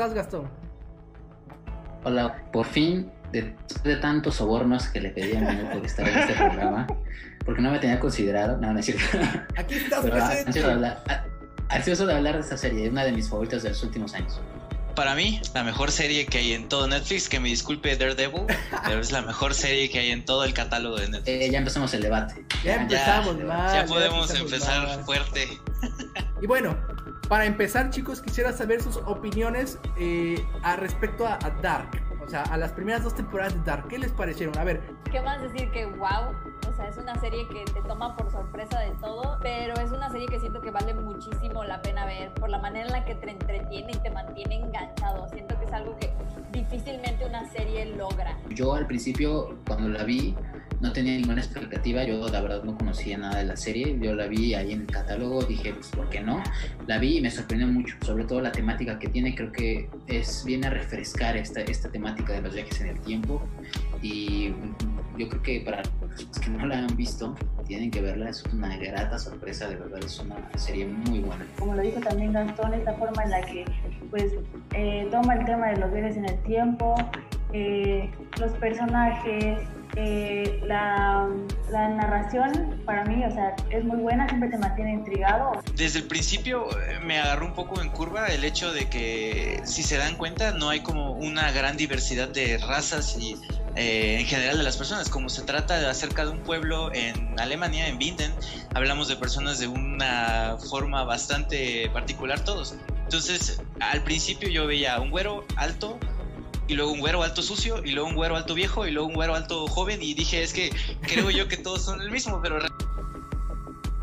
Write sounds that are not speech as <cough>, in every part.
Gastón, ¿cómo estás, Gastón? Hola, por fin, de, de tantos sobornos que le pedí a mí por estar en este programa, porque no me tenía considerado, no, no es cierto. Aquí estás Pero ansioso de hablar, ansioso de hablar de esta serie, es una de mis favoritas de los últimos años. Para mí, la mejor serie que hay en todo Netflix, que me disculpe Daredevil, pero es la mejor serie que hay en todo el catálogo de Netflix. Eh, ya empezamos el debate. Ya empezamos ya, mal. ya podemos empezamos empezar mal. fuerte. Y bueno, para empezar, chicos, quisiera saber sus opiniones eh, a respecto a, a Dark. O sea, a las primeras dos temporadas de Dark. ¿Qué les parecieron? A ver, ¿Qué más decir que wow? O sea, es una serie que te toma por sorpresa de todo, pero es una serie que siento que vale muchísimo la pena ver por la manera en la que te entretiene y te mantiene enganchado. Siento que es algo que difícilmente una serie logra. Yo al principio, cuando la vi, no tenía ninguna expectativa. Yo, la verdad, no conocía nada de la serie. Yo la vi ahí en el catálogo, dije, pues, ¿por qué no? La vi y me sorprendió mucho, sobre todo la temática que tiene. Creo que es viene a refrescar esta, esta temática de los viajes en el tiempo. Y yo creo que para los que no la han visto, tienen que verla. Es una grata sorpresa, de verdad. Es una serie muy buena. como lo dijo también Gastón, esta forma en la que pues eh, toma el tema de los viajes en el tiempo, eh, los personajes, eh, la, la narración para mí, o sea, es muy buena, siempre te mantiene intrigado. Desde el principio eh, me agarró un poco en curva el hecho de que, si se dan cuenta, no hay como una gran diversidad de razas y eh, en general de las personas. Como se trata de acerca de un pueblo en Alemania, en Winden, hablamos de personas de una forma bastante particular todos. Entonces, al principio yo veía un güero alto, y luego un güero alto sucio, y luego un güero alto viejo, y luego un güero alto joven, y dije, es que creo yo que todos son el mismo, pero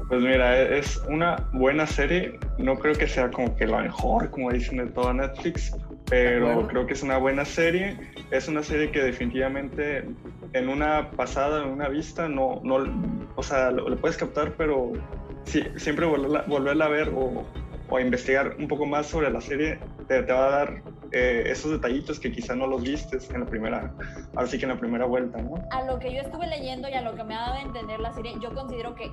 Pues mira, e- es una buena serie. No creo que sea como que la mejor, como dicen de toda Netflix, pero creo que es una buena serie. Es una serie que definitivamente en una pasada, en una vista, no, no o sea, lo, lo puedes captar, pero sí, siempre volverla, volverla a ver o, o a investigar un poco más sobre la serie te, te va a dar eh, esos detallitos que quizá no los vistes en la primera, ahora sí que en la primera vuelta, ¿no? A lo que yo estuve leyendo y a lo que me ha dado a entender la serie, yo considero que,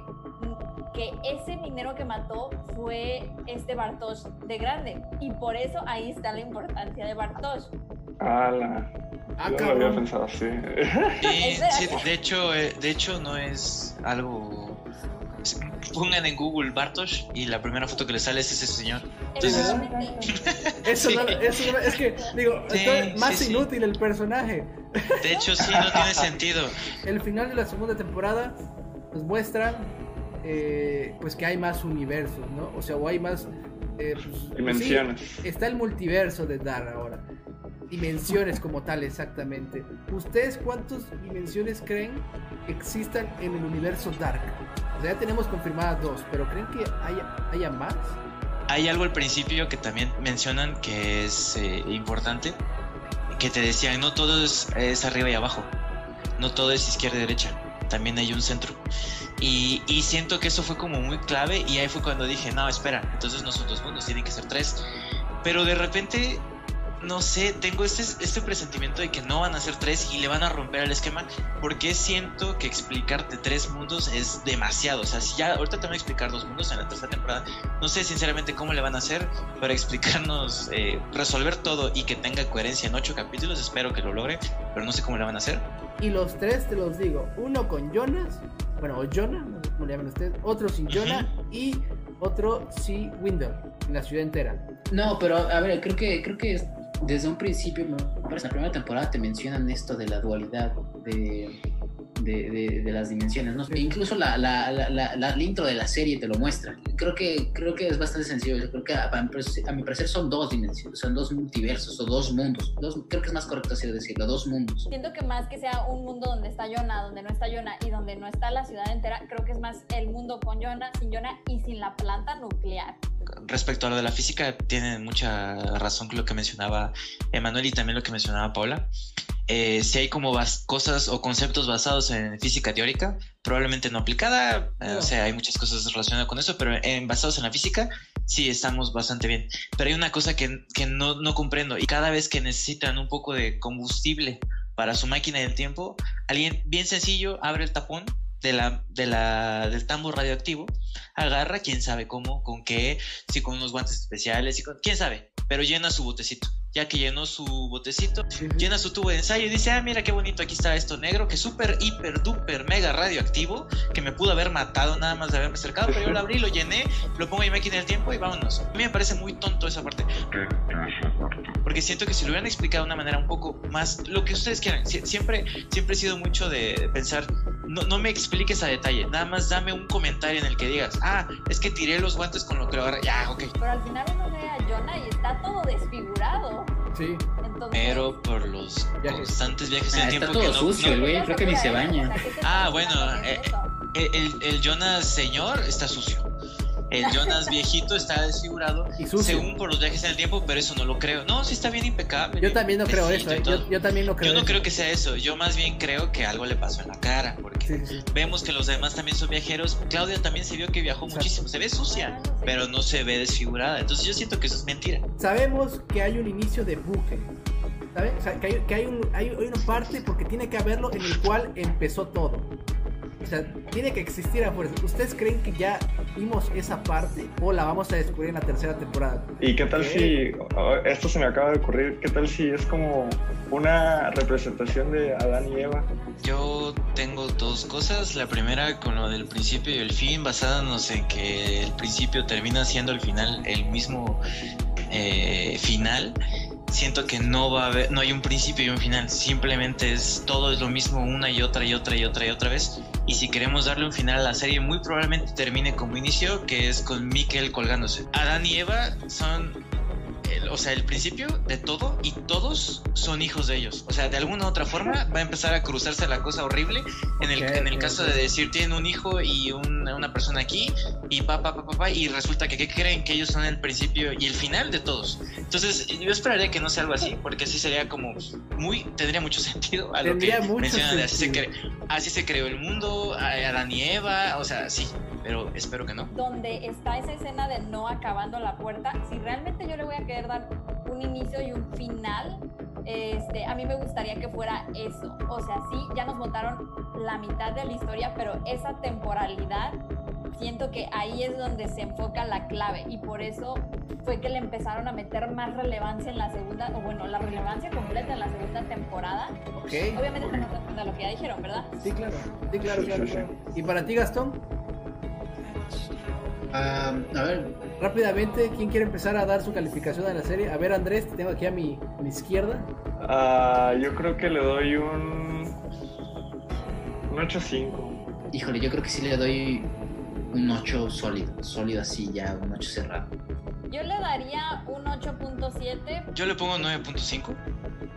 que ese minero que mató fue este Bartosz de grande. Y por eso ahí está la importancia de Bartosz. Ah, Ah, yo no lo había pensado así. Sí, <laughs> de hecho, eh, de hecho no es algo. Pongan en Google Bartosz y la primera foto que le sale es ese señor. Entonces. Eso, Sí. no, eso no- es que, digo, Sí, está más sí, sí. inútil el personaje. de hecho sí no tiene <laughs> sentido. El final de la segunda temporada nos muestra eh, pues que hay más universos, ¿no? O sea, o hay más eh, pues, pues, Dimensiones. sí, está el multiverso de Dark ahora. Dimensiones como tal, exactamente. ¿Ustedes cuántas dimensiones creen existan en el universo Dark? Ya tenemos confirmadas dos, pero ¿creen que haya, haya más? Hay algo al principio que también mencionan que es eh, importante, que te decían, no todo es, es arriba y abajo, no todo es izquierda y derecha, también hay un centro. Y, y siento que eso fue como muy clave y ahí fue cuando dije, no, espera, entonces no son dos mundos, tienen que ser tres. Pero de repente, no sé, tengo este, este presentimiento de que no van a ser tres y le van a romper el esquema porque siento que explicarte tres mundos es demasiado. O sea, si ya ahorita te van a explicar dos mundos en la tercera temporada, no sé sinceramente cómo le van a hacer para explicarnos, eh, resolver todo y que tenga coherencia en ocho capítulos. Espero que lo logre, pero no sé cómo le van a hacer. Y los tres te los digo, uno con Jonas, bueno, o Jonah, no sé cómo le llaman ustedes, otro sin Jonah y otro sin Windle, en la ciudad entera. No, pero a ver, creo que, creo que es- desde un principio, me en la primera temporada te mencionan esto de la dualidad de, de, de- de las dimensiones, ¿no? Incluso la, la, la, la- la- el intro de la serie te lo muestra. Creo que, creo que es bastante sencillo. Yo creo que a, a mi parecer- a mi parecer son dos dimensiones, son dos multiversos o dos mundos. Dos, creo que es más correcto así decirlo, dos mundos. Siento que más que sea un mundo donde está Jonah, donde no está Jonah y donde no está la ciudad entera, creo que es más el mundo con Jonah, sin Jonah y sin la planta nuclear. Respecto a lo de la física, tienen mucha razón con lo que mencionaba Emanuel y también lo que mencionaba Paula. Eh, si hay como cosas o conceptos basados en física teórica, probablemente no aplicada, eh, o sea, hay muchas cosas relacionadas con eso, pero en, basados en la física, sí estamos bastante bien. Pero hay una cosa que, que no, no comprendo y cada vez que necesitan un poco de combustible para su máquina del tiempo, alguien bien sencillo abre el tapón de la, de la, del tambo radioactivo, agarra, quién sabe cómo, con qué, si con unos guantes especiales, y con, quién sabe, pero llena su botecito. Ya que llenó su botecito, llena su tubo de ensayo y dice, ah, mira qué bonito, aquí está esto negro, que es súper, hiper, duper, mega radioactivo, que me pudo haber matado nada más de haberme acercado, pero yo lo abrí, lo llené, lo pongo en mi máquina del tiempo y vámonos. A mí me parece muy tonto esa parte. Porque siento que si lo hubieran explicado de una manera un poco más, lo que ustedes quieran, siempre, siempre he sido mucho de pensar, no, no me expliques a detalle, nada más dame un comentario en el que digas, ah, es que tiré los guantes con lo que lo agarré, ya, ok. Pero al final uno ve a Jonah y está todo desfigurado. Sí. Entonces, Pero por los Viajes. constantes viajes en Ah, el está tiempo que todo no, sucio, no- el güey, creo que ni se baña. Ah, bueno, eh, el, el- el Jonas señor está sucio. El Jonas viejito está desfigurado, Y según por los viajes en el tiempo, pero eso no lo creo. No, sí está bien impecable. Yo también no creo eso, ¿eh? yo, yo también no creo Yo no eso. creo que sea eso, yo más bien creo que algo le pasó en la cara, porque Sí, sí, sí. vemos que los demás también son viajeros. Claudia también se vio que viajó Exacto. muchísimo, se ve sucia, pero no se ve desfigurada. Entonces yo siento que eso es mentira. Sabemos que hay un inicio de buque. ¿Sabes? O sea, que, hay, que hay, un- hay- hay una parte porque tiene que haberlo en el cual empezó todo. O sea, tiene que existir a fuerza. ¿Ustedes creen que ya vimos esa parte o la vamos a descubrir en la tercera temporada? ¿Y qué tal Ok. si, oh, esto se me acaba de ocurrir, qué tal si es como una representación de Adán y Eva? Yo tengo dos cosas. La primera con lo del principio y el fin, basándonos en que el principio termina siendo el final, el mismo eh, final. Siento que no va a haber, no hay un principio y un final. Simplemente es todo es lo mismo una y otra y otra y otra y otra vez. Y si queremos darle un final a la serie, muy probablemente termine como inicio, que es con Mikkel colgándose. Adán y Eva son o sea, el principio de todo y todos son hijos de ellos. O sea, de alguna u otra forma va a empezar a cruzarse la cosa horrible. En el, en el caso de decir, tienen un hijo y un- una persona aquí y papá, papá, papá, y resulta que ¿qué creen que ellos son el principio y el final de todos. Entonces, yo esperaría que no sea algo así, porque así sería como muy, tendría mucho <laughs> sentido a lo Tendría que mucho mencionan así se, cre- así se creó el mundo, a- Adán y Eva, o sea, sí, pero espero que no. donde está esa escena de no acabando la puerta, si realmente yo le voy a querer dar un inicio y un final, este, a mí me gustaría que fuera eso. O sea, sí, ya nos montaron la mitad de la historia, pero esa temporalidad, siento que ahí es donde se enfoca la clave y por eso fue que le empezaron a meter más relevancia en la segunda, o bueno, la relevancia completa en la segunda temporada. Ok. Obviamente tenemos en cuenta lo que ya dijeron, ¿verdad? Sí, claro. Sí, claro, claro, claro. ¿Y para ti, Gastón? Ah, a ver, Rápidamente, ¿quién quiere empezar a dar su calificación a la serie? A ver, Andrés, te tengo aquí a mi, a mi izquierda. Ah, yo creo que le doy un, un 8.5. híjole, yo creo que sí le doy un 8 sólido, sólido así ya, un 8 cerrado. Yo le daría un 8.7 Yo le pongo 9.5. Ok,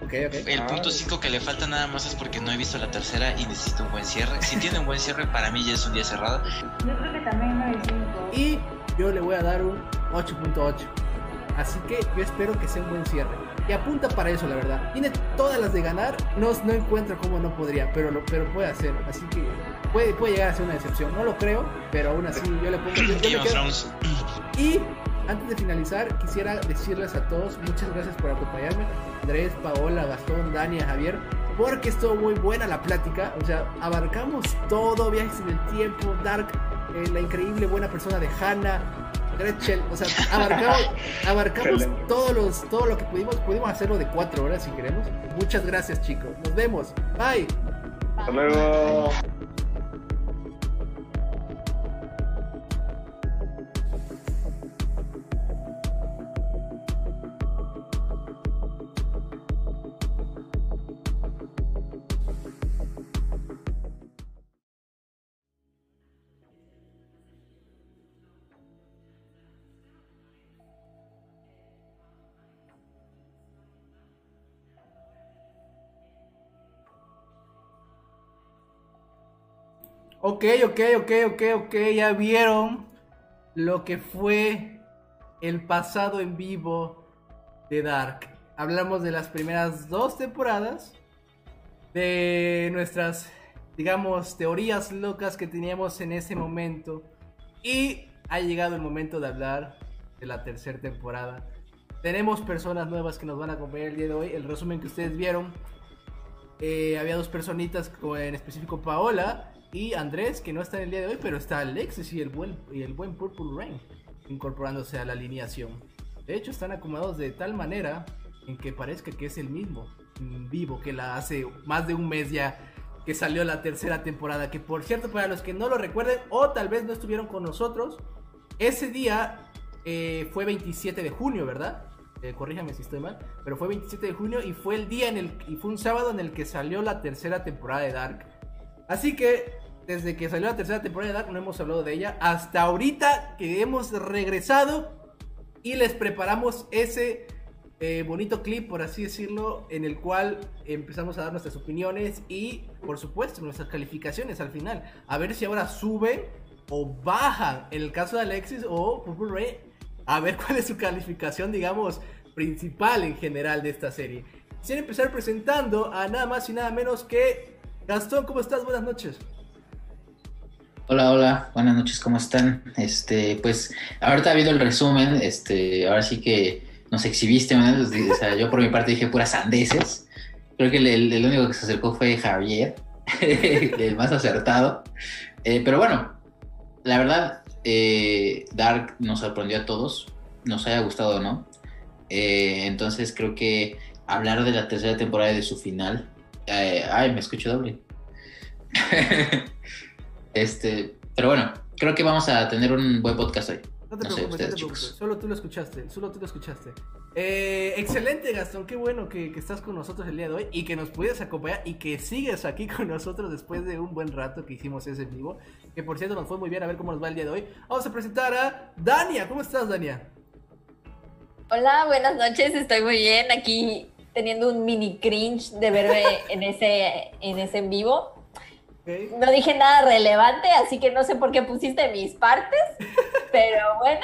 ok. El Ah. punto 5 que le falta nada más es porque no he visto la tercera y necesito un buen cierre. Si tiene un buen cierre, para mí ya es un día cerrado. Yo creo que también 9.5. Y yo le voy a dar un 8.8. Así que yo espero que sea un buen cierre. Y apunta para eso, la verdad. Tiene todas las de ganar. No, no encuentro cómo no podría, pero, lo, pero puede hacer. Así que puede, puede llegar a ser una decepción. No lo creo, pero aún así yo le pongo. yo- yo me Game of quedo- Thrones. Y antes de finalizar, quisiera decirles a todos muchas gracias por acompañarme. Andrés, Paola, Gastón, Dania, Javier. Porque estuvo muy buena la plática. O sea, abarcamos todo: viajes en el tiempo, Dark, eh, la increíble buena persona de Hannah, Gretchen. O sea, abarcamos, <laughs> abarcamos todos los, todo lo que pudimos. Pudimos hacerlo de cuatro horas si queremos. Muchas gracias, chicos. Nos vemos. Bye. Hasta luego. Ok, ok, ok, ok, ok, ya vieron lo que fue el pasado en vivo de Dark. Hablamos de las primeras dos temporadas, de nuestras, digamos, teorías locas que teníamos en ese momento. Y ha llegado el momento de hablar de la tercera temporada. Tenemos personas nuevas que nos van a acompañar el día de hoy. El resumen que ustedes vieron, eh, había dos personitas, en específico Paola, y Andrés, que no está en el día de hoy, pero está Alexis y el buen, y el buen Purple Rain incorporándose a la alineación. De hecho, están acomodados de tal manera en que parezca que es el mismo vivo que la hace más de un mes ya que salió la tercera temporada. Que por cierto, para los que no lo recuerden o tal vez no estuvieron con nosotros, ese día eh, fue 27 de junio, ¿verdad? Eh, corríjame si estoy mal, pero fue 27 de junio y fue el día en el y fue un sábado en el que salió la tercera temporada de Dark. Así que desde que salió la tercera temporada de Dark no hemos hablado de ella hasta ahorita que hemos regresado y les preparamos ese eh, bonito clip, por así decirlo, en el cual empezamos a dar nuestras opiniones y, por supuesto, nuestras calificaciones al final. A ver si ahora sube o baja en el caso de Alexis o Purple Ray. A ver <laughs> cuál es su calificación, digamos, principal en general de esta serie. Quisiera empezar presentando a nada más y nada menos que Gastón. ¿Cómo estás? Buenas noches. Hola, hola, buenas noches, ¿cómo están? Este, pues, ahorita habido el resumen, este, ahora sí que nos exhibiste, o sea, yo por mi parte dije puras sandeces. Creo que el, único que se acercó fue Javier, <laughs> el más acertado. Eh, pero bueno, la verdad, eh, Dark nos sorprendió a todos, nos haya gustado o no. Eh, entonces creo que hablar de la tercera temporada y de su final. Ay, me escucho doble. <laughs> este, pero bueno, creo que vamos a tener un buen podcast hoy. No te preocupes, no te preocupes. Solo tú lo escuchaste, solo tú lo escuchaste. Eh, excelente, Gastón. Qué bueno que, estás con nosotros el día de hoy y que nos puedes acompañar y que sigues aquí <laughs> con nosotros después de un buen rato que hicimos ese vivo. Que por cierto nos fue muy bien a ver cómo nos va el día de hoy. Vamos a presentar a Dania. ¿Cómo estás, Dania? Hola, buenas noches. Estoy muy bien aquí teniendo un mini cringe de verme en ese en ese en vivo. No dije nada relevante, así que no sé por qué pusiste mis partes, pero bueno.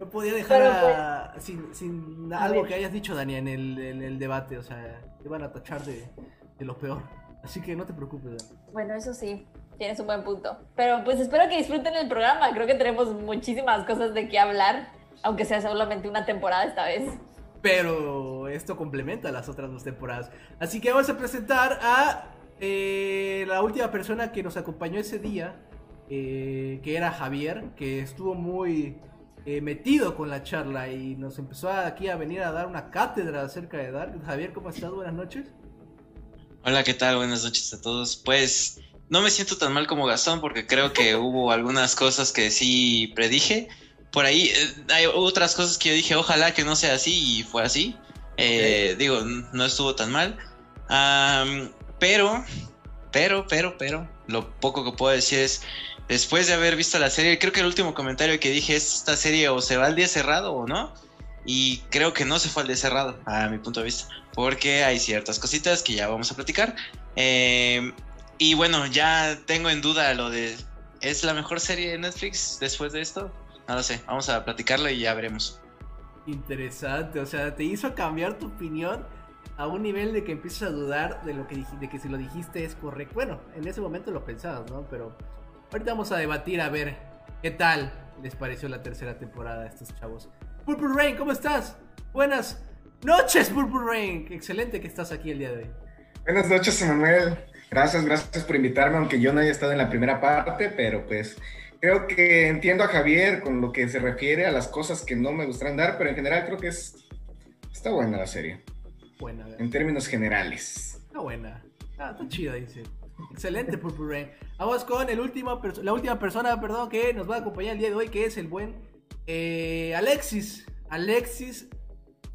No podía dejar pues, sin, algo que hayas dicho, Dani, en el, debate. O sea, te van a tachar de, lo peor. Así que no te preocupes, Bueno, eso sí, tienes un buen punto. Pero pues espero que disfruten el programa. Creo que tenemos muchísimas cosas de qué hablar, aunque sea solamente una temporada esta vez. Pero esto complementa las otras dos temporadas. Así que vamos a presentar a eh, la última persona que nos acompañó ese día, eh, que era Javier, que estuvo muy eh, metido con la charla y nos empezó aquí a venir a dar una cátedra acerca de Dark. Javier, ¿cómo estás? Buenas noches. Hola, ¿qué tal? Buenas noches a todos. Pues no me siento tan mal como Gastón porque creo que hubo algunas cosas que sí predije. Por ahí hay otras cosas que yo dije, ojalá que no sea así y fue así. Digo, no estuvo tan mal. Pero, pero, pero, pero, lo poco que puedo decir es, después de haber visto la serie, creo que el último comentario que dije es, esta serie o se va al día cerrado o no. Y creo que no se fue al día cerrado, a mi punto de vista, porque hay ciertas cositas que ya vamos a platicar. Eh, y bueno, ya tengo en duda lo de, ¿es la mejor serie de Netflix después de esto? No lo sé, vamos a platicarlo y ya veremos. Interesante, o sea, te hizo cambiar tu opinión a un nivel de que empiezas a dudar de lo que de que si lo dijiste es correcto. Bueno, en ese momento lo pensabas, ¿no? Pero ahorita vamos a debatir a ver qué tal les pareció la tercera temporada a estos chavos. Purple Rain, ¿cómo estás? Buenas noches, Purple Rain. Excelente que estás aquí el día de hoy. Buenas noches, Emanuel. Gracias, gracias por invitarme, aunque yo no haya estado en la primera parte, pero pues creo que entiendo a Javier con lo que se refiere a las cosas que no me gustaron dar, pero en general creo que es está buena la serie. Buena. En términos generales. Está buena. Ah, está chida, dice. Excelente, Purple Rain. Vamos con el último, la última persona perdón, que nos va a acompañar el día de hoy, que es el buen eh, Alexis. Alexis,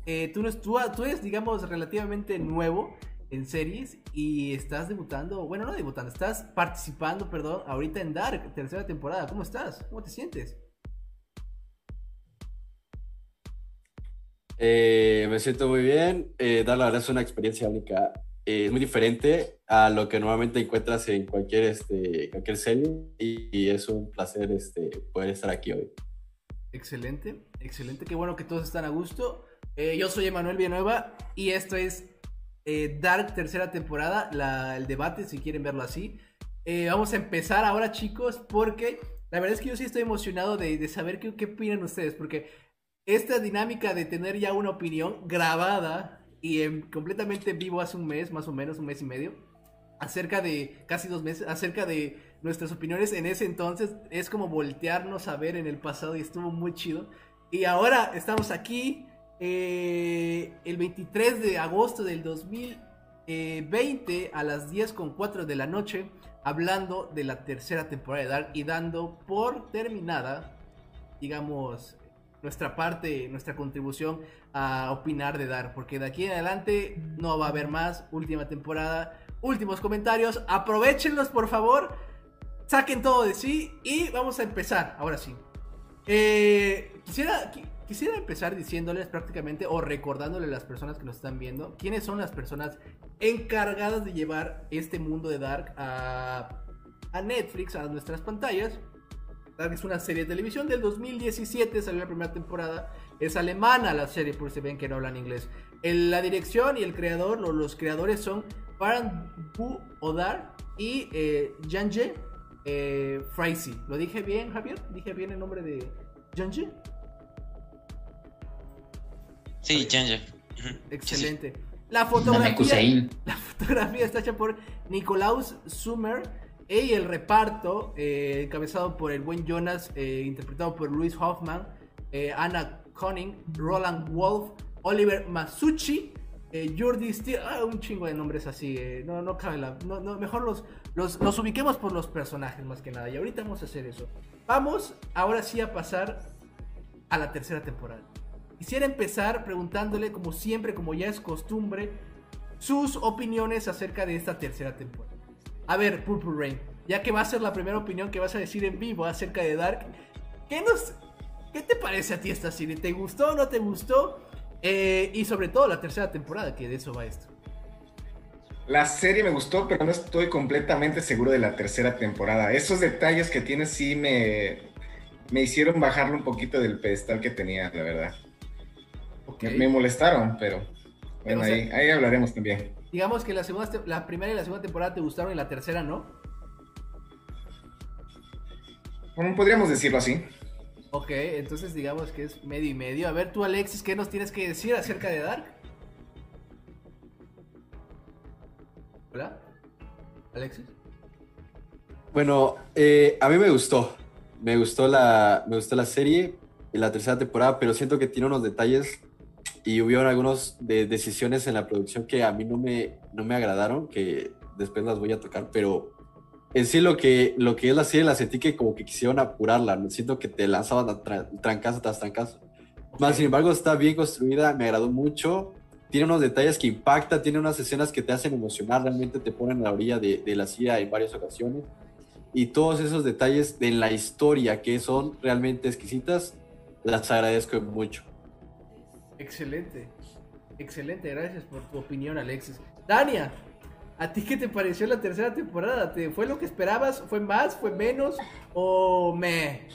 eh, tú, tú, tú eres, digamos, relativamente nuevo en series y estás debutando, bueno, no debutando, estás participando, perdón, ahorita en Dark, tercera temporada. ¿Cómo estás? ¿Cómo te sientes? Eh, me siento muy bien. Eh, dar la verdad es una experiencia única. Eh, es muy diferente a lo que normalmente encuentras en cualquier, este, cualquier serie y, es un placer este, poder estar aquí hoy. Excelente, excelente. Qué bueno que todos están a gusto. Eh, yo soy Emanuel Villanueva y esto es Dark tercera temporada, el debate si quieren verlo así. vamos a empezar ahora chicos porque la verdad es que yo sí estoy emocionado de, de saber qué, qué opinan ustedes porque esta dinámica de tener ya una opinión grabada y completamente vivo hace un mes, más o menos, un mes y medio, acerca de, casi dos meses, acerca de nuestras opiniones en ese entonces. Es como voltearnos a ver en el pasado y estuvo muy chido. Y ahora estamos aquí, eh, el 23 de agosto del 2020 a las 10 con 4 de la noche, hablando de la tercera temporada de Dark y dando por terminada, digamos, nuestra parte, nuestra contribución a opinar de Dark, porque de aquí en adelante no va a haber más, última temporada, últimos comentarios, aprovechenlos por favor, saquen todo de sí y vamos a empezar, ahora sí. Eh, quisiera, qui- quisiera empezar diciéndoles prácticamente o recordándoles a las personas que nos están viendo quiénes son las personas encargadas de llevar este mundo de Dark a, a Netflix, a nuestras pantallas. Dark es una serie de televisión del 2017, salió la primera temporada. Es alemana la serie, por si ven que no hablan inglés. El- la dirección y el creador, lo- los, creadores son Baran Bu Odar y eh, Janje eh, Freisy. ¿Lo dije bien, Javier? ¿Dije bien el nombre de Janje? Sí. Ujú. Excelente. La fotografía, <laughs> la fotografía está hecha por Nicolaus Summer y el reparto, eh, encabezado por el buen Jonas, eh, interpretado por Luis Hoffman, eh, Anna Conning, Roland Wolf, Oliver Masucci, eh, Jordi Steele, ah, un chingo de nombres así, eh, no, no cabe la, no, no, mejor los, los, los ubiquemos por los personajes más que nada, y ahorita vamos a hacer eso. Vamos ahora sí a pasar a la tercera temporada. Quisiera empezar preguntándole, como siempre, como ya es costumbre, sus opiniones acerca de esta tercera temporada. A ver, Purple Rain, ya que va a ser la primera opinión que vas a decir en vivo acerca de Dark, ¿qué, nos, qué te parece a ti esta serie? ¿Te gustó o no te gustó? Eh, y sobre todo la tercera temporada, que de eso va esto. La serie me gustó, pero no estoy completamente seguro de la tercera temporada. Esos detalles que tiene sí me, me hicieron bajarlo un poquito del pedestal que tenía, la verdad. Me, me molestaron, pero bueno, sea- ahí, ahí hablaremos también. Digamos que la, segunda, la primera y la segunda temporada te gustaron y la tercera no. Bueno, podríamos decirlo así. Ok, entonces digamos que es medio y medio. A ver, tú Alexis, ¿qué nos tienes que decir acerca de Dark? Hola, Alexis. Bueno, eh, a mí me gustó. Me gustó la, me gustó la serie y la tercera temporada, pero siento que tiene unos detalles y hubieron algunas de decisiones en la producción que a mí no me, no me agradaron, que después las voy a tocar, pero en sí lo que, lo que es la serie la sentí que como que quisieron apurarla, ¿no? siento que te lanzaban a tra- trancazo tras trancazo. Más sin embargo está bien construida, me agradó mucho, tiene unos detalles que impactan, tiene unas escenas que te hacen emocionar, realmente te ponen a la orilla de, de la silla en varias ocasiones. Y todos esos detalles de la historia que son realmente exquisitas, las agradezco mucho. Excelente, excelente, gracias por tu opinión, Alexis. Dania, ¿a ti qué te pareció la tercera temporada? ¿Te fue lo que esperabas? ¿Fue más? ¿Fue menos? ¿O me?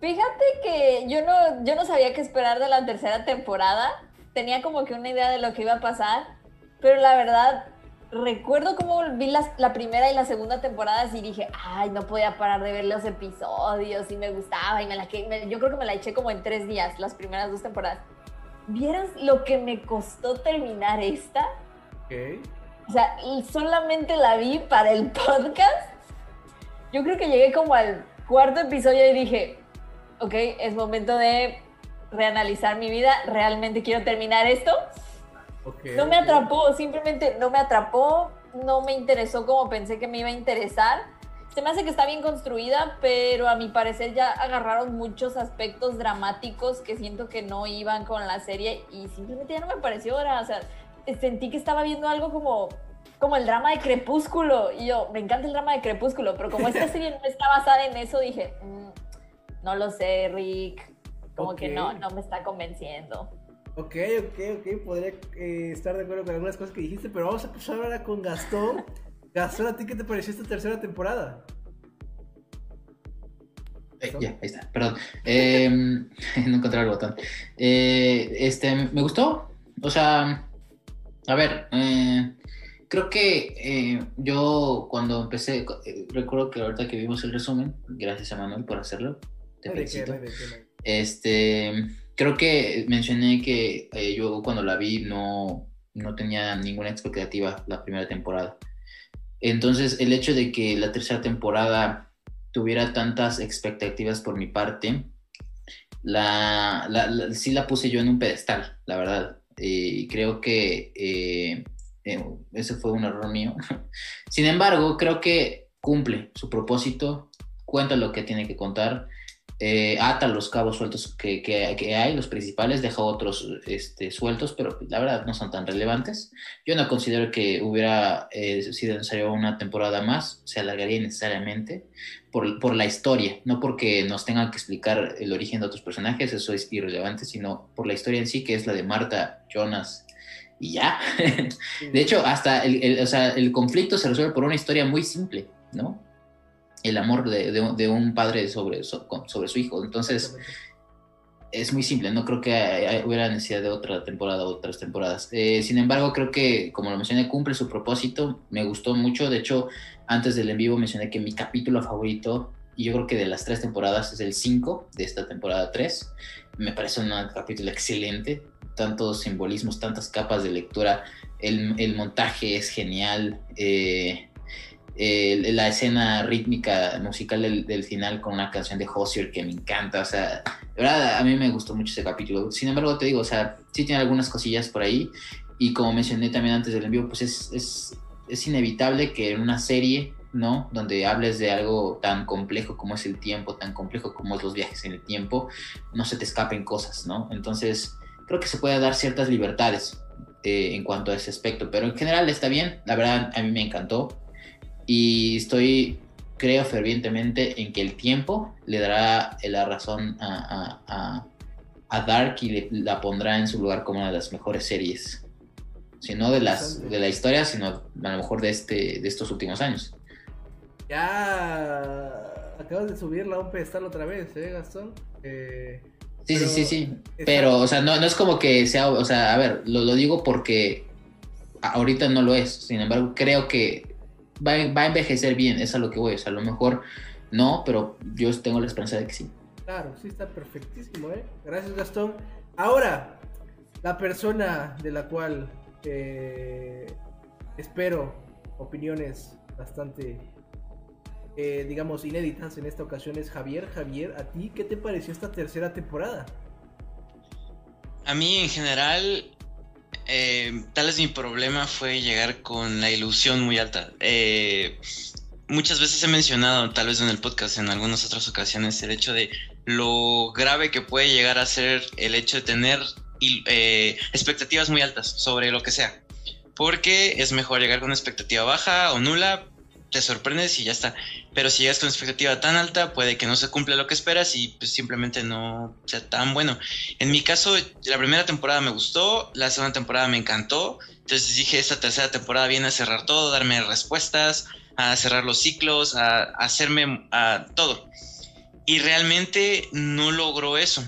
Fíjate que yo no, yo no sabía qué esperar de la tercera temporada. Tenía como que una idea de lo que iba a pasar. Pero la verdad, recuerdo cómo vi las- la primera y la segunda temporada y dije, ay, no podía parar de ver los episodios y me gustaba. Y me la me- yo creo que me la eché como en tres días, las primeras dos temporadas. ¿Vieras lo que me costó terminar esta? Ok. O sea, solamente la vi para el <laughs> podcast. Yo creo que llegué como al cuarto episodio y dije, ok, es momento de reanalizar mi vida. ¿Realmente quiero terminar esto? ok, No me atrapó, simplemente no me atrapó, no me interesó como pensé que me iba a interesar. Se me hace que está bien construida, pero a mi parecer ya agarraron muchos aspectos dramáticos que siento que no iban con la serie y simplemente ya no me pareció ahora. O sea, sentí que estaba viendo algo como, como el drama de Crepúsculo. Y yo, me encanta el drama de Crepúsculo, pero como esta <laughs> serie no está basada en eso, dije, "Mm, no lo sé, Rick. Como que no, no me está convenciendo. Ok, ok, ok, podría eh, estar de acuerdo con algunas cosas que dijiste, pero vamos a pasar ahora con Gastón. Gastón, ¿a ti qué te pareció esta tercera temporada? Eh, ya, ahí está, perdón. Eh, <laughs> no encontré el botón. Eh, este, me gustó. O sea, a ver, eh, creo que yo cuando empecé, recuerdo que ahorita que vimos el resumen, gracias a Manuel por hacerlo, te felicito. hay- Este, creo que mencioné que yo cuando la vi no, no tenía ninguna expectativa la primera temporada. Entonces, el hecho de que la tercera temporada tuviera tantas expectativas por mi parte, la, la- sí la puse yo en un pedestal, la verdad. Eh, creo que eh, eh, ese fue un error mío. <laughs> Sin embargo, creo que cumple su propósito, cuenta lo que tiene que contar, eh, ata los cabos sueltos que, que- que hay, los principales, deja otros este, sueltos, pero la verdad no son tan relevantes. Yo no considero que hubiera eh, sido necesario una temporada más, se alargaría necesariamente por, por la historia, no porque nos tengan que explicar el origen de otros personajes, eso es irrelevante, sino por la historia en sí, que es la de Marta, Jonas y ya. <laughs> De hecho, hasta el, el- o sea, el conflicto se resuelve por una historia muy simple, ¿no? El amor de, de un- de un padre sobre, sobre su hijo. Entonces, es muy simple, no creo que hubiera necesidad de otra temporada o otras temporadas. Eh, sin embargo, creo que, como lo mencioné, cumple su propósito, me gustó mucho, de hecho, antes del en vivo mencioné que mi capítulo favorito, y yo creo que de las tres temporadas, es el 5 de esta temporada 3, me parece un capítulo excelente, tantos simbolismos, tantas capas de lectura, el, el montaje es genial, eh, el- la escena rítmica musical del, del final con una canción de Hozier que me encanta, o sea, de verdad a mí me gustó mucho ese capítulo. Sin embargo, te digo, o sea, sí tiene algunas cosillas por ahí y como mencioné también antes del envío, pues es, es, es inevitable que en una serie, ¿no? Donde hables de algo tan complejo como es el tiempo, tan complejo como es los viajes en el tiempo, no se te escapen cosas, ¿no? Entonces, creo que se puede dar ciertas libertades eh, en cuanto a ese aspecto, pero en general está bien, la verdad a mí me encantó y estoy, creo fervientemente en que el tiempo le dará la razón a, a- a- a Dark y le- la pondrá en su lugar como una de las mejores series. Si no de, las, de la historia, sino a lo mejor de, este, de estos últimos años. Ya acabas de subirla a un pedestal otra vez, ¿eh, Gastón? Eh, Sí, Pero sí, sí, sí. Pero, o sea, no, no es como que sea, o sea, a ver, lo, lo digo porque ahorita no lo es. Sin embargo, creo que va, a- va a envejecer bien, es a lo que voy. O sea, a lo mejor no, pero yo tengo la esperanza de que sí. Claro, sí está perfectísimo, ¿eh? Gracias, Gastón. Ahora, la persona de la cual eh, espero opiniones bastante, eh, digamos, inéditas en esta ocasión es Javier. Javier, ¿a ti qué te pareció esta tercera temporada? A mí en general, eh, tal vez mi problema fue llegar con la ilusión muy alta. Eh, muchas veces he mencionado, tal vez en el podcast, en algunas otras ocasiones, el hecho de lo grave que puede llegar a ser el hecho de tener eh, expectativas muy altas sobre lo que sea. Porque es mejor llegar con una expectativa baja o nula, te sorprendes y ya está. Pero si llegas con expectativa tan alta, puede que no se cumpla lo que esperas y pues simplemente no sea tan bueno. En mi caso, la primera temporada me gustó, la segunda temporada me encantó. Entonces dije, esta tercera temporada viene a cerrar todo, darme respuestas, a cerrar los ciclos, a, a hacerme a todo. Y realmente no logró eso.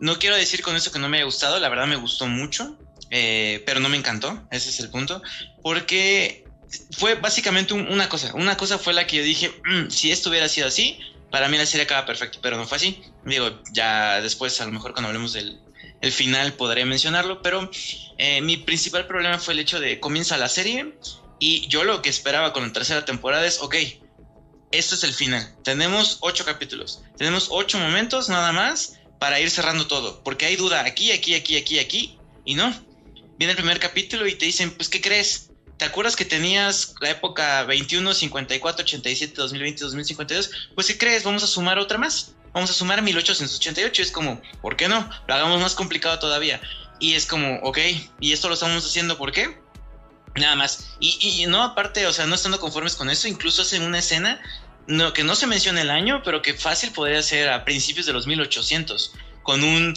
No quiero decir con eso que no me haya gustado, la verdad me gustó mucho, eh, pero no me encantó, ese es el punto, porque fue básicamente un- una cosa, una cosa fue la que yo dije, "Mm, si esto hubiera sido así, para mí la serie acaba perfecto, pero no fue así. Digo, ya después a lo mejor cuando hablemos del el final podré mencionarlo, pero eh, mi principal problema fue el hecho de comienza la serie y yo lo que esperaba con la tercera temporada es, ok, esto es el final. Tenemos ocho capítulos, tenemos ocho momentos nada más para ir cerrando todo, porque hay duda aquí, aquí, aquí, aquí, aquí, y no. Viene el primer capítulo y te dicen, pues, ¿qué crees? ¿Te acuerdas que tenías la época 21, 54, 87, 2020, 2052? Pues, ¿qué crees? Vamos a sumar otra más. Vamos a sumar 1888. Es como, ¿por qué no? Lo hagamos más complicado todavía. Y es como, ok, y esto lo estamos haciendo, ¿por qué? Nada más. Y, no, aparte, o sea, no estando conformes con eso, incluso hacen una escena que no se menciona el año, pero que fácil podría ser a principios de los 1800, con un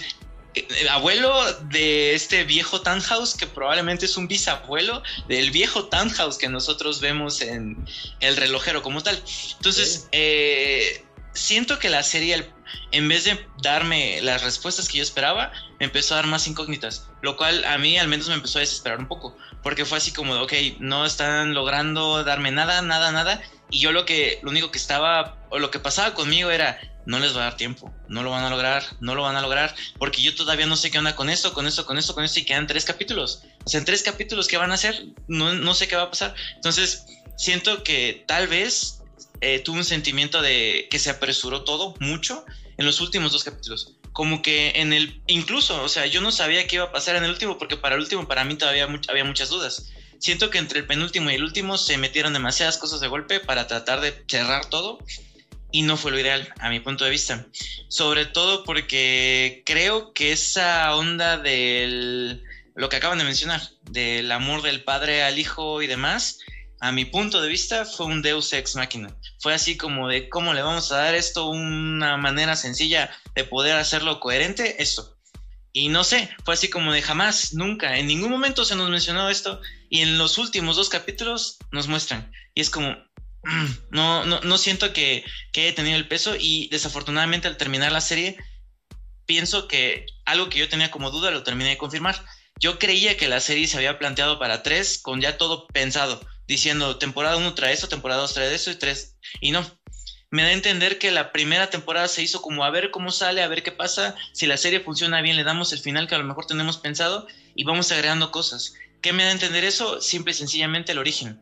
eh, abuelo de este viejo townhouse que probablemente es un bisabuelo del viejo townhouse que nosotros vemos en el relojero como tal. Entonces, eh, siento que la serie, en vez de darme las respuestas que yo esperaba, me empezó a dar más incógnitas, lo cual a mí al menos me empezó a desesperar un poco, porque fue así como, ok, no están logrando darme nada, nada, nada, y yo lo que, lo único que estaba, o lo que pasaba conmigo era, no les va a dar tiempo, no lo van a lograr, no lo van a lograr, porque yo todavía no sé qué onda con esto, con esto, con esto, con esto, y quedan tres capítulos. O sea, en tres capítulos, ¿qué van a hacer? No, no sé qué va a pasar. Entonces, siento que tal vez eh, tuve un sentimiento de que se apresuró todo mucho en los últimos dos capítulos. Como que en el, incluso, o sea, yo no sabía qué iba a pasar en el último porque para el último para mí todavía había muchas dudas. Siento que entre el penúltimo y el último se metieron demasiadas cosas de golpe para tratar de cerrar todo y no fue lo ideal a mi punto de vista. Sobre todo porque creo que esa onda del lo que acaban de mencionar, del amor del padre al hijo y demás, a mi punto de vista fue un Deus ex machina. Fue así como de cómo le vamos a dar esto una manera sencilla de poder hacerlo coherente, esto. Y no sé, fue así como de jamás, nunca, en ningún momento se nos mencionó esto y en los últimos dos capítulos nos muestran. Y es como, <clears throat> no, no, siento que, que he tenido el peso y desafortunadamente al terminar la serie, pienso que algo que yo tenía como duda lo terminé de confirmar yo creía que la serie se había planteado para tres, con ya todo pensado, diciendo temporada 1 trae eso, temporada 2 trae eso y tres. Y no. Me da a entender que la primera temporada se hizo como a ver cómo sale, a ver qué pasa. Si la serie funciona bien, le damos el final que a lo mejor tenemos pensado y vamos agregando cosas. ¿Qué me da a entender eso? Simple y sencillamente el origen.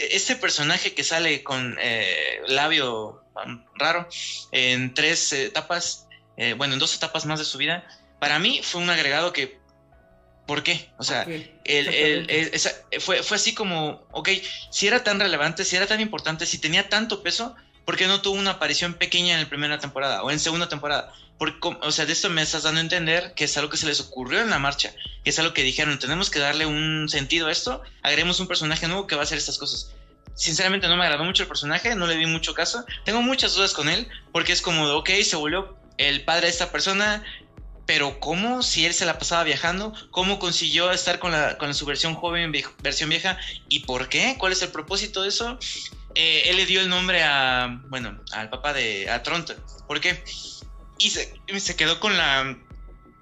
Este personaje que sale con eh, labio um, raro en tres etapas, eh, bueno, en dos etapas más de su vida, para mí fue un agregado que ¿Por qué? O sea, fue, fue así como, ok, si era tan relevante, si era tan importante, si tenía tanto peso, ¿por qué no tuvo una aparición pequeña en la primera temporada o en segunda temporada? Porque, o sea, de esto me estás dando a entender que es algo que se les ocurrió en la marcha, que es algo que dijeron, tenemos que darle un sentido a esto, agregemos un personaje nuevo que va a hacer estas cosas. Sinceramente no me agradó mucho el personaje, no le vi mucho caso, tengo muchas dudas con él, porque es como, ok, se volvió el padre de esta persona, pero ¿cómo si él se la pasaba viajando? ¿Cómo consiguió estar con, la, con su versión joven, versión vieja? ¿Y por qué? ¿Cuál es el propósito de eso? Eh, él le dio el nombre a, bueno, al papá de, a Tronto. ¿Por qué? Y se, se quedó con la,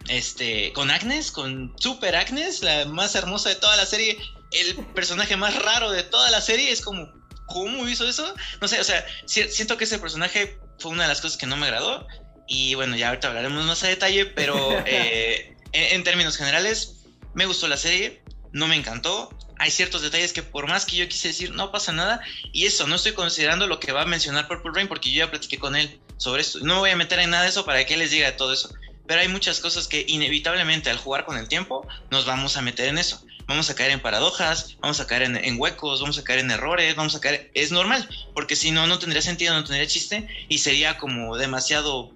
este, con Agnes, con Super Agnes, la más hermosa de toda la serie, el personaje más raro de toda la serie, es como, ¿cómo hizo eso? No sé, o sea, siento que ese personaje fue una de las cosas que no me agradó. Y bueno, ya ahorita hablaremos más a detalle, pero <laughs> eh, en, términos generales, me gustó la serie, no me encantó. Hay ciertos detalles que por más que yo quise decir, no pasa nada. Y eso, no estoy considerando lo que va a mencionar Purple Rain porque yo ya platiqué con él sobre esto. No voy a meter en nada de eso para que él les diga todo eso. Pero hay muchas cosas que inevitablemente al jugar con el tiempo nos vamos a meter en eso vamos a caer en paradojas, vamos a caer en, huecos, vamos a caer en errores, vamos a caer... Es normal, porque si no, no tendría sentido, no tendría chiste y sería como demasiado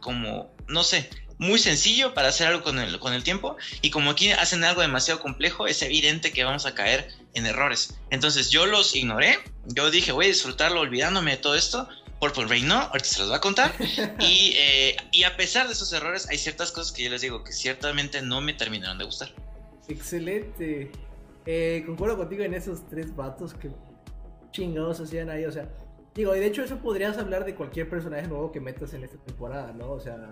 como, no sé, muy sencillo para hacer algo con el, con el tiempo y como aquí hacen algo demasiado complejo, es evidente que vamos a caer en errores. Entonces yo los ignoré, yo dije voy a disfrutarlo olvidándome de todo esto, por Rain no, ahorita se los va a contar. <laughs> Y, eh, y a pesar de esos errores, hay ciertas cosas que yo les digo que ciertamente no me terminaron de gustar. Excelente. Eh, concuerdo contigo en esos tres vatos que chingados hacían ahí, o sea, Digo, y de hecho eso podrías hablar de cualquier personaje nuevo que metas en esta temporada, ¿no? O sea,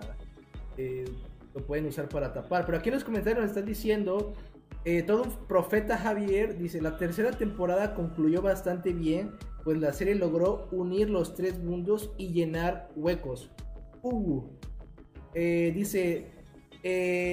eh, lo pueden usar para tapar. Pero aquí en los comentarios nos están diciendo, eh, todo un profeta Javier dice, la tercera temporada concluyó bastante bien, pues la serie logró unir los tres mundos y llenar huecos. Uh, dice,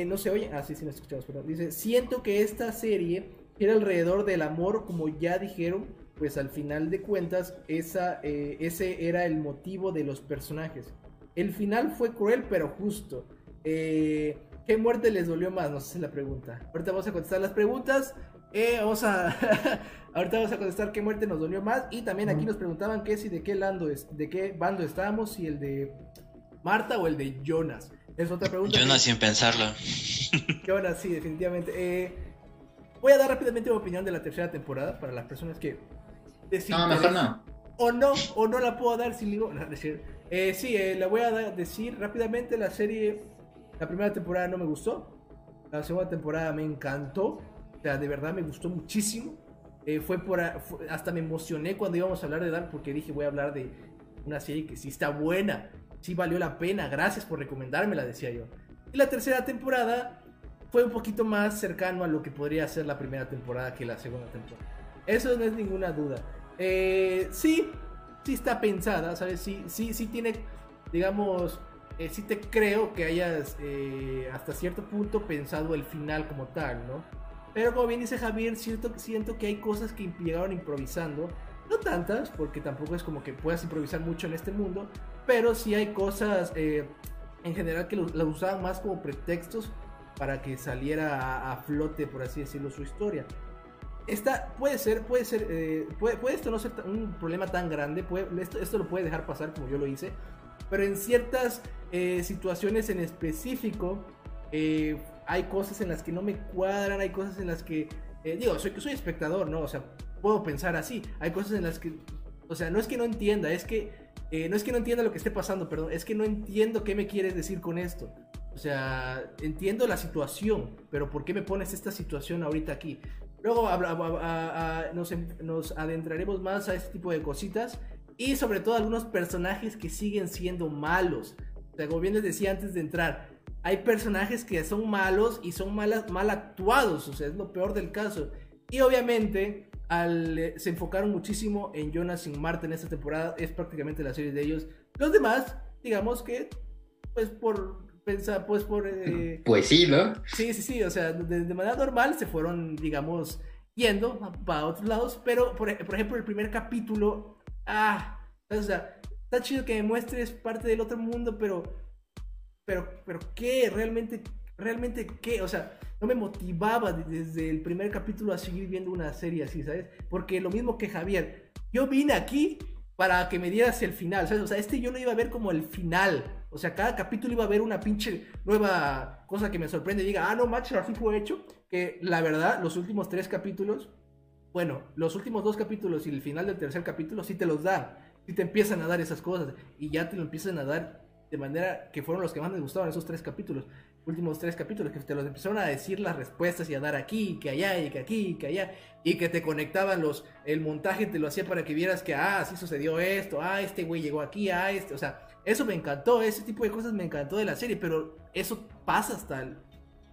no se oye, ah sí, sí nos escuchamos, pero dice, siento que esta serie era alrededor del amor, como ya dijeron, pues al final de cuentas esa, ese era el motivo de los personajes. El final fue cruel pero justo. Eh, ¿Qué muerte les dolió más? No sé si la pregunta. Ahorita vamos a contestar las preguntas. Eh, vamos a <laughs> ahorita vamos a contestar qué muerte nos dolió más. Y también aquí nos preguntaban qué si de qué lando es, de qué bando estábamos, si el de Marta o el de Jonas. Es otra pregunta. Jonas sin pensarlo. <laughs> Jonas, sí, definitivamente. voy a dar rápidamente mi opinión de la tercera temporada para las personas que no, mejor no. O no, o no la puedo dar si digo. <laughs> No, decir. Eh, sí, eh, la voy a decir rápidamente. La serie, la primera temporada no me gustó. La segunda temporada me encantó. O sea, de verdad me gustó muchísimo. Eh, fue por. hasta me emocioné cuando íbamos a hablar de Dark porque dije, voy a hablar de una serie que sí está buena. Sí valió la pena. Gracias por recomendármela, decía yo. Y la tercera temporada fue un poquito más cercano a lo que podría ser la primera temporada que la segunda temporada. Eso no es ninguna duda. Eh, sí, sí está pensada, ¿sabes? Sí, sí, sí tiene, digamos, eh, sí te creo que hayas eh, hasta cierto punto pensado el final como tal, ¿no? Pero como bien dice Javier, siento, siento que hay cosas que llegaron improvisando No tantas, porque tampoco es como que puedas improvisar mucho en este mundo, pero sí hay cosas eh, en general que las usaban más como pretextos para que saliera a, a, flote, por así decirlo, su historia. Esta puede ser, puede ser, eh, puede, puede, esto no ser un problema tan grande, puede, esto, esto, lo puede dejar pasar como yo lo hice, pero en ciertas eh, situaciones en específico eh, hay cosas en las que no me cuadran, hay cosas en las que, digo, soy, soy espectador, ¿no? O sea, puedo pensar así, hay cosas en las que, o sea, no es que no entienda, es que, no es que no entienda lo que esté pasando, perdón, es que no entiendo qué me quieres decir con esto. O sea, entiendo la situación, pero ¿por qué me pones esta situación ahorita aquí? Luego a, a, a, nos, nos, adentraremos más a este tipo de cositas y sobre todo algunos personajes que siguen siendo malos. O sea, como bien les decía antes de entrar, hay personajes que son malos y son mal, mal actuados, o sea, es lo peor del caso. Y obviamente al, se enfocaron muchísimo en Jonas y Marta en esta temporada, es prácticamente la serie de ellos. Los demás, digamos que, pues por pensar, pues por... Eh, pues sí, ¿no? Sí, sí, sí, o sea, de, de, manera normal se fueron, digamos, yendo para otros lados, pero por, por, ejemplo el primer capítulo, ah, o sea, está chido que me muestres parte del otro mundo, pero, pero, pero, ¿qué? ¿Realmente, realmente qué? O sea, no me motivaba desde el primer capítulo a seguir viendo una serie así, ¿sabes? Porque lo mismo que Javier, yo vine aquí para que me dieras el final, ¿sabes? O sea, este yo lo iba a ver como el final. O sea, cada capítulo iba a haber una pinche nueva cosa que me sorprende diga, ah, no, macho, así fue hecho. Que la verdad, los últimos tres capítulos, bueno, los últimos dos capítulos y el final del tercer capítulo sí te los dan. Sí te empiezan a dar esas cosas. Y ya te lo empiezan a dar de manera que fueron los que más me gustaron esos tres capítulos. Últimos tres capítulos que te los empezaron a decir las respuestas y a dar aquí, que allá, y que aquí, y que allá. Y que te conectaban los. El montaje te lo hacía para que vieras que, ah, sí sucedió esto, ah, este güey llegó aquí, ah, este. O sea, eso me encantó, ese tipo de cosas me encantó de la serie, pero eso pasa hasta el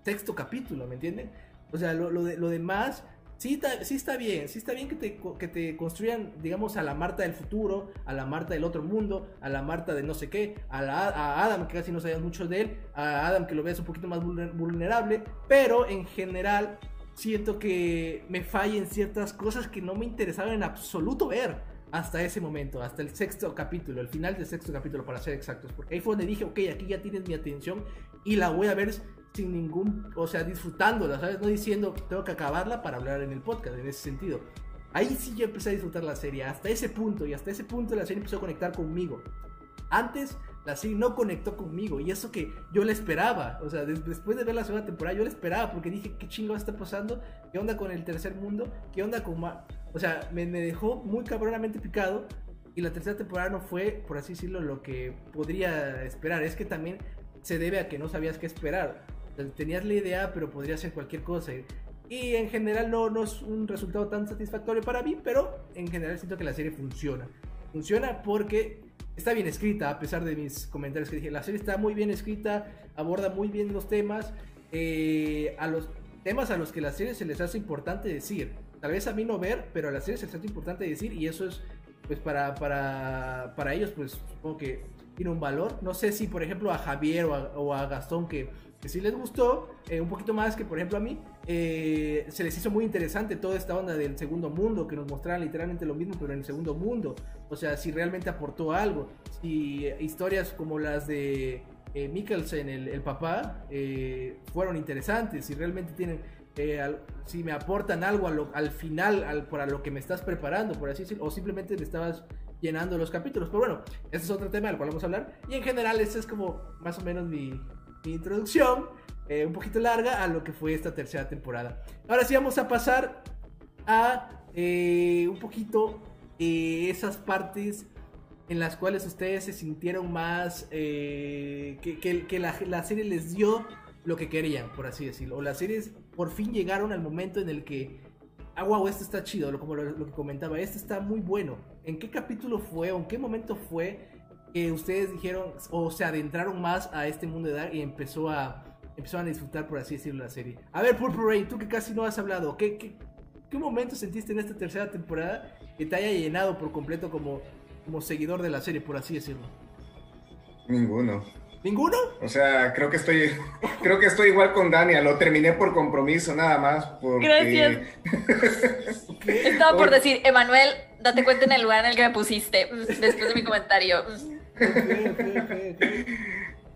sexto capítulo, ¿me entienden? O sea, lo, lo, de, lo demás, sí está, sí está bien, sí está bien que te, que te construyan, digamos, a la Marta del futuro, a la Marta del otro mundo, a la Marta de no sé qué, a, la, a Adam, que casi no sabías mucho de él, a Adam que lo veas un poquito más vulnerable, pero en general siento que me fallen ciertas cosas que no me interesaban en absoluto ver hasta ese momento, hasta el sexto capítulo, el final del sexto capítulo para ser exactos, porque ahí fue donde dije, ok, aquí ya tienes mi atención y la voy a ver sin ningún, o sea, disfrutándola, ¿sabes? No diciendo, tengo que acabarla para hablar en el podcast, en ese sentido. Ahí sí yo empecé a disfrutar la serie, hasta ese punto, y hasta ese punto la serie empezó a conectar conmigo. Antes la serie no conectó conmigo, y eso que yo la esperaba, o sea, después de ver la segunda temporada, yo la esperaba, porque dije, ¿qué chingo está pasando? ¿Qué onda con el tercer mundo? ¿Qué onda con... O sea, me, me, dejó muy cabronamente picado. Y la tercera temporada no fue, por así decirlo, lo que podría esperar. Es que también se debe a que no sabías qué esperar. Tenías la idea, pero podría ser cualquier cosa. Y en general no, no es un resultado tan satisfactorio para mí, pero en general siento que la serie funciona. Funciona porque está bien escrita, a pesar de mis comentarios que dije. La serie está muy bien escrita, aborda muy bien los temas. Eh, a los temas a los que la serie se les hace importante decir tal vez a mí no ver, pero a la serie se es importante decir y eso es, pues para, para, para ellos, pues supongo que tiene un valor. No sé si, por ejemplo, a Javier o a, o a Gastón, que, que, sí les gustó, eh, un poquito más que, por ejemplo, a mí, eh, se les hizo muy interesante toda esta onda del segundo mundo, que nos mostraran literalmente lo mismo, pero en el segundo mundo. O sea, si realmente aportó algo. Si historias como las de eh, Mikkelsen, el, papá, fueron interesantes, si realmente tienen eh, al, si me aportan algo al final, al, para lo que me estás preparando, por así decirlo, o simplemente me estabas llenando los capítulos. Pero bueno, ese es otro tema del cual vamos a hablar. Y en general, esa es como más o menos mi introducción, eh, un poquito larga, a lo que fue esta tercera temporada. Ahora sí vamos a pasar a eh, un poquito esas partes en las cuales ustedes se sintieron más que, que, la, la serie les dio lo que querían, por así decirlo. O las series por fin llegaron al momento en el que, ah, wow, esto está chido, como lo, lo, que comentaba, esto está muy bueno. ¿En qué capítulo fue o en qué momento fue que ustedes dijeron o se adentraron más a este mundo de Dark y empezó a, empezaron a disfrutar, por así decirlo, la serie? A ver, Purple Rain, tú que casi no has hablado, ¿qué, qué, qué momento sentiste en esta tercera temporada que te haya llenado por completo como, como seguidor de la serie, por así decirlo? Ninguno. ¿Ninguno? O sea, creo que estoy, <laughs> creo que estoy igual con Dania. Lo terminé por compromiso nada más. Porque... Gracias. <laughs> Estaba por decir, Emanuel, date cuenta en el lugar en el que me pusiste después de mi comentario.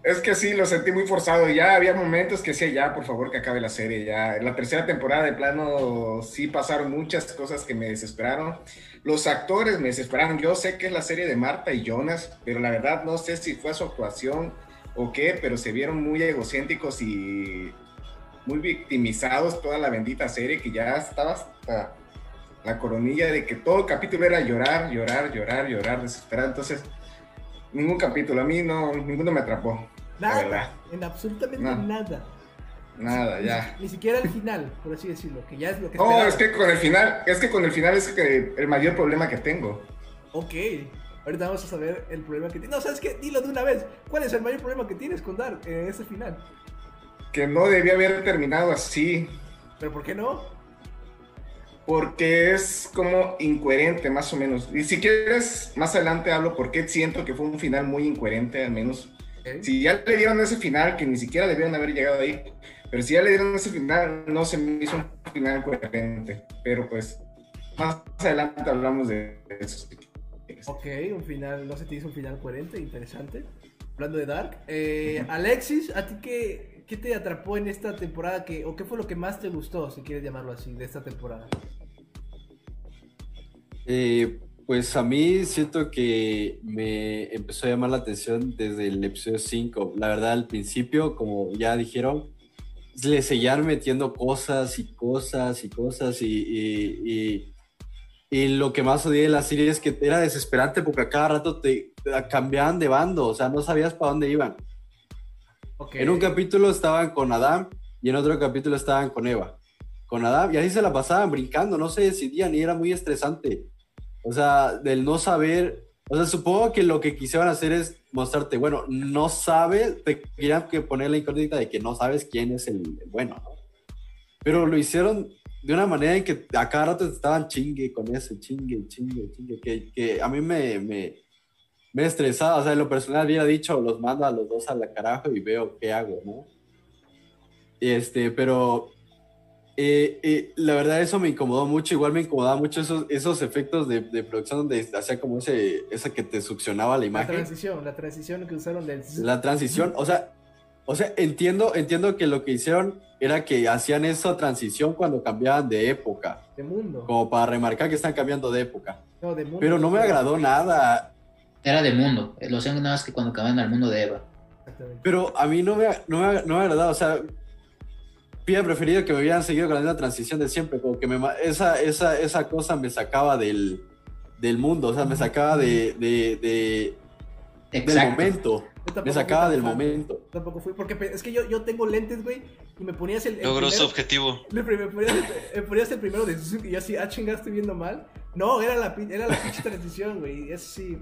Es que sí, lo sentí muy forzado. Ya había momentos que decía, ya, por favor, que acabe la serie. Ya, en la tercera temporada de plano sí pasaron muchas cosas que me desesperaron. Los actores me desesperaron. Yo sé que es la serie de Marta y Jonas, pero la verdad no sé si fue su actuación o qué, pero se vieron muy egocéntricos y muy victimizados toda la bendita serie que ya estaba hasta la coronilla de que todo capítulo era llorar, llorar, llorar, llorar, desesperado. Entonces, ningún capítulo, a mí no, ninguno me atrapó. Nada, en absolutamente nada. Nada, ya. Ni, siquiera el final, por así decirlo, que ya es lo que No, es que con el final, es que con el final es que el mayor problema que tengo. Ok. Ahorita vamos a saber el problema que tienes. No, ¿sabes qué? Dilo de una vez. ¿Cuál es el mayor problema que tienes con Dark en ese final? Que no debía haber terminado así. ¿Pero por qué no? Porque es como incoherente, más o menos. Y si quieres, más adelante hablo porque siento que fue un final muy incoherente, al menos. Si ya le dieron ese final, que ni siquiera debieron haber llegado ahí, pero si ya le dieron ese final, no se me hizo un final coherente. Pero pues, más adelante hablamos de eso. Ok, un final, no se te hizo un final coherente, interesante. Hablando de Dark. Eh, Alexis, ¿a ti qué, qué, te atrapó en esta temporada? Que, ¿O qué fue lo que más te gustó, si quieres llamarlo así, de esta temporada? Eh, pues a mí siento que me empezó a llamar la atención desde el episodio 5. La verdad, al principio, como ya dijeron, le seguían metiendo cosas y cosas y cosas y y lo que más odié de la serie es que era desesperante porque a cada rato te, cambiaban de bando, o sea, no sabías para dónde iban. En un capítulo estaban con Adam y en otro capítulo estaban con Eva. Con Adam, y ahí se la pasaban brincando, no se decidían y era muy estresante. O sea, del no saber, o sea, supongo que lo que quisieron hacer es mostrarte, bueno, no sabes, te querían que poner la incógnita de que no sabes quién es el, el bueno, ¿no? Pero lo hicieron de una manera en que a cada rato estaban chingue con eso, chingue, chingue, chingue, que, que a mí me, me, me estresaba, o sea, en lo personal hubiera dicho, los mando a los dos a la carajo y veo qué hago, ¿no? Este, pero eh, eh, la verdad eso me incomodó mucho, igual me incomodaba mucho esos, esos efectos de, de producción donde hacía como ese, esa que te succionaba la imagen. La transición, la transición que usaron del... La transición, o sea, o sea, entiendo, entiendo que lo que hicieron era que hacían esa transición cuando cambiaban de época. De mundo. Como para remarcar que están cambiando de época. No, de mundo. Pero no me agradó nada. Era de mundo. Lo sé nada más que cuando cambian al mundo de Eva. Pero a mí no me, no me, no me agradado. O sea, hubiera preferido que me hubieran seguido con la transición de siempre. Como que me, esa, esa, esa cosa me sacaba del, del mundo. O sea, me sacaba de, de, de del momento. Me sacaba del momento. Tampoco fui, porque es que yo, yo tengo lentes, güey, y me ponías el. Logró su objetivo. Me, ponías, el primero de y yo así, ah, chingada, estoy viendo mal. No, era la, era la pinche transición, güey. Eso sí.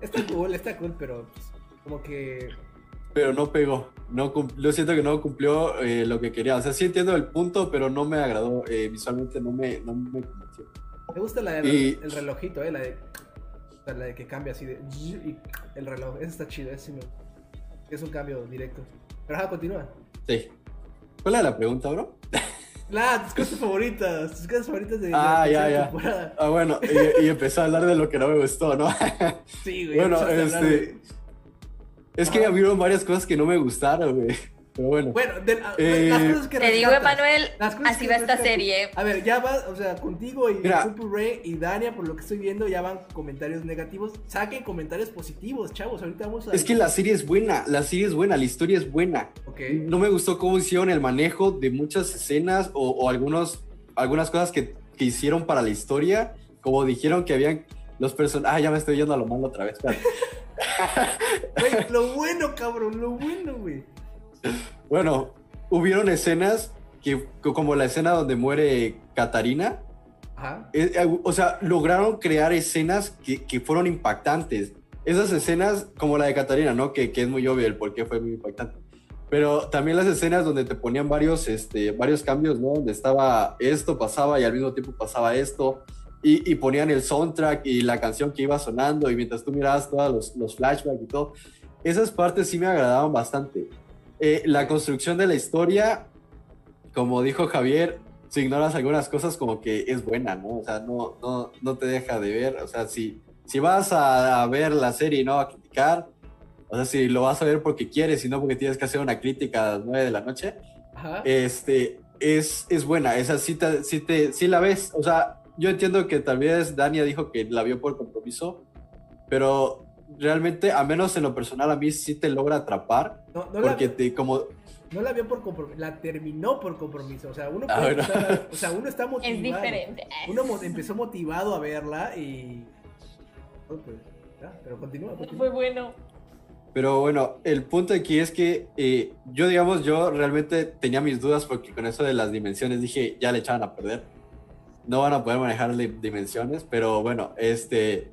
Está cool, está cool, pero pues, como que. Pero no pegó. No yo siento que no cumplió eh, lo que quería. O sea, sí entiendo el punto, pero no me agradó. Eh, visualmente no me, no me convenció. Me gusta la de, el relojito, eh, la de. La de que cambia así de. Y el reloj. Eso está chido, ese sí me es un cambio directo. Pero ajá, continúa. Sí. ¿Cuál es la pregunta, bro? La, tus cosas favoritas, tus cosas favoritas de ah, ya, ya. Ah, bueno, y, y, empezó a hablar de lo que no me gustó, ¿no? Sí, güey. Bueno, este... Es que había varias cosas que no me gustaron, güey. Pero bueno. Bueno, de, eh, las cosas que Te digo, Emanuel, así va esta serie. A ver, ya va, o sea, contigo y Super Ray y Dania, por lo que estoy viendo, ya van comentarios negativos. Saquen comentarios positivos, chavos. Ahorita vamos a. Es que la serie es buena, la serie es buena, la historia es buena. Okay. No me gustó cómo hicieron el manejo de muchas escenas o, o algunos, algunas cosas que, que, hicieron para la historia. Como dijeron que habían los personajes. Ah, ya me estoy yendo a lo malo otra vez. <laughs> Güey, lo bueno, cabrón, lo bueno, güey. Bueno, hubieron escenas que, como la escena donde muere Katarina. Eh, eh, o sea, lograron crear escenas que, fueron impactantes. Esas escenas, como la de Katarina, ¿no? Que, es muy obvio el por qué fue muy impactante. Pero también las escenas donde te ponían varios, este, varios cambios, ¿no? Donde estaba esto, pasaba y al mismo tiempo pasaba esto. Y, ponían el soundtrack y la canción que iba sonando y mientras tú mirabas todos los, los flashbacks y todo esas partes sí me agradaban bastante. Eh, la construcción de la historia, como dijo Javier, si ignoras algunas cosas como que es buena, ¿no? O sea, no, no, no te deja de ver. O sea, si, si vas a, ver la serie y no a criticar, o sea, si lo vas a ver porque quieres y no porque tienes que hacer una crítica a las 9 de la noche, este, es, es buena. Esa sí, te, sí, te, sí la ves. O sea, yo entiendo que tal vez Dania dijo que la vio por compromiso, pero realmente, a menos en lo personal, a mí sí te logra atrapar. No, no porque te, como, no la vio por compromiso, la terminó por compromiso. O sea, uno, ah, estar, o sea, uno está motivado. Es diferente. Uno empezó motivado a verla y. Pues, pero continúa, Fue bueno. Pero bueno, el punto aquí es que eh, yo, digamos, yo realmente tenía mis dudas porque con eso de las dimensiones dije, ya le echaban a perder. No van a poder manejar dimensiones, pero bueno, este.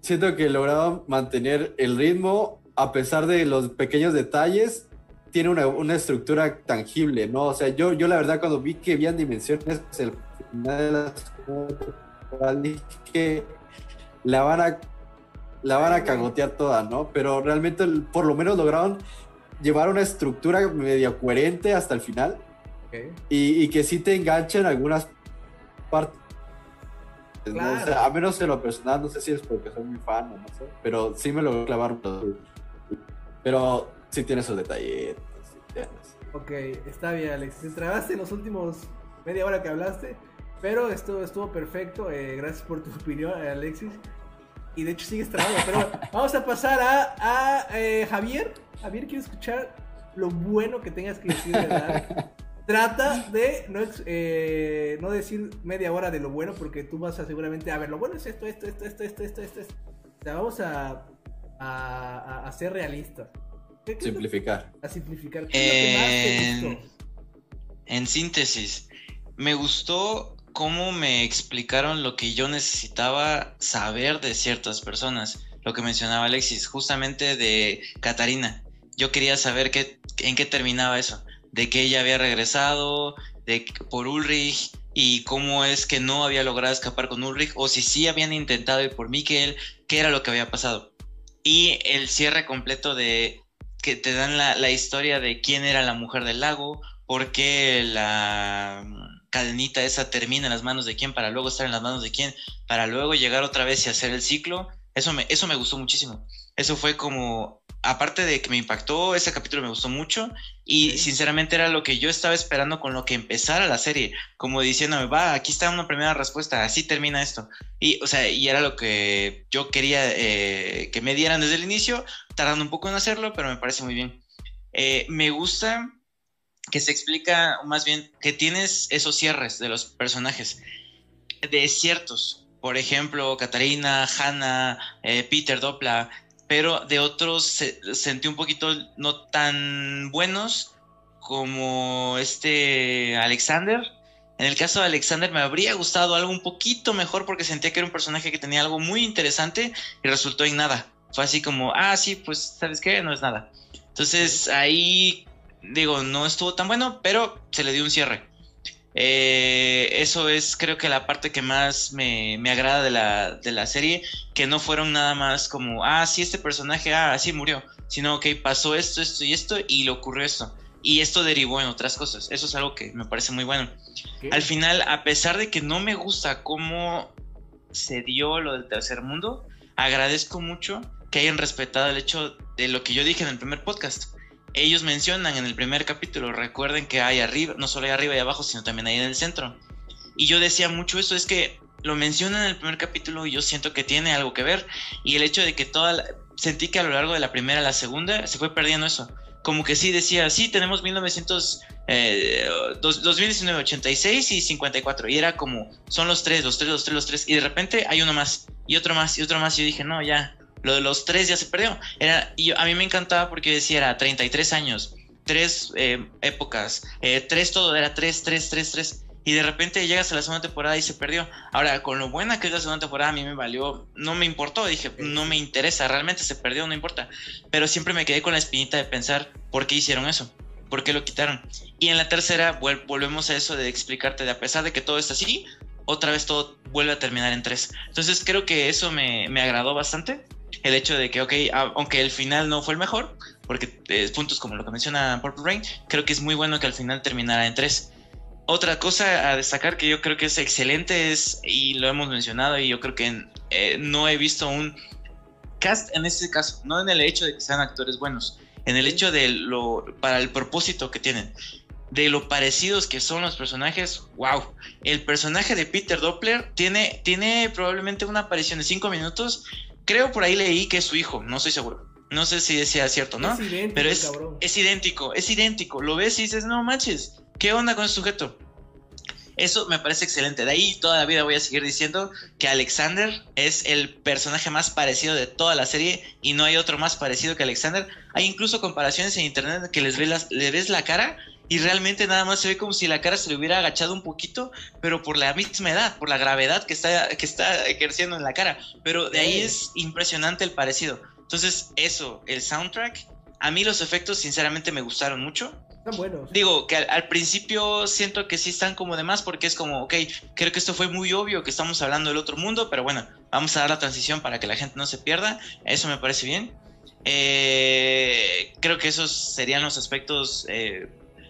Siento que lograron mantener el ritmo a pesar de los pequeños detalles tiene una, una, estructura tangible, ¿no? O sea, yo, yo la verdad cuando vi que habían dimensiones, el final de las dije la van a la van a cagotear toda, ¿no? Pero realmente por lo menos lograron llevar una estructura medio coherente hasta el final y, y, que sí te enganchen algunas partes. O sea, a menos en lo personal, no sé si es porque soy muy fan o no sé, pero sí me lo clavaron. Pero sí tiene sus detallitos. Ok, está bien, Alex. Te trabaste en los últimos media hora que hablaste, pero esto estuvo perfecto. Eh, gracias por tu <laughs> opinión, Alexis. Y de hecho sigues trabado, pero <laughs> vamos a pasar a, a eh, Javier. Javier, quiero escuchar lo bueno que tengas que decir de <laughs> Trata de no, eh, no decir media hora de lo bueno, porque tú vas a seguramente, a ver, lo bueno es esto, esto, esto, esto, esto, esto, esto. O sea, vamos a, a, a ser realistas simplificar. A simplificar. en, síntesis, me gustó cómo me explicaron lo que yo necesitaba saber de ciertas personas. Lo que mencionaba Alexis, justamente de Catarina. Yo quería saber qué, en qué terminaba eso. De que ella había regresado, de por Ulrich y cómo es que no había logrado escapar con Ulrich, o si sí habían intentado ir por Mikkel, qué era lo que había pasado. Y el cierre completo de que te dan la, historia de quién era la mujer del lago, por qué la cadenita esa termina en las manos de quién para luego estar en las manos de quién, para luego llegar otra vez y hacer el ciclo. Eso eso me gustó muchísimo. Eso fue como aparte de que me impactó, ese capítulo me gustó mucho y sinceramente era lo que yo estaba esperando con lo que empezara la serie, como diciéndome, va, aquí está una primera respuesta, así termina esto. Y, o sea, y era lo que yo quería eh, que me dieran desde el inicio, tardando un poco en hacerlo, pero me parece muy bien. Eh, me gusta que se explica, más bien, que tienes esos cierres de los personajes, de ciertos. Por ejemplo, Katarina, Hannah, eh, Peter Doppler, pero de otros sentí un poquito no tan buenos como este Alexander. En el caso de Alexander me habría gustado algo un poquito mejor porque sentía que era un personaje que tenía algo muy interesante y resultó en nada. Fue así como, ah, sí, pues, ¿sabes qué? No es nada. Entonces ahí, digo, no estuvo tan bueno, pero se le dio un cierre. Eh, eso es creo que la parte que más me, agrada de la, de la, serie, que no fueron nada más como, ah, sí, este personaje, ah, sí murió, sino que pasó esto, esto y esto y le ocurrió esto. Y esto derivó en otras cosas. Eso es algo que me parece muy bueno. Al final, a pesar de que no me gusta cómo se dio lo del tercer mundo, agradezco mucho que hayan respetado el hecho de lo que yo dije en el primer podcast ellos mencionan en el primer capítulo, recuerden que hay arriba, no solo hay arriba y abajo, sino también hay en el centro. Y yo decía mucho eso, es que lo mencionan en el primer capítulo y yo siento que tiene algo que ver. Y el hecho de que toda sentí que a lo largo de la primera a la segunda se fue perdiendo eso. Como que sí decía, sí, tenemos 1900, eh, 2019, 86 y 54. Y era como, son los tres, los tres, los tres, los tres. Y de repente hay uno más, y otro más, y otro más. Y yo dije, no, ya, lo de los tres ya se perdió. Era, y a mí me encantaba porque decía, era 33 años, tres eh, épocas, eh, tres todo, era tres, tres, tres, tres. Y de repente llegas a la segunda temporada y se perdió. Ahora, con lo buena que es la segunda temporada, a mí me valió, no me importó, dije, no me interesa, realmente se perdió, no importa. Pero siempre me quedé con la espinita de pensar, ¿por qué hicieron eso? ¿Por qué lo quitaron? Y en la tercera volvemos a eso de explicarte, de a pesar de que todo está así, otra vez todo vuelve a terminar en tres. Entonces creo que eso me, me agradó bastante el hecho de que, ok, aunque el final no fue el mejor, porque eh, puntos como lo que menciona Purple Rain, creo que es muy bueno que al final terminara en tres. Otra cosa a destacar que yo creo que es excelente es, y lo hemos mencionado, y yo creo que eh, no he visto un cast en este caso, no en el hecho de que sean actores buenos, en el hecho de lo, para el propósito que tienen, de lo parecidos que son los personajes, wow, el personaje de Peter Doppler tiene, tiene probablemente una aparición de cinco minutos, creo por ahí leí que es su hijo, no estoy seguro. No sé si sea cierto, ¿no? Es idéntico, Pero es, cabrón. es idéntico, es idéntico. Lo ves y dices, no manches, ¿qué onda con el sujeto? Eso me parece excelente. De ahí toda la vida voy a seguir diciendo que Alexander es el personaje más parecido de toda la serie y no hay otro más parecido que Alexander. Hay incluso comparaciones en internet que les ves, las, le ves la cara y realmente nada más se ve como si la cara se le hubiera agachado un poquito, pero por la misma edad, por la gravedad que está, que está ejerciendo en la cara. Pero de ahí es impresionante el parecido. Entonces, eso, el soundtrack, a mí los efectos sinceramente me gustaron mucho. Están buenos. Digo que al, al, principio siento que sí están como de más porque es como, ok, creo que esto fue muy obvio que estamos hablando del otro mundo, pero bueno, vamos a dar la transición para que la gente no se pierda. Eso me parece bien. Eh, creo que esos serían los aspectos, eh,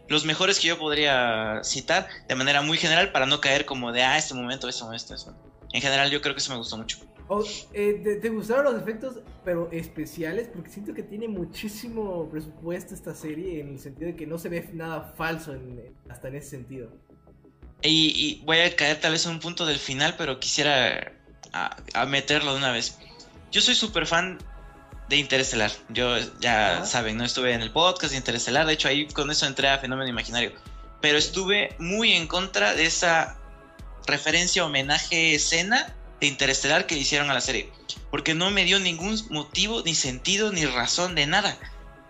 los mejores que yo podría citar de manera muy general para no caer como de, ah, este momento, este momento, eso. En general yo creo que eso me gustó mucho. Oh, eh, te, ¿te, gustaron los efectos, pero especiales? Porque siento que tiene muchísimo presupuesto esta serie en el sentido de que no se ve nada falso en, hasta en ese sentido. Y, y, voy a caer tal vez en un punto del final, pero quisiera a, a meterlo de una vez. Yo soy súper fan de Interestelar. Yo ya ¿Ah? saben, no estuve en el podcast de Interestelar. De hecho, ahí con eso entré a Fenómeno Imaginario. Pero estuve muy en contra de esa referencia, homenaje, escena de Interestelar que hicieron a la serie. Porque no me dio ningún motivo, ni sentido, ni razón de nada.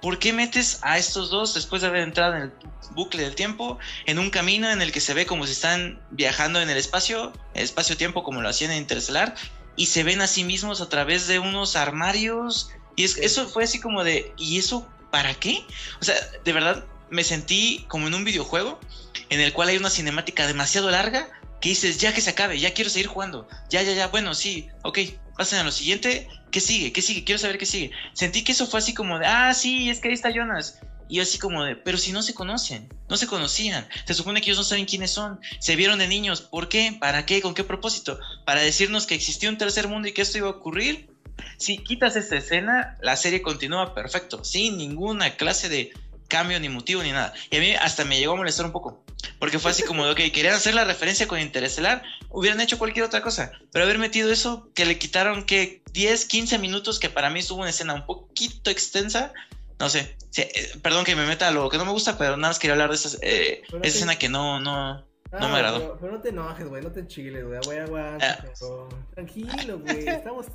¿Por qué metes a estos dos después de haber entrado en el bucle del tiempo en un camino en el que se ve como si están viajando en el espacio, espacio-tiempo como lo hacían en Interestelar, y se ven a sí mismos a través de unos armarios? Y es, eso fue así como de, ¿y eso para qué? O sea, de verdad me sentí como en un videojuego en el cual hay una cinemática demasiado larga que dices, ya que se acabe, ya quiero seguir jugando, ya, ya, ya, bueno, sí, ok, pasen a lo siguiente, ¿qué sigue? ¿Qué sigue? Quiero saber qué sigue. Sentí que eso fue así como de, ah, sí, es que ahí está Jonas. Y yo así como de, pero si no se conocen, no se conocían, se supone que ellos no saben quiénes son, se vieron de niños, ¿por qué? ¿Para qué? ¿Con qué propósito? ¿Para decirnos que existió un tercer mundo y que esto iba a ocurrir? Si quitas esta escena, la serie continúa perfecto, sin ninguna clase de cambio, ni motivo, ni nada. Y a mí hasta me llegó a molestar un poco. Porque fue así como ok, querían hacer la referencia con Interestelar, hubieran hecho cualquier otra cosa. Pero haber metido eso, que le quitaron que 10, 15 minutos, que para mí estuvo una escena un poquito extensa. No sé, sí, eh, perdón que me meta a lo que no me gusta, pero nada más quería hablar de esa, eh, esa te... escena que no, no, no ah, me agradó. Pero, pero, no te enojes, güey, no te enchiles, güey, güey, aguanta, ah. Tranquilo, güey, estamos,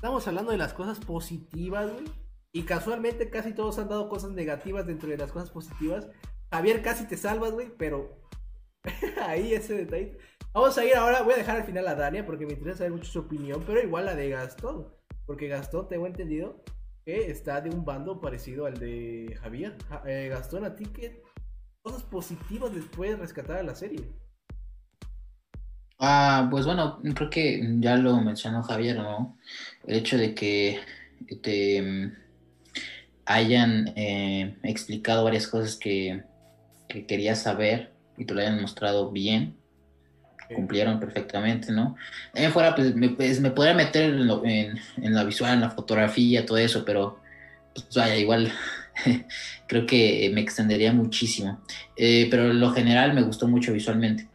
estamos hablando de las cosas positivas, güey. Y casualmente casi todos han dado cosas negativas dentro de las cosas positivas. Javier, casi te salvas, güey, pero <laughs> ahí ese detalle. Vamos a ir ahora, voy a dejar al final a Dania porque me interesa saber mucho su opinión, pero igual la de Gastón. Porque Gastón, tengo entendido que está de un bando parecido al de Javier. Eh, Gastón, ¿a ti qué cosas positivas les puedes rescatar a la serie? Ah, pues bueno, creo que ya lo mencionó Javier, ¿no? El hecho de que te hayan eh, explicado varias cosas que, que querías saber y te lo hayan mostrado bien, cumplieron perfectamente, ¿no? De fuera, pues me, pues, me podría meter en, lo, en, en, la visual, en la fotografía, todo eso, pero pues vaya, igual <laughs> creo que me extendería muchísimo. Eh, pero en lo general me gustó mucho visualmente.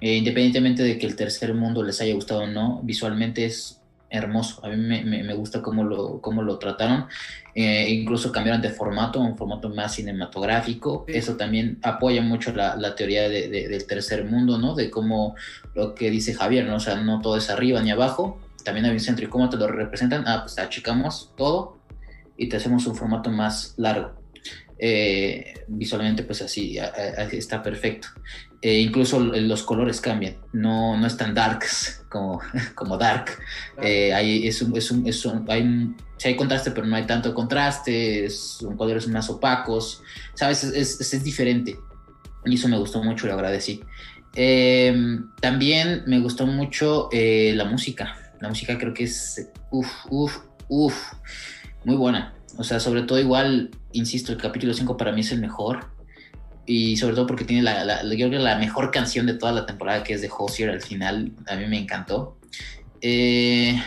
Eh, independientemente de que el tercer mundo les haya gustado o no, visualmente es hermoso. A mí me, me, me gusta cómo lo, cómo lo trataron. Eh, incluso cambiaron de formato, un formato más cinematográfico. Sí. Eso también apoya mucho la, la teoría de, de, del tercer mundo, ¿no? De cómo lo que dice Javier, ¿no? O sea, no todo es arriba ni abajo. También hay un centro. ¿Y cómo te lo representan? Ah, pues achicamos todo y te hacemos un formato más largo. Eh, visualmente, pues así, está perfecto. Eh, incluso los colores cambian, no, no están darks como, <laughs> como dark. Eh, hay, es un, es un, es un, hay, un, sí hay contraste, pero no hay tanto contraste, son colores más opacos, ¿sabes? Es, es, es diferente. Y eso me gustó mucho, lo agradecí. Eh, también me gustó mucho eh, la música. La música creo que es, uff, uff, uff, muy buena. O sea, sobre todo igual, insisto, el capítulo 5 para mí es el mejor. Y sobre todo porque tiene la, la, yo creo la mejor canción de toda la temporada, que es de Hosier al final. A mí me encantó. Eh,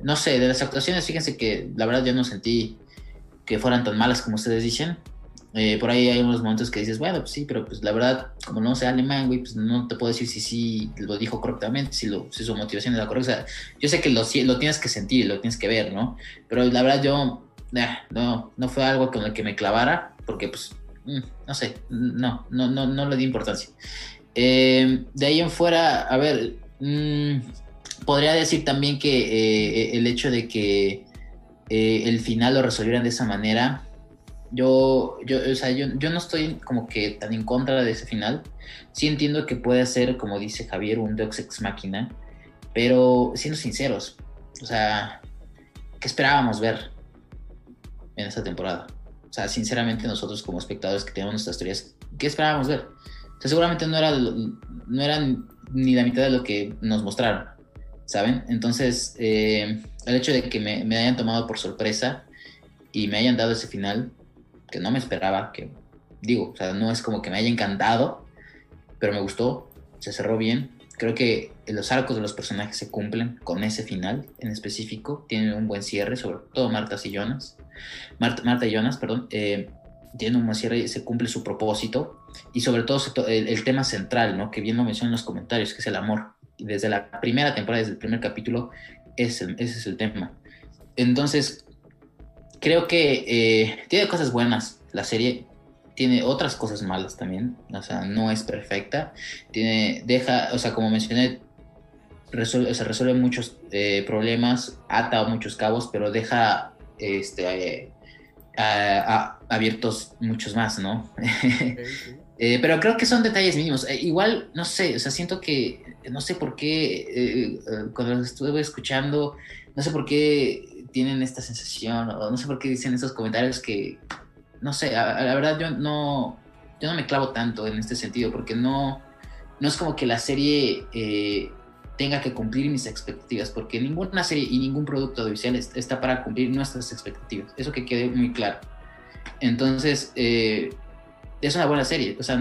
no sé, de las actuaciones, fíjense que la verdad yo no sentí que fueran tan malas como ustedes dicen. Eh, por ahí hay unos momentos que dices, bueno, pues sí, pero pues la verdad, como no sé alemán, güey, pues no te puedo decir si sí lo dijo correctamente, si, lo, si su motivación es la correcta. O sea, yo sé que lo, lo tienes que sentir, lo tienes que ver, ¿no? Pero la verdad yo, no, no fue algo con el que me clavara, porque pues, mm, no sé, no, no, no, no le di importancia. Eh, de ahí en fuera, a ver, mmm, podría decir también que eh, el hecho de que eh, el final lo resolvieran de esa manera, yo, yo, o sea, yo, yo, no estoy como que tan en contra de ese final. Sí entiendo que puede ser, como dice Javier, un Deus Ex Máquina, pero siendo sinceros, o sea, ¿qué esperábamos ver en esta temporada? O sea, sinceramente nosotros como espectadores que tenemos nuestras teorías, ¿qué esperábamos ver? O sea, seguramente no era, no ni la mitad de lo que nos mostraron. ¿saben? Entonces, eh, el hecho de que me, me, hayan tomado por sorpresa y me hayan dado ese final, que no me esperaba, que digo, o sea, no es como que me haya encantado, pero me gustó, se cerró bien. Creo que los arcos de los personajes se cumplen con ese final en específico, tienen un buen cierre, sobre todo Marta y Jonas. Marta, Marta Jonas, perdón, eh, tienen un cierre se cumple su propósito. Y sobre todo el, tema central, ¿no? Que bien lo mencionan en los comentarios, que es el amor desde la primera temporada, desde el primer capítulo, ese, ese es el tema. Entonces, creo que eh, tiene cosas buenas la serie, tiene otras cosas malas también, o sea, no es perfecta, tiene, deja, o sea, como mencioné, resuelve, resuelve muchos eh, problemas, ata muchos cabos, pero deja este, eh, abiertos muchos más, ¿no? <laughs> Eh, pero creo que son detalles mínimos. Eh, igual, no sé, o sea, siento que, no sé por qué, eh, cuando los estuve escuchando, no sé por qué tienen esta sensación, o no sé por qué dicen esos comentarios que, no sé, la verdad yo no, yo no me clavo tanto en este sentido, porque no, no es como que la serie tenga que cumplir mis expectativas, porque ninguna serie y ningún producto audiovisual está para cumplir nuestras expectativas. Eso que quede muy claro. Entonces, eh, es una buena serie. O sea,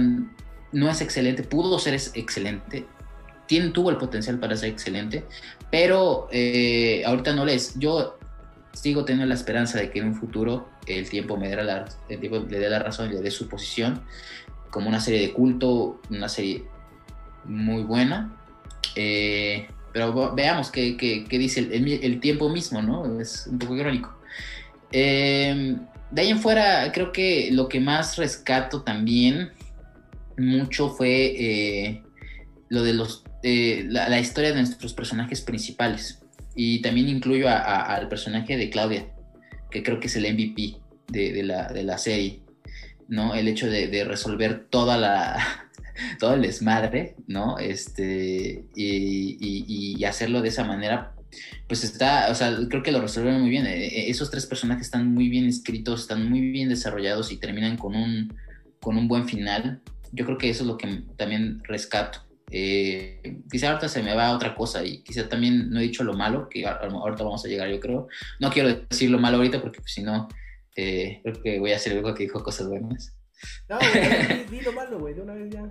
no es excelente, pudo ser excelente, tiene, tuvo el potencial para ser excelente, pero eh, ahorita no lo es. Yo sigo teniendo la esperanza de que en un futuro el tiempo me la, le dé la razón y le dé su posición como una serie de culto, una serie muy buena. Eh, pero veamos qué, qué, dice el, el, tiempo mismo, ¿no? Es un poco irónico. Eh, de ahí en fuera, creo que lo que más rescato también mucho fue eh, lo de los, eh, la, historia de nuestros personajes principales. Y también incluyo al personaje de Claudia, que creo que es el MVP de, la, serie. ¿no? El hecho de, resolver toda la, <laughs> todo el desmadre, ¿no? Este, y, y, hacerlo de esa manera pues está, o sea, creo que lo resolvieron muy bien. Eh, eh, esos tres personajes están muy bien escritos, están muy bien desarrollados y terminan con un, con un buen final. Yo creo que eso es lo que también rescato. Eh, quizá ahorita se me va a otra cosa y quizá también no he dicho lo malo, que ahorita vamos a llegar, yo creo. No quiero decir lo malo ahorita porque pues, si no, creo que voy a hacer algo que dijo cosas buenas. No, di, lo malo, güey, de una vez ya.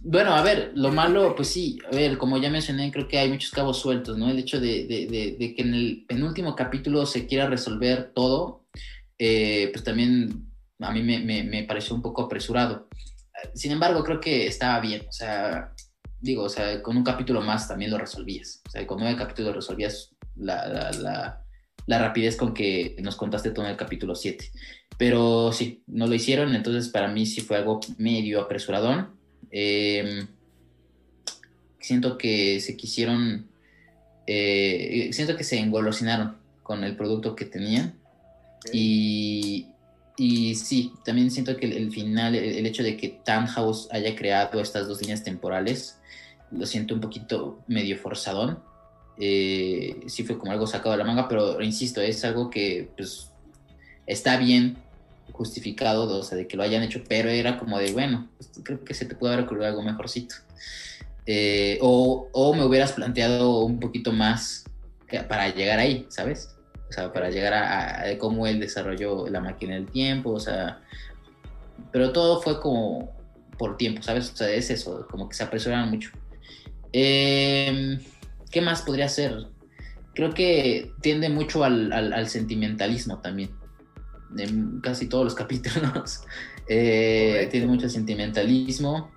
Bueno, a ver, lo malo, pues sí, a ver, como ya mencioné, creo que hay muchos cabos sueltos, ¿no? El hecho de, que en el penúltimo capítulo se quiera resolver todo, eh, pues también a mí me, pareció un poco apresurado. Sin embargo, creo que estaba bien, o sea, digo, o sea, con un capítulo más también lo resolvías, o sea, con nueve capítulos resolvías la, rapidez con que nos contaste todo en el capítulo 7. Pero sí, no lo hicieron, entonces para mí sí fue algo medio apresuradón Em, siento que se quisieron, eh, siento que se engolosinaron con el producto que tenían. Y, y sí, también siento que el, final, el, hecho de que Tannhaus haya creado estas dos líneas temporales, lo siento un poquito medio forzadón. Eh, sí fue como algo sacado de la manga, pero insisto, es algo que pues está bien justificado, o sea, de que lo hayan hecho, pero era como de, bueno, pues, creo que se te puede haber ocurrido algo mejorcito. Eh, o, me hubieras planteado un poquito más para llegar ahí, ¿sabes? O sea, para llegar a, cómo él desarrolló la máquina del tiempo, o sea, pero todo fue como por tiempo, ¿sabes? O sea, es eso, como que se apresuraron mucho. Eh, ¿Qué más podría ser? Creo que tiende mucho al, al, al sentimentalismo también. En casi todos los <laughs> capítulos. Eh, tiene mucho sentimentalismo.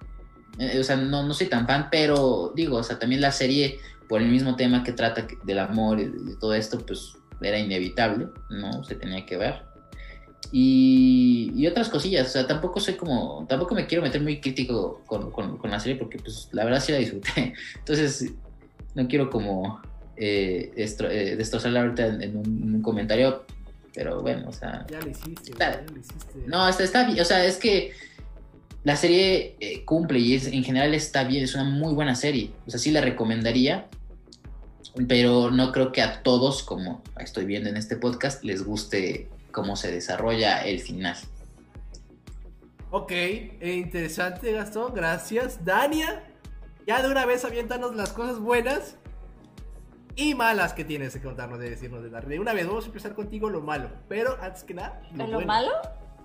Eh, o sea, no, no soy tan fan, pero digo, o sea, también la serie, por el mismo tema que trata del amor y de todo esto, pues era inevitable, ¿no? Se tenía que ver. Y, y, otras cosillas, o sea, tampoco soy como, tampoco me quiero meter muy crítico con, con, con la serie porque pues la verdad sí la disfruté. <laughs> Entonces, no quiero como eh, destro, eh, destrozarla ahorita en, en, un, en, un, comentario, pero bueno, o sea... Ya lo hiciste, está, ya lo hiciste. No, está, está bien, o sea, es que la serie eh, cumple y es, en general está bien, es una muy buena serie, o sea, sí la recomendaría, pero no creo que a todos, como estoy viendo en este podcast, les guste cómo se desarrolla el final. Ok, eh, interesante Gastón, gracias. Dania, ya de una vez aviéntanos las cosas buenas y malas que tienes que contarnos de decirnos de darle. De una vez vamos a empezar contigo lo malo, pero antes que nada, lo, ¿Lo bueno. malo?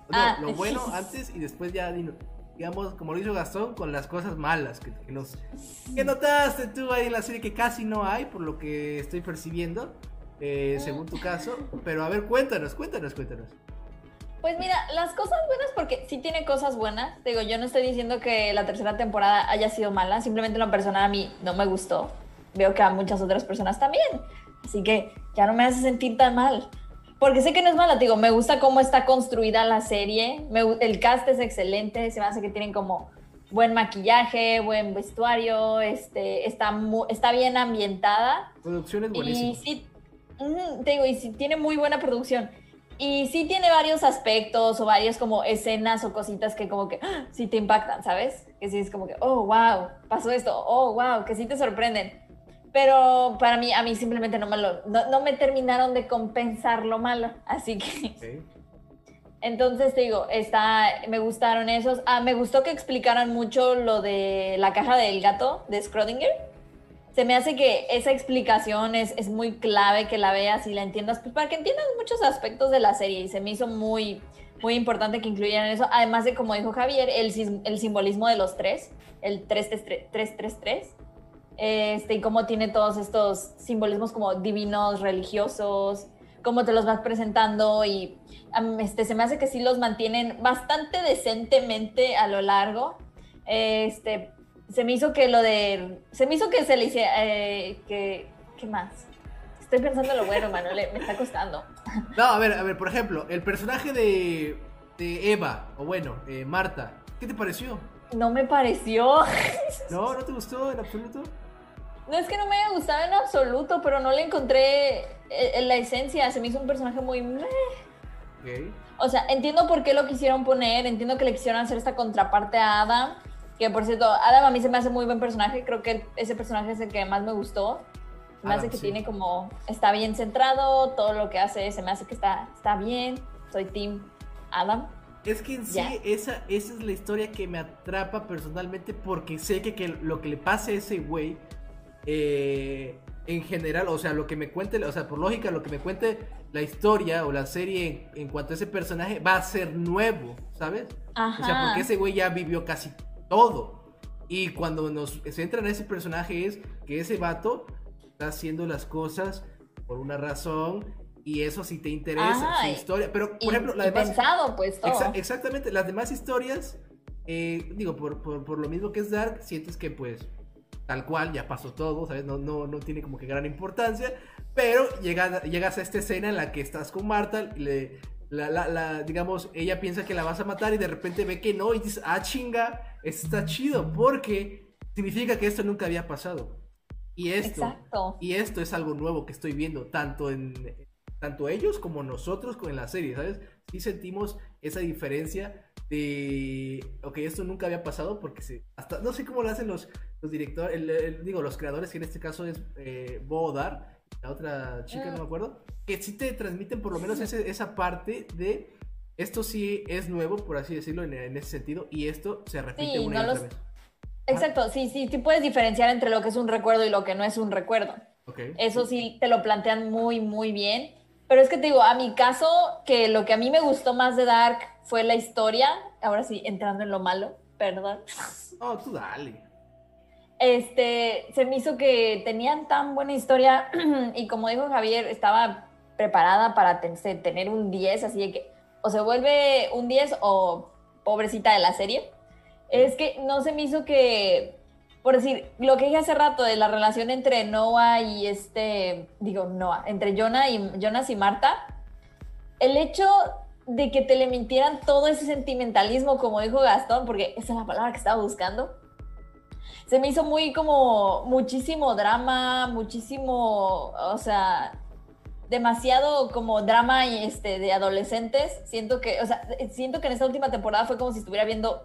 No, Ah. lo bueno <laughs> antes y después ya digamos como lo hizo Gastón con las cosas malas que, que nos que notaste tú ahí en la serie que casi no hay por lo que estoy percibiendo eh, según tu caso. Pero a ver, cuéntanos, cuéntanos, cuéntanos. Pues mira, las cosas buenas, porque sí tiene cosas buenas. Digo, yo no estoy diciendo que la tercera temporada haya sido mala, simplemente en lo personal a mí no me gustó. Veo que a muchas otras personas también. Así que ya no me hace sentir tan mal. Porque sé que no es mala, digo, me gusta cómo está construida la serie. Me, el cast es excelente, se me hace que tienen como buen maquillaje, buen vestuario, este, está, está bien ambientada. Producción es buenísima. Y sí, te digo, y sí tiene muy buena producción. Y sí tiene varios aspectos o varias como escenas o cositas que como que ¡ah! sí te impactan, ¿sabes? Que sí es como que, oh, wow, pasó esto, oh, wow, que sí te sorprenden. Pero para mí, a mí simplemente no me, lo, no, no me terminaron de compensar lo malo. Así que... Okay. Entonces te digo, está, me gustaron esos. Ah, me gustó que explicaran mucho lo de la caja del gato de Schrödinger se me hace que esa explicación es, es, muy clave que la veas y la entiendas, pues para que entiendas muchos aspectos de la serie y se me hizo muy, muy importante que incluyeran eso, además de, como dijo Javier, el, el simbolismo de los tres, el 333, este, y cómo tiene todos estos simbolismos como divinos, religiosos, cómo te los vas presentando y este, se me hace que sí los mantienen bastante decentemente a lo largo. Este, se me hizo que lo de. Se me hizo que se le hiciera. Eh, que, ¿Qué más? Estoy pensando en lo bueno, Manuel. Me está costando. <laughs> No, a ver, a ver, por ejemplo, el personaje de, de Eva, o bueno, eh, Marta, ¿qué te pareció? No me pareció. <laughs> ¿No? ¿No te gustó en absoluto? No es que no me haya gustado en absoluto, pero no le encontré en la esencia. Se me hizo un personaje muy. Okay. O sea, entiendo por qué lo quisieron poner, entiendo que le quisieron hacer esta contraparte a Adam que por cierto, Adam a mí se me hace muy buen personaje. Creo que ese personaje es el que más me gustó. Se me Adam, hace que sí. tiene como. Está bien centrado, todo lo que hace se me hace que está, está bien. Soy Team Adam. Es que en sí, esa, esa es la historia que me atrapa personalmente porque sé que, que lo que le pase a ese güey, eh, en general, o sea, lo que me cuente, o sea, por lógica, lo que me cuente la historia o la serie en, en cuanto a ese personaje va a ser nuevo, ¿sabes? Ajá. O sea, porque ese güey ya vivió casi todo. Y cuando nos centran en ese personaje es que ese vato está haciendo las cosas por una razón y eso sí te interesa, Ay, su historia. Pero, por y, ejemplo, la demás... Pensado, pues, todo. Exa exactamente, las demás historias, eh, digo, por, por, por, lo mismo que es Dark, sientes que pues tal cual, ya pasó todo, ¿sabes? No, no, no tiene como que gran importancia, pero llega, llegas a esta escena en la que estás con Marta, le, la, la, la, digamos, ella piensa que la vas a matar y de repente ve que no y dices, ah, chinga, está chido, porque significa que esto nunca había pasado. Y esto, Exacto. y esto es algo nuevo que estoy viendo, tanto en tanto ellos como nosotros con la serie, ¿sabes? Sí sentimos esa diferencia de, ok, esto nunca había pasado porque se, hasta, no sé cómo lo hacen los, los directores, el, el, digo, los creadores, que en este caso es eh, Bodar, la otra chica, Ah. no me acuerdo, que sí te transmiten por lo menos ese, esa parte de esto sí es nuevo, por así decirlo, en, en ese sentido, y esto se repite Sí, una no y los- otra vez. Exacto, sí, sí, sí puedes diferenciar entre lo que es un recuerdo y lo que no es un recuerdo. Eso sí te lo plantean muy, muy bien. Pero es que te digo, a mi caso, que lo que a mí me gustó más de Dark fue la historia. Ahora sí, entrando en lo malo, perdón. Oh, tú dale. Este, se me hizo que tenían tan buena historia <clears throat> y como dijo Javier, estaba preparada para tener un 10, así de que o se vuelve un 10 o pobrecita de la serie. Es que no se me hizo que, por decir, lo que dije hace rato de la relación entre Noah y este, digo Noah, entre Jonah y, Jonas y Marta, el hecho de que te le mintieran todo ese sentimentalismo, como dijo Gastón, porque esa es la palabra que estaba buscando, se me hizo muy como muchísimo drama, muchísimo, o sea, demasiado como drama y este de adolescentes. Siento que, o sea, siento que en esta última temporada fue como si estuviera viendo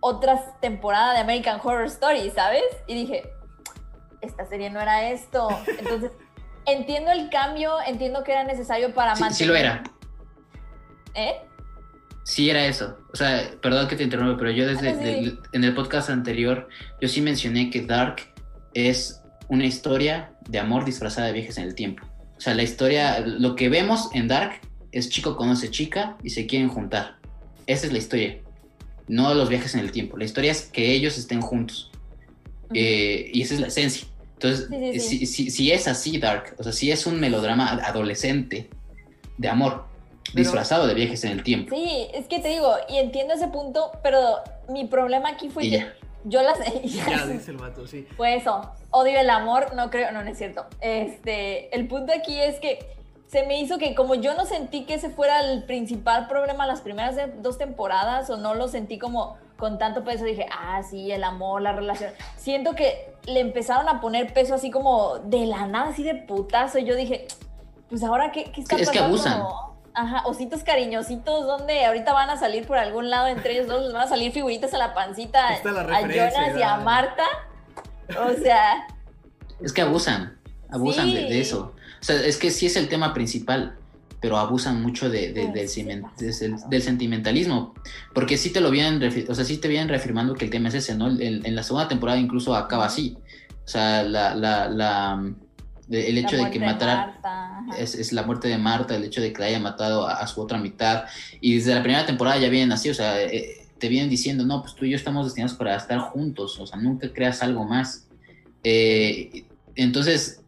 otras temporadas de American Horror Story, ¿sabes? Y dije, esta serie no era esto. <laughs> Entonces, entiendo el cambio, entiendo que era necesario para Sí, mantener. sí lo era. ¿Eh? Sí era eso. O sea, perdón que te interrumpa, pero yo desde Ah, sí. del- en el podcast anterior, yo sí mencioné que Dark es una historia de amor disfrazada de viajes en el tiempo. O sea, la historia, lo que vemos en Dark es chico conoce chica y se quieren juntar. Esa es la historia. No los viajes en el tiempo. La historia es que ellos estén juntos. Eh, y esa es la esencia. Entonces, Sí, sí, sí. Si, si- si es así, Dark, o sea, si es un melodrama adolescente de amor, Pero- disfrazado de viajes en el tiempo. Sí, es que te digo, y entiendo ese punto, pero mi problema aquí fue que ya. Yo las... <laughs> Ya dice el vato, sí. Fue eso. Odio el amor, no creo, no, no es cierto. Este, el punto aquí es que se me hizo que como yo no sentí que ese fuera el principal problema las primeras dos temporadas o no lo sentí como con tanto peso, dije, ah, sí, el amor, la relación. Siento que le empezaron a poner peso así como de la nada, así de putazo. Y yo dije, pues ahora, ¿qué, qué está Es que pasando? abusan. Ajá, ositos cariñositos, donde ahorita van a salir por algún lado entre ellos dos, les van a salir figuritas a la pancita la a Jonas y a. Marta. O sea, Es que abusan, abusan de, eso. O sea, es que sí es el tema principal, pero abusan mucho de, de- del, sentimentalismo. Porque sí te lo vienen, o sea, sí te vienen reafirmando que el tema es ese, ¿no? En, en la segunda temporada incluso acaba así. O sea, la, la, la- el hecho de que matara es, es la muerte de Marta, el hecho de que la haya matado a, a su otra mitad. Y desde la primera temporada ya vienen así, o sea, eh, te vienen diciendo, no, pues tú y yo estamos destinados para estar juntos, o sea, nunca creas algo más. Eh, entonces,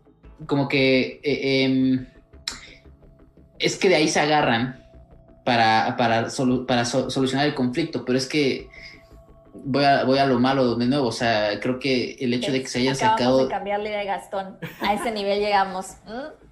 como que eh, em, es que de ahí se agarran para, para, solu- para so- solucionar el conflicto, pero es que voy a, voy a lo malo de nuevo, o sea, creo que el hecho de que se hayan Acabamos sacado... de cambiar la idea de Gastón. A ese nivel llegamos. ¿Mm?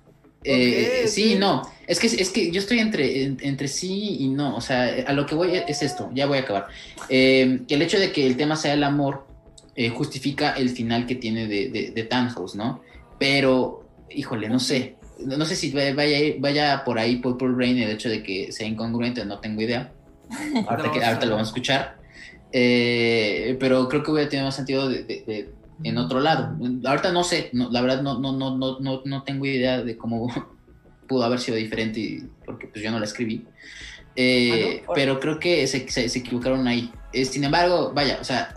Eh, sí, no. Es que, es que yo estoy entre, en- entre sí y no. O sea, a lo que voy es esto. Ya voy a acabar. Eh, el hecho de que el tema sea el amor eh, justifica el final que tiene de, de, de ¿no? Pero, híjole, no sé. No, sé si vaya, vaya, vaya por ahí Purple Rain el hecho de que sea incongruente, no tengo idea. <laughs> Ahorita, que, ahorita lo vamos a escuchar. Eh, pero creo que hubiera tenido más sentido de, de- de- en otro lado. Ahorita no sé, no, la verdad no, no, no, no, no, tengo idea de cómo <laughs> pudo haber sido diferente y- porque pues yo no la escribí. Eh, Ah. Pero creo que se, se- se equivocaron ahí. Eh, sin embargo, vaya, o sea,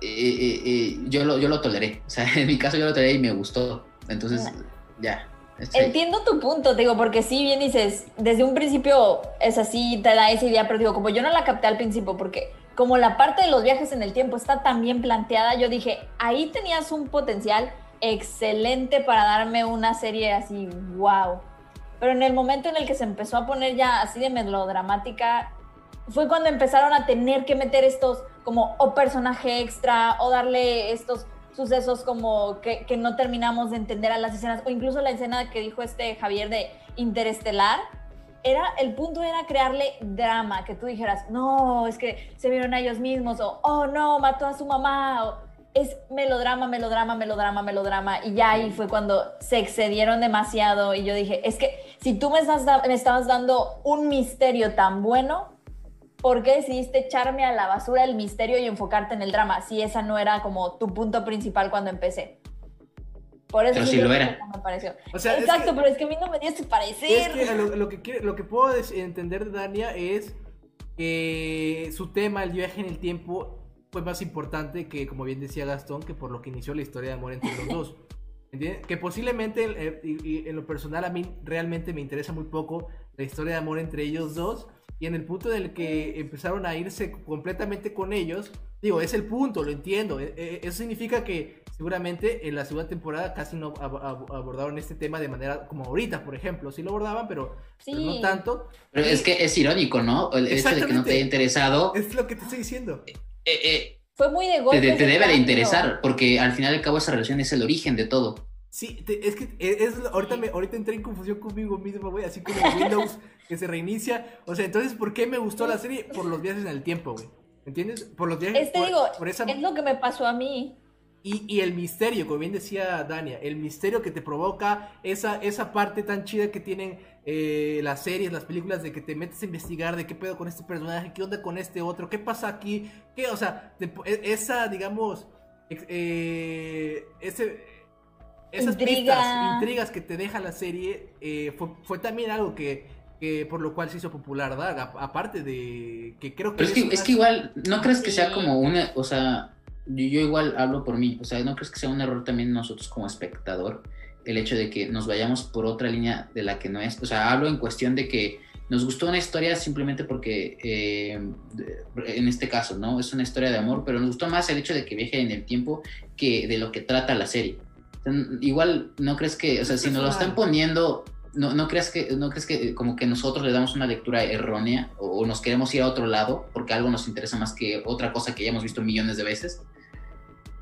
eh, eh, eh, yo, lo, yo lo toleré. O sea, <laughs> en mi caso yo lo toleré y me gustó. Entonces, ya. estoy. Entiendo tu punto, te digo, porque sí, bien dices, desde un principio es así, te da esa idea, pero digo, como yo no la capté al principio, porque como la parte de los viajes en el tiempo está tan bien planteada, yo dije, ahí tenías un potencial excelente para darme una serie así, wow. Pero en el momento en el que se empezó a poner ya así de melodramática, fue cuando empezaron a tener que meter estos como o personaje extra o darle estos sucesos como que, no terminamos de entender a las escenas o incluso la escena que dijo este Javier de Interestelar era el punto era crearle drama que tú dijeras no es que se vieron a ellos mismos o oh no mató a su mamá o es melodrama melodrama melodrama melodrama y ya ahí fue cuando se excedieron demasiado y yo dije es que si tú me, estás me estabas dando un misterio tan bueno ¿por qué decidiste echarme a la basura el misterio y enfocarte en el drama? Si esa no era como tu punto principal cuando empecé. Por eso Pero sí lo era. que me pareció. O sea, es Exacto, que- pero es que a mí no me dio ese Es parecer. que lo, lo que quiere- lo que puedo entender de Dania es que su tema, el viaje en el tiempo, fue más importante que, como bien decía Gastón, que por lo que inició la historia de amor entre los dos. <laughs> ¿entiendes? Que posiblemente, eh, y, y en lo personal, a mí realmente me interesa muy poco la historia de amor entre ellos dos. Y en el punto en el que empezaron a irse completamente con ellos, digo, es el punto, lo entiendo. Eh, eh, Eso significa que seguramente en la segunda temporada casi no ab- ab- abordaron este tema de manera como ahorita, por ejemplo. Sí lo abordaban, pero, pero no tanto. Pero es que es irónico, ¿no? El hecho de que no te haya interesado, Es lo que te estoy diciendo. eh, eh, Fue muy de golpe. te debe de interesar, porque al final y al cabo esa relación es el origen de todo. Sí, te- es que es, es- ahorita, me, ahorita entré en confusión conmigo mismo, güey. Así como Windows que se reinicia. O sea, entonces, ¿por qué me gustó la serie? Por los viajes en el tiempo, güey. ¿Entiendes? Por los viajes. Es, te por, digo, por esa, es lo que me pasó a mí. y, y el misterio, como bien decía Dania, el misterio que te provoca esa, esa parte tan chida que tienen eh, las series, las películas, de que te metes a investigar de qué pedo con este personaje, qué onda con este otro, qué pasa aquí, qué, o sea, te- e- esa, digamos, eh, ese, esas Intriga. pistas, intrigas que te deja la serie, eh, fue, fue también algo que, que por lo cual se hizo popular, Dark, a- aparte de que creo que... Pero es que, una- es que igual, ¿no crees que sea como una, o sea, yo, yo igual hablo por mí, o sea, ¿no crees que sea un error también nosotros como espectador el hecho de que nos vayamos por otra línea de la que no es? O sea, hablo en cuestión de que nos gustó una historia simplemente porque, eh, en este caso, ¿no? Es una historia de amor, pero nos gustó más el hecho de que viaje en el tiempo que de lo que trata la serie. Igual, ¿no crees que, o sea, si nos lo están poniendo ¿No, no crees que, no crees que eh, como que nosotros le damos una lectura errónea o, o nos queremos ir a otro lado porque algo nos interesa más que otra cosa que ya hemos visto millones de veces?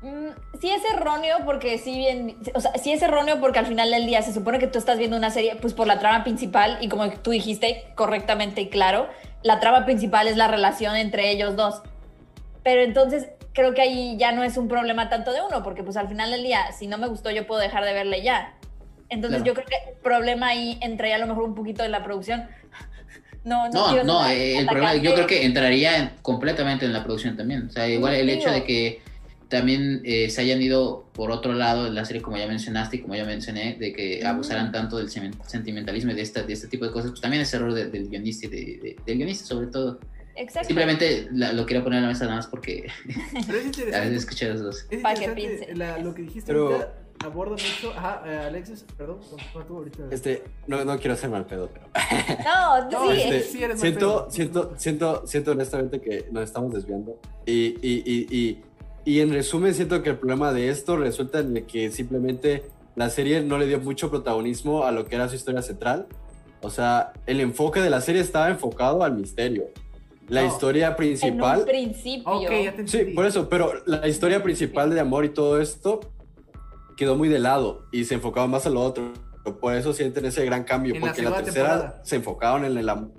Mm, sí es erróneo porque sí bien, o sea, sí es erróneo porque al final del día se supone que tú estás viendo una serie pues por la trama principal y como tú dijiste correctamente y claro, la trama principal es la relación entre ellos dos. Pero entonces creo que ahí ya no es un problema tanto de uno porque pues al final del día si no me gustó yo puedo dejar de verle ya. Entonces Claro. yo creo que el problema ahí entraría a lo mejor un poquito de la producción. <laughs> No, no, No, quiero no, eh, el problema, yo creo que entraría en- completamente en la producción también. O sea, igual el hecho de que también eh, se hayan ido por otro lado de la serie, como ya mencionaste y como ya mencioné, de que abusaran tanto del sentimentalismo y de, esta, de este tipo de cosas, pues también es error de- del guionista y de, de- del guionista sobre todo. Exacto. Simplemente la- lo quería poner en la mesa nada más porque <laughs> Pero es <laughs> a veces interesante. escuché los dos. Es interesante piense. la- lo que dijiste Pero- ahorita aborda mucho. Ajá, eh, Alexis, perdón, tú ahorita. Este, no, no quiero ser mal pedo, pero. No, No, <laughs> sí, este- Este, sí eres mal siento, pedo. siento, siento, siento honestamente que nos estamos desviando. Y, y, y, y, y en resumen, siento que el problema de esto resulta en que simplemente la serie no le dio mucho protagonismo a lo que era su historia central. O sea, el enfoque de la serie estaba enfocado al misterio. La No. historia en un principal. principio. Ok, ya te Sí, por eso, pero la historia principal de amor y todo esto quedó muy de lado y se enfocaba más a lo otro. Por eso sienten ese gran cambio, En la porque en la segunda tercera temporada. se enfocaron en el amor.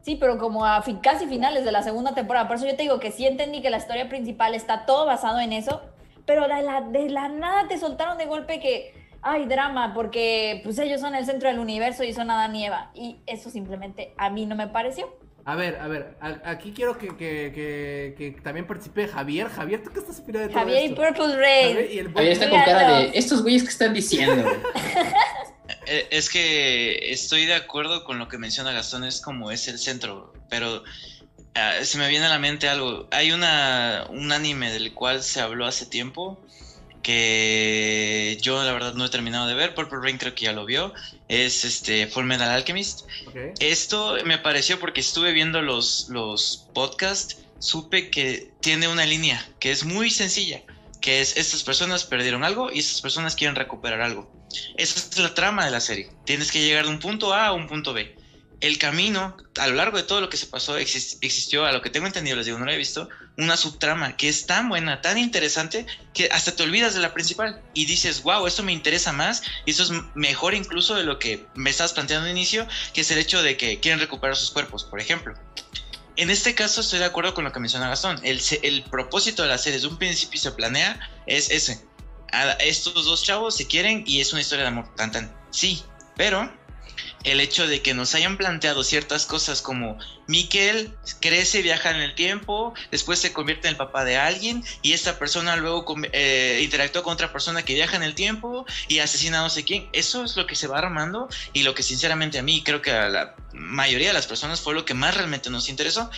Sí, pero como a casi finales de la segunda temporada. Por eso yo te digo que sí entendí que la historia principal está todo basado en eso, pero de la, de la nada te soltaron de golpe que hay drama, porque pues ellos son el centro del universo y son Adán y Eva. Y eso simplemente a mí no me pareció. A ver, a ver, a- aquí quiero que, que, que, que también participe Javier. Javier, ¿tú qué estás opinando de todo Javier y esto? Purple Rain. Javier y el Javier está con cara de estos güeyes que están diciendo. güey?" <laughs> Eh, Es que estoy de acuerdo con lo que menciona Gastón, es como es el centro, pero ah, se me viene a la mente algo. Hay una, un anime del cual se habló hace tiempo que yo la verdad no he terminado de ver, Purple Rain creo que ya lo vio, es este Full Metal Alchemist. Esto me pareció porque estuve viendo los, los podcasts, supe que tiene una línea que es muy sencilla, que es estas personas perdieron algo y estas personas quieren recuperar algo. Esa es la trama de la serie. Tienes que llegar de un punto A a un punto B. El camino, a lo largo de todo lo que se pasó, exis- existió, a lo que tengo entendido, les digo, no lo he visto, una subtrama que es tan buena, tan interesante, que hasta te olvidas de la principal y dices, wow, esto me interesa más y eso es mejor incluso de lo que me estabas planteando al inicio, que es el hecho de que quieren recuperar sus cuerpos, por ejemplo. En este caso estoy de acuerdo con lo que menciona Gastón. El, propósito de la serie desde un principio se planea es ese. Estos dos chavos se quieren y es una historia de amor. Tan. Sí, pero el hecho de que nos hayan planteado ciertas cosas como Miquel crece, viaja en el tiempo, después se convierte en el papá de alguien y esta persona luego eh, interactúa con otra persona que viaja en el tiempo y asesina a no sé quién. Eso es lo que se va armando y lo que sinceramente a mí creo que a la mayoría de las personas fue lo que más realmente nos interesó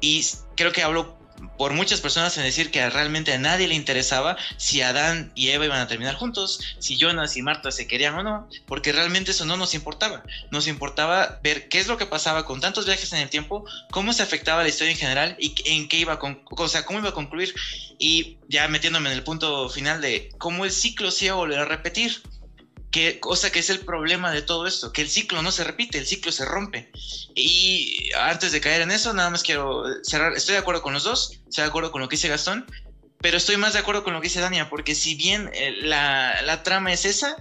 y creo que hablo por muchas personas en decir que realmente a nadie le interesaba si Adán y Eva iban a terminar juntos, si Jonas y Marta se querían o no, porque realmente eso no nos importaba. Nos importaba ver qué es lo que pasaba con tantos viajes en el tiempo, cómo se afectaba la historia en general y en qué iba con, o sea, cómo iba a concluir. Y ya metiéndome en el punto final de cómo el ciclo se iba a volver a repetir que, cosa que es el problema de todo esto, que el ciclo no se repite, el ciclo se rompe. Y antes de caer en eso, nada más quiero cerrar, estoy de acuerdo con los dos, estoy de acuerdo con lo que dice Gastón, pero estoy más de acuerdo con lo que dice Dania, porque si bien eh, la, la trama es esa,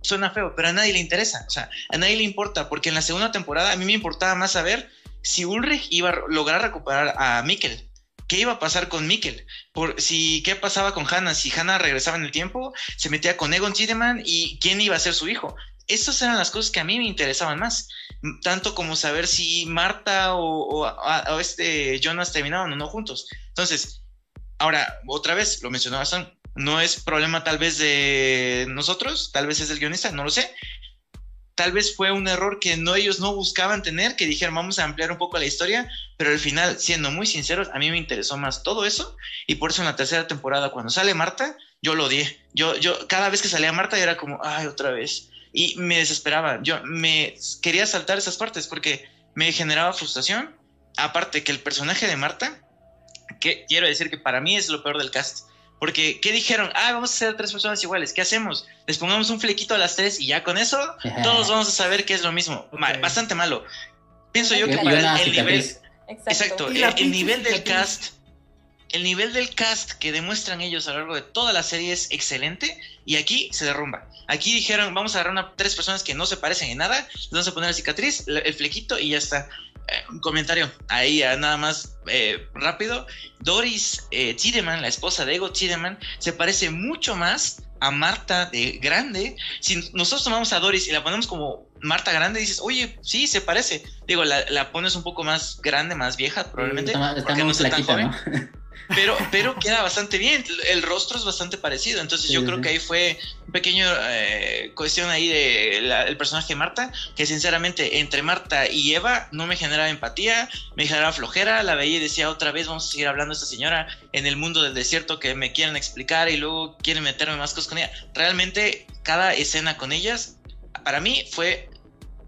suena feo, pero a nadie le interesa, o sea, a nadie le importa, porque en la segunda temporada a mí me importaba más saber si Ulrich iba a lograr recuperar a Mikkel qué iba a pasar con Mikkel, por si qué pasaba con Hannah, si Hannah regresaba en el tiempo, se metía con Egon Tiedemann y quién iba a ser su hijo. Esas eran las cosas que a mí me interesaban más, tanto como saber si Marta o, este Jonas terminaban o no juntos. Entonces, ahora, otra vez, lo mencionaba Sam, no es problema tal vez de nosotros, tal vez es del guionista, no lo sé, tal vez fue un error que no ellos no buscaban tener, que dijeron vamos a ampliar un poco la historia, pero al final, siendo muy sinceros, a mí me interesó más todo eso y por eso en la tercera temporada cuando sale Marta, yo lo odié. Yo, yo cada vez que salía Marta era como, ay, otra vez. Y me desesperaba. Yo me quería saltar esas partes porque me generaba frustración. Aparte que el personaje de Marta, que quiero decir que para mí es lo peor del cast porque, ¿qué dijeron? Ah, vamos a hacer tres personas iguales. ¿Qué hacemos? Les pongamos un flequito a las tres y ya con eso <laughs> todos vamos a saber que es lo mismo. bastante malo. Pienso yo que para el, nivel... Exacto. el, nivel del cast... El nivel del cast que demuestran ellos a lo largo de toda la serie es excelente y aquí se derrumba. Aquí dijeron, vamos a agarrar a tres personas que no se parecen en nada, les vamos a poner la cicatriz, el flequito y ya está. Eh, un comentario ahí nada más eh, rápido. Doris eh, la esposa de Ego Tiedemann, se parece mucho más a Marta de grande. Si nosotros tomamos a Doris y la ponemos como Marta grande, dices, oye, sí, se parece. Digo, la, pones un poco más grande, más vieja, probablemente. porque no está tan joven. <laughs> Pero, pero queda bastante bien. El rostro es bastante parecido. Entonces yo creo que ahí fue un pequeño eh, cuestión ahí de el personaje de Marta, que sinceramente entre Marta y Eva no me generaba empatía, me generaba flojera, la veía y decía otra vez vamos a seguir hablando de esta señora en el mundo del desierto que me quieren explicar y luego quieren meterme más cosas con ella. Realmente cada escena con ellas para mí fue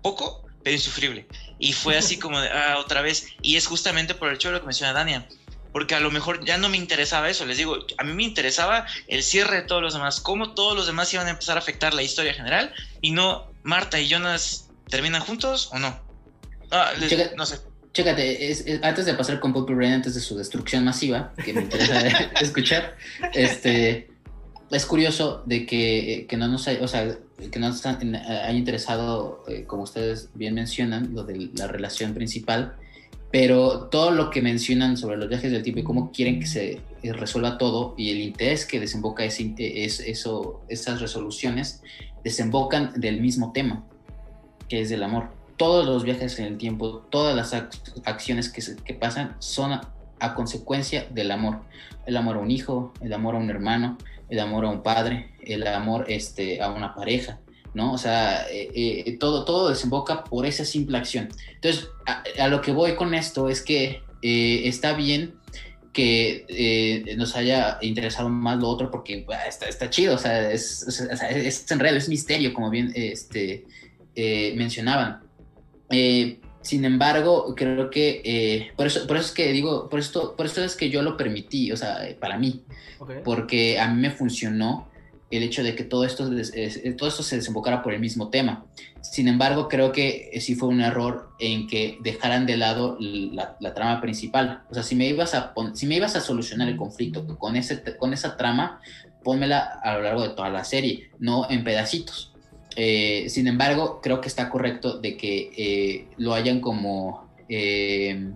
poco, pero insufrible. Y fue así como de, ah, otra vez. Y es justamente por el hecho de lo que menciona Dania porque a lo mejor ya no me interesaba eso, les digo, a mí me interesaba el cierre de todos los demás, cómo todos los demás iban a empezar a afectar la historia general y no Marta y Jonas terminan juntos o no. Ah, no sé. Chécate, antes de pasar con Poppy Rain, antes de su destrucción masiva, que me interesa <laughs> escuchar, este, es curioso de que, que no nos hay, o sea, que no nos haya interesado, eh, como ustedes bien mencionan, lo de la relación principal, pero todo lo que mencionan sobre los viajes del tiempo y cómo quieren que se eh, resuelva todo y el interés que desemboca es, es eso, esas resoluciones desembocan del mismo tema, que es del amor. Todos los viajes en el tiempo, todas las acciones que, que pasan son a, a, consecuencia del amor. El amor a un hijo, el amor a un hermano, el amor a un padre, el amor este, a una pareja. ¿No? O sea, eh, eh, todo, todo desemboca por esa simple acción. Entonces, a, lo que voy con esto es que eh, está bien que nos haya interesado más lo otro porque está, está, chido, o sea, es, es, enredo, es misterio, como bien este, mencionaban. sin embargo, creo que por, eso, por eso es que digo, por esto, por esto es que yo lo permití, o sea, para mí, porque a mí me funcionó el hecho de que todo esto, todo esto se desembocara por el mismo tema. Sin embargo, creo que sí fue un error en que dejaran de lado la, trama principal. O sea, si me, ibas a si me ibas a solucionar el conflicto con, ese, con esa trama, pónmela a lo largo de toda la serie, no en pedacitos. Eh, sin embargo, creo que está correcto de que eh, lo hayan como... Eh,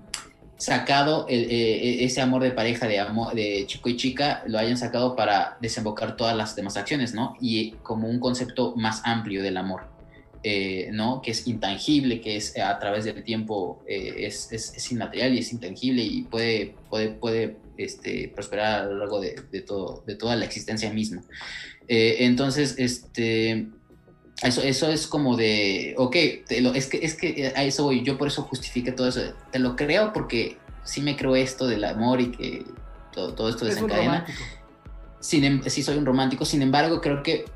sacado eh, eh, ese amor de pareja de, amor, de chico y chica, lo hayan sacado para desembocar todas las demás acciones, ¿no? Y como un concepto más amplio del amor, eh, ¿no? Que es intangible, que es a través del tiempo, es, es, inmaterial y es intangible y puede, puede, puede este, prosperar a lo largo de, de, todo, de toda la existencia misma. entonces, este... Eso, eso es como de, ok, es, que, es que a eso voy, yo por eso justifique todo eso. Te lo creo porque sí me creo esto del amor y que todo, todo esto Es desencadena. romántico. Sin, em- sí soy un romántico, sin embargo creo que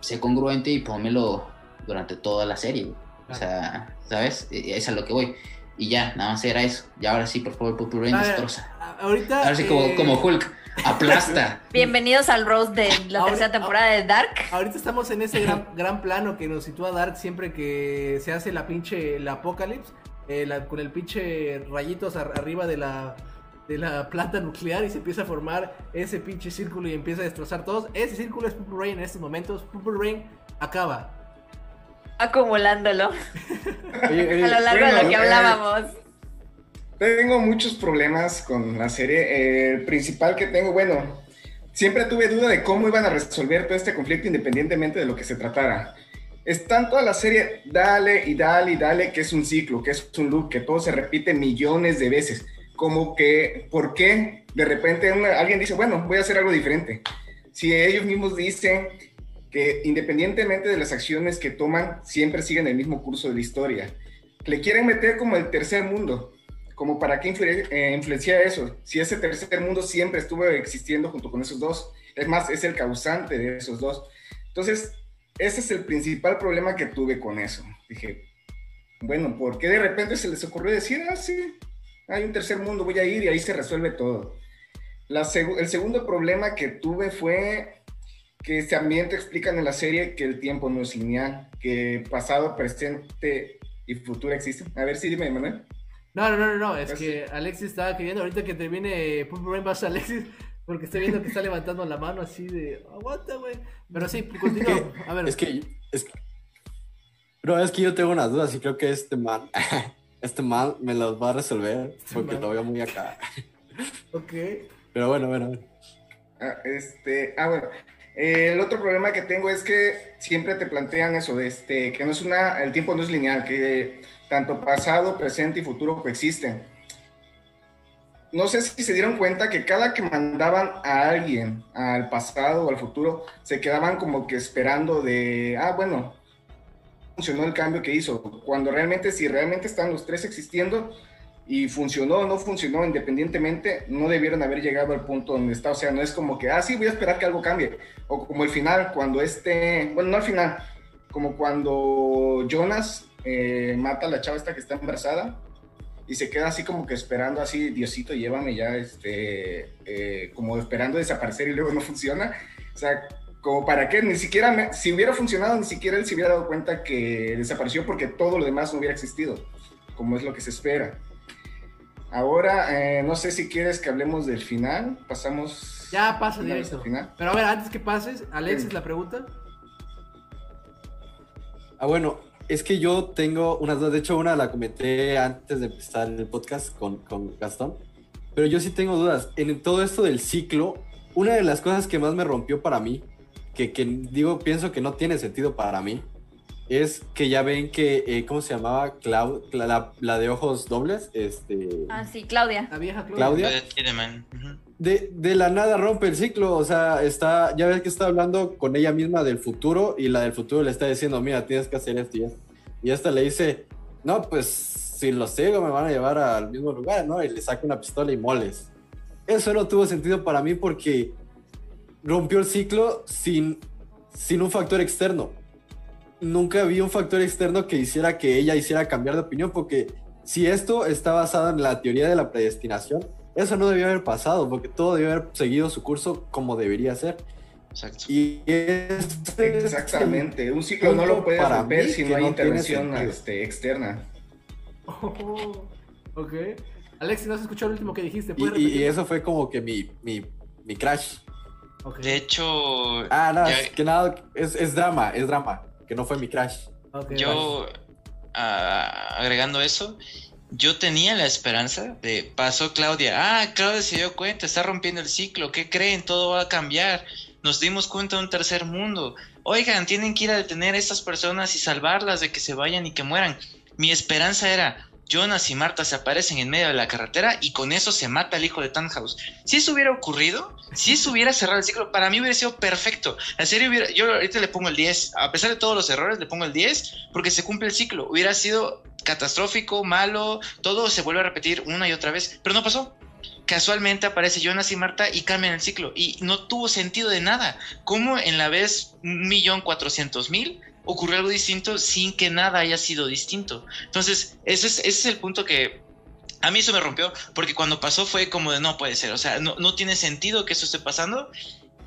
sé congruente y pónmelo durante toda la serie. O sea, ¿sabes? E- Es a lo que voy. Y ya, nada más era eso. Y ahora sí, por favor, Purple Rain destroza. ahorita. Ahora sí, como, eh, como Hulk, aplasta. Bienvenidos al Rose de la Ahora- tercera temporada de Dark. Ahorita estamos en ese gran, <laughs> gran plano que nos sitúa Dark siempre que se hace la pinche el apocalipsis eh, la- con el pinche rayitos ar- arriba de la de la planta nuclear y se empieza a formar ese pinche círculo y empieza a destrozar todos. Ese círculo es Purple Rain en estos momentos. Purple Rain acaba. Acumulándolo Oye, <laughs> oye, a lo largo de lo que eh, hablábamos. Tengo muchos problemas con la serie. El principal que tengo, bueno, siempre tuve duda de cómo iban a resolver todo este conflicto independientemente de lo que se tratara. Está en toda la serie, dale y dale y dale, que es un ciclo, que es un loop, que todo se repite millones de veces. Como que, ¿por qué de repente una- alguien dice, bueno, voy a hacer algo diferente? Si ellos mismos dicen que independientemente de las acciones que toman, siempre siguen el mismo curso de la historia. Le quieren meter como el tercer mundo, como para qué eh, influencia eso, si ese tercer mundo siempre estuvo existiendo junto con esos dos, es más, es el causante de esos dos. Entonces, ese es el principal problema que tuve con eso. Dije, bueno, ¿por qué de repente se les ocurrió decir, ah, sí, hay un tercer mundo, voy a ir y ahí se resuelve todo? El segundo problema que tuve fue que también te explican en la serie que el tiempo no es lineal, que pasado, presente y futuro existen. A ver, sí, dime, Manuel. No, no, no, no, no, es Pues que Alexis estaba queriendo, ahorita que termine Purple Rain vas a Alexis, porque estoy viendo que está levantando la mano así de, aguanta, güey. Pero sí, continúa. A ver, Es que, es que- Bro, es que yo tengo unas dudas y creo que este man, <laughs> este man me las va a resolver porque man. lo veo muy acá. <laughs> ok. Pero bueno, bueno, bueno. Ah, este, ah, bueno. Eh, el otro problema que tengo es que siempre te plantean eso, de este, que no es una, el tiempo no es lineal, que tanto pasado, presente y futuro coexisten. No sé si se dieron cuenta que cada que mandaban a alguien al pasado o al futuro, se quedaban como que esperando de, ah, bueno, funcionó el cambio que hizo. Cuando realmente, si realmente están los tres existiendo, y funcionó o no funcionó independientemente, no debieron haber llegado al punto donde está. O sea, no es como que, ah, sí, voy a esperar que algo cambie. O como el final, cuando este, bueno, no al final, como cuando Jonas eh, mata a la chava esta que está embarazada y se queda así como que esperando así, Diosito, llévame ya, este, eh, como esperando desaparecer y luego no funciona. O sea, como para qué, ni siquiera, me- si hubiera funcionado, ni siquiera él se hubiera dado cuenta que desapareció porque todo lo demás no hubiera existido, como es lo que se espera. Ahora, eh, no sé si quieres que hablemos del final. Pasamos. Ya pasa directo. al final. Pero a ver, antes que pases, Alexis, Sí. la pregunta. Ah, bueno, es que yo tengo unas dudas. De hecho, una la comenté antes de empezar el podcast con, con Gastón. Pero yo sí tengo dudas. En todo esto del ciclo, una de las cosas que más me rompió para mí, que, que digo, pienso que no tiene sentido para mí, es que ya ven que, eh, ¿cómo se llamaba? Clau- la, la- de ojos dobles, este... Ah, sí, Claudia. La vieja Claudia. Claudia. De Tiedemann, ujú. De, de la nada rompe el ciclo, o sea, está, ya ves que está hablando con ella misma del futuro y la del futuro le está diciendo, mira, tienes que hacer esto y esta le dice, no, pues si los sigo me van a llevar al mismo lugar, ¿no? Y le saca una pistola y moles. Eso no tuvo sentido para mí porque rompió el ciclo sin, sin un factor externo. Nunca vi un factor externo que hiciera que ella hiciera cambiar de opinión porque si esto está basado en la teoría de la predestinación, eso no debió haber pasado porque todo debió haber seguido su curso como debería ser. Exacto. Y este es Exactamente. Un ciclo no lo puedes Para romper si no hay intervención este, externa. Oh, ok. Alexis, no has escuchado el último que dijiste. Y, ¿Puedes y- eso fue como que mi, mi, mi crash. De hecho, Ah, no, Ya- es que nada, es, es drama, es drama, que no fue mi crash. ok, yo ah, agregando eso, yo tenía la esperanza de pasó Claudia. Ah, Claudia se dio cuenta, está rompiendo el ciclo. ¿Qué creen? Todo va a cambiar. Nos dimos cuenta de un tercer mundo. Oigan, tienen que ir a detener a estas personas y salvarlas de que se vayan y que mueran. Mi esperanza era, Jonas y Marta se aparecen en medio de la carretera y con eso se mata el hijo de Tannhaus. Si eso hubiera ocurrido, si eso hubiera cerrado el ciclo, para mí hubiera sido perfecto. La serie hubiera, yo ahorita le pongo el 10, a pesar de todos los errores, le pongo el 10 porque se cumple el ciclo. Hubiera sido catastrófico, malo, todo se vuelve a repetir una y otra vez, pero no pasó. Casualmente aparece Jonas y Marta y cambian el ciclo y no tuvo sentido de nada. ¿Cómo en la vez un millón cuatrocientos mil ocurrió algo distinto sin que nada haya sido distinto? Entonces, ese es, el punto que a mí eso me rompió, porque cuando pasó fue como de no puede ser, o sea, no, tiene sentido que eso esté pasando,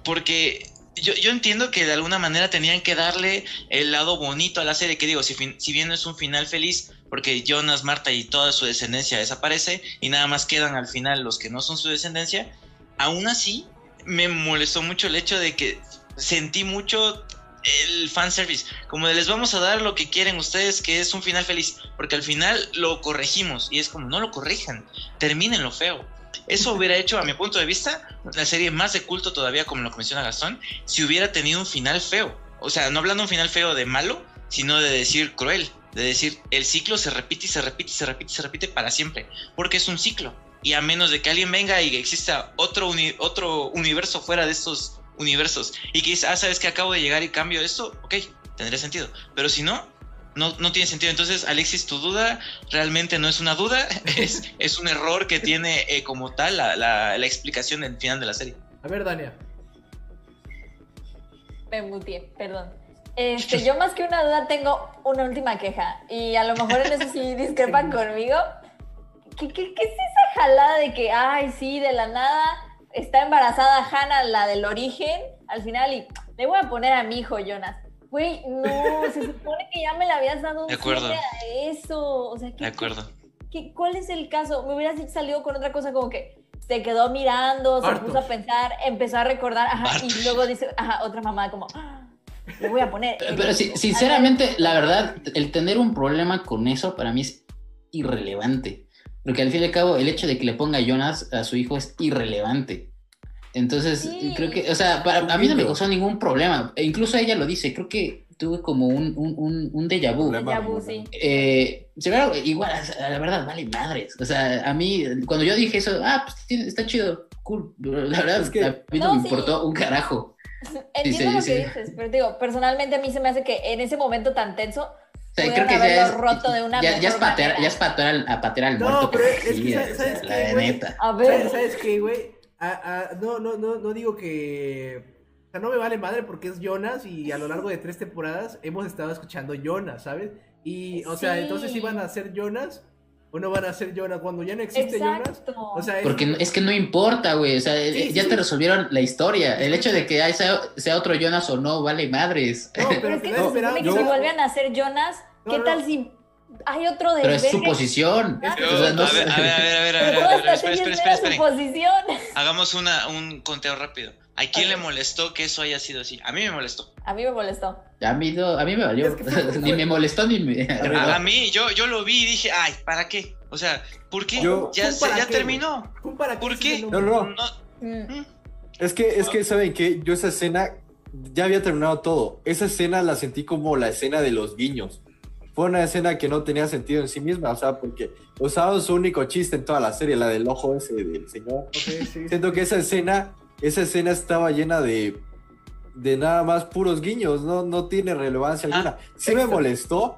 porque yo, entiendo que de alguna manera tenían que darle el lado bonito a la serie, que digo, si, si bien no es un final feliz, porque Jonas, Marta y toda su descendencia desaparece y nada más quedan al final los que no son su descendencia, aún así me molestó mucho el hecho de que sentí mucho el fanservice, como de les vamos a dar lo que quieren ustedes, que es un final feliz, porque al final lo corregimos y es como no lo corrijan, terminen lo feo. Eso <laughs> hubiera hecho, a mi punto de vista, la serie más de culto todavía, como lo menciona Gastón, si hubiera tenido un final feo. O sea, no hablando de un final feo de malo, sino de decir cruel, de decir el ciclo se repite y se repite y se repite y se repite para siempre, porque es un ciclo. Y a menos de que alguien venga y exista otro, uni otro universo fuera de estos universos y que dice, ah, sabes que acabo de llegar y cambio esto, ok, tendría sentido. Pero si no, no, no tiene sentido. Entonces, Alexis, tu duda realmente no es una duda, <laughs> es, es un error que tiene eh, como tal la, la, la, explicación del final de la serie. A ver, Dania. Me mutié, perdón. Este, yo más que una duda tengo una última queja y a lo mejor en eso sí <laughs> discrepan conmigo. ¿Qué, qué, ¿Qué es esa jalada de que, ay, sí, de la nada está embarazada Hannah, la del origen, al final y le voy a poner a mi hijo Jonas? Güey, no, se supone que ya me la habías dado un de acuerdo. a eso. O sea, ¿qué, de acuerdo. ¿qué, ¿Cuál es el caso? Me hubieras salido con otra cosa como que se quedó mirando, se Harto. puso a pensar, empezó a recordar, ajá, y luego dice, ajá, otra mamá como, "Ah, le voy a poner. el Pero hijo". sí, sinceramente, la verdad, el tener un problema con eso para mí es irrelevante. Porque al fin y al cabo, el hecho de que le ponga Jonas a su hijo es irrelevante. Entonces, Sí. creo que, o sea, para, a mí no me causó ningún problema. E incluso ella lo dice, creo que tuve como un, un, un, un déjà vu. Sí. Eh, igual, la verdad, vale madres. O sea, a mí, cuando yo dije eso, ah, pues está chido, cool. <laughs> La verdad, Es que- a mí no, No, me sí. importó un carajo. <laughs> Entiendo sí, lo sí. que dices, pero digo, personalmente a mí se me hace que en ese momento tan tenso, creo que ya es, roto de una ya, ya es patear, ya es patear al, a patear al No, muerto. pero es que, ¿sabes- sabes la qué, güey? neta. a ver, ¿Sabes, ¿Sabes qué, güey? Ah, ah, no, no, no, no digo que. O sea, no me vale madre porque es Jonas y a lo largo de tres temporadas hemos estado escuchando Jonas, ¿sabes? Y, o sea, entonces iban a ser Jonas o no van a ser Jonas cuando ya no existe Jonas. exacto. O sea, es- Porque no- es que no importa, güey. O sea, Sí, ya sí, te resolvieron la historia. El hecho de que ay, sea, sea otro Jonas o no, vale madres. No, pero pero es que te se supone que yo- si vuelven a ser Jonas, No, ¿qué no. tal si hay otro de Pero es su posición. No a, ver, a ver, a ver, a ver, a Pero ver, a toda ver, a ver, esta espera, serie espera, es espera, su espera. posición. Hagamos una, un conteo rápido. ¿A quién le molestó que eso haya sido así? A mí me molestó. A mí me molestó. A mí, no- a mí me valió. Es que fue- <laughs> ni me molestó ni me. A, a mí, yo, yo lo vi y dije, ay, ¿para qué? O sea, ¿por qué? Yo- ya ¿Tú se- para ya qué, terminó. ¿Tú para qué ¿Por qué? no, no. Mm. Mm. Es que, es que, ¿saben qué? Yo esa escena ya había terminado todo. Esa escena la sentí como la escena de los guiños. Fue una escena que no tenía sentido en sí misma, o sea, porque usaban su único chiste en toda la serie, la del ojo ese del señor. Ok, sí. Siento que esa escena, esa escena estaba llena de, de nada más puros guiños, no, no tiene relevancia Ah, alguna. Sí me molestó,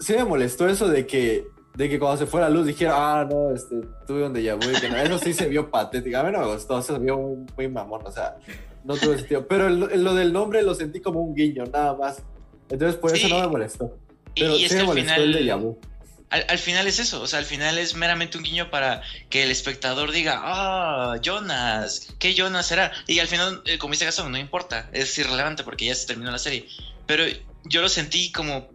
sí me molestó eso de que, de que cuando se fue la luz dijera, ah, no, este, tuve un déjà vu, que no, eso sí se vio patético. A mí no me gustó, se vio muy, muy mamón, o sea, no tuvo sentido. Pero el- lo del nombre lo sentí como un guiño, nada más. Entonces por eso no me molestó. Y- Pero y es que al final, el al, al final es eso, o sea, al final es meramente un guiño para que el espectador diga, ah, Jonas, ¿qué Jonas será? Y al final, eh, como dice Gastón, no importa, es irrelevante porque ya se terminó la serie. Pero yo lo sentí como,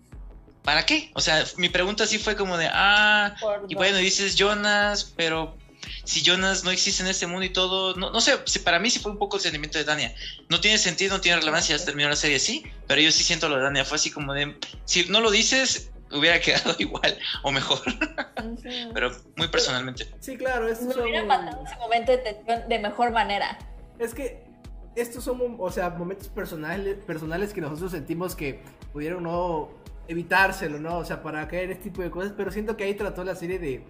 ¿para qué? O sea, mi pregunta sí fue como de, ah, y bueno, dices Jonas, pero si Jonas no existe en este mundo y todo, no, no sé, si para mí sí fue un poco el sentimiento de Dania. No tiene sentido, no tiene relevancia, ya se terminó la serie, sí, pero yo sí siento lo de Dania, fue así como de, si no lo dices, hubiera <laughs> quedado igual o mejor, pero muy personalmente. Sí, claro, estos Me hubiera matado ese momento de tensión de mejor manera. Es que estos son, o sea, momentos personales, personales que nosotros sentimos que pudieron no evitárselo, ¿no? O sea, para caer en este tipo de cosas, pero siento que ahí trató la serie de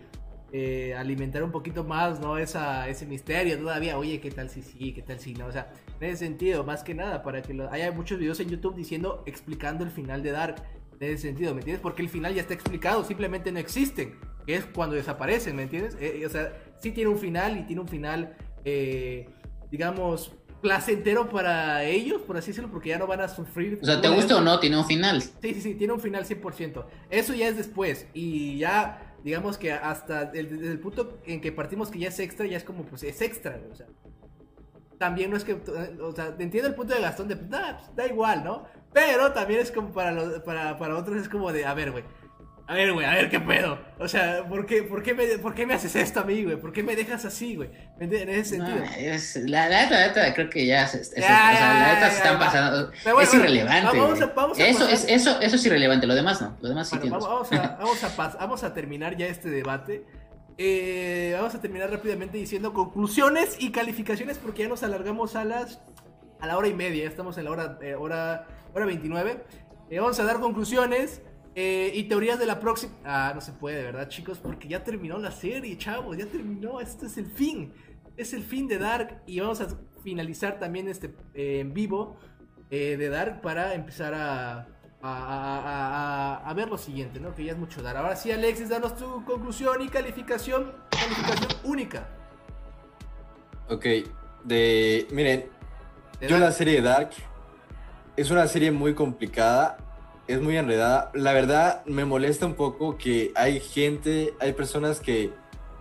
eh, alimentar un poquito más, ¿no? Esa, ese misterio todavía, oye, ¿qué tal si sí? ¿Qué tal si no? O sea, en ese sentido, más que nada, para que lo... Hay muchos videos en YouTube diciendo, explicando el final de Dark. En ese sentido, ¿me entiendes? Porque el final ya está explicado, simplemente no existen. Que es cuando desaparecen, ¿me entiendes? Eh, eh, o sea, sí tiene un final y tiene un final, eh, digamos, placentero para ellos, por así decirlo, porque ya no van a sufrir. O sea, ¿te gusta o no? Tiene un final. Sí, sí, sí, tiene un final 100%. Eso ya es después. Y ya, digamos que hasta el, punto en que partimos que ya es extra, ya es como, pues es extra, o sea. También no es que, o sea, entiendo el punto de Gastón de, "Nah, pues, da igual, ¿no? Pero también es como para, los, para, para otros es como de, a ver, güey. A ver, güey, a ver qué pedo. O sea, ¿por qué, por qué, me, por qué me haces esto a mí, güey? ¿Por qué me dejas así, güey? En ese No, sentido. es, la, neta, la neta, creo que ya, es- Ya, o sea, la neta se están pasando. Bueno, es irrelevante. vamos vamos a eso, pasar- es, eso, eso es irrelevante, lo demás no. Lo demás sí Bueno, tienes. vamos, vamos a, <laughs> vamos, a pas- vamos a terminar ya este debate. Eh, vamos a terminar rápidamente diciendo conclusiones y calificaciones porque ya nos alargamos a las a la hora y media. Ya estamos en la hora, eh, hora, hora 29. Eh, vamos a dar conclusiones eh, y teorías de la próxima. Ah, no se puede, ¿verdad, chicos? Porque ya terminó la serie, chavos. Ya terminó. Esto es el fin. Es el fin de Dark. Y vamos a finalizar también este eh, en vivo eh, de Dark para empezar a, a, a- a- a- a ver lo siguiente, ¿no? Que ya es mucho dar. Ahora sí, Alexis, danos tu conclusión y calificación. Calificación única. Ok, de. Miren, de yo Dark. la serie de Dark es una serie muy complicada, es muy enredada. La verdad, me molesta un poco que hay gente, hay personas que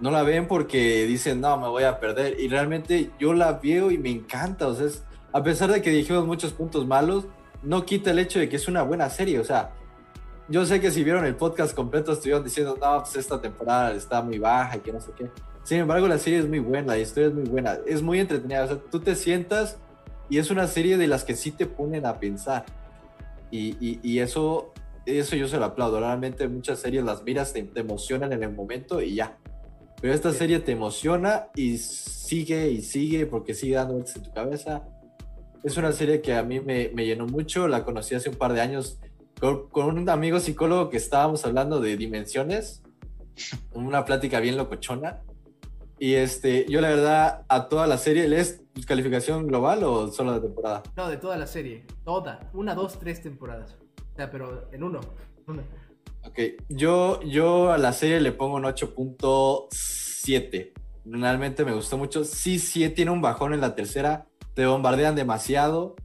no la ven porque dicen, no, me voy a perder. Y realmente yo la veo y me encanta. O sea, a pesar de que dijimos muchos puntos malos, no quita el hecho de que es una buena serie. O sea, yo sé que si vieron el podcast completo estuvieron diciendo, no, pues esta temporada está muy baja y que no sé qué. Sin embargo, la serie es muy buena, la historia es muy buena, es muy entretenida. O sea, tú te sientas y es una serie de las que sí te ponen a pensar. Y, y- y eso, eso yo se lo aplaudo. Realmente muchas series las miras, te, te emocionan en el momento y ya. Pero esta Sí. serie te emociona y sigue y sigue porque sigue dando vueltas en tu cabeza. Es una serie que a mí me, me llenó mucho. La conocí hace un par de años con, con un amigo psicólogo que estábamos hablando de dimensiones. Una plática bien locochona. Y este, yo la verdad, a toda la serie, ¿lees calificación global o solo de temporada? No, de toda la serie. Toda. Una, dos, tres temporadas. O sea, pero en uno. Una. Ok, yo, yo a la serie le pongo un 8.7. Realmente me gustó mucho. Sí, sí, tiene un bajón en la tercera. Te bombardean demasiado.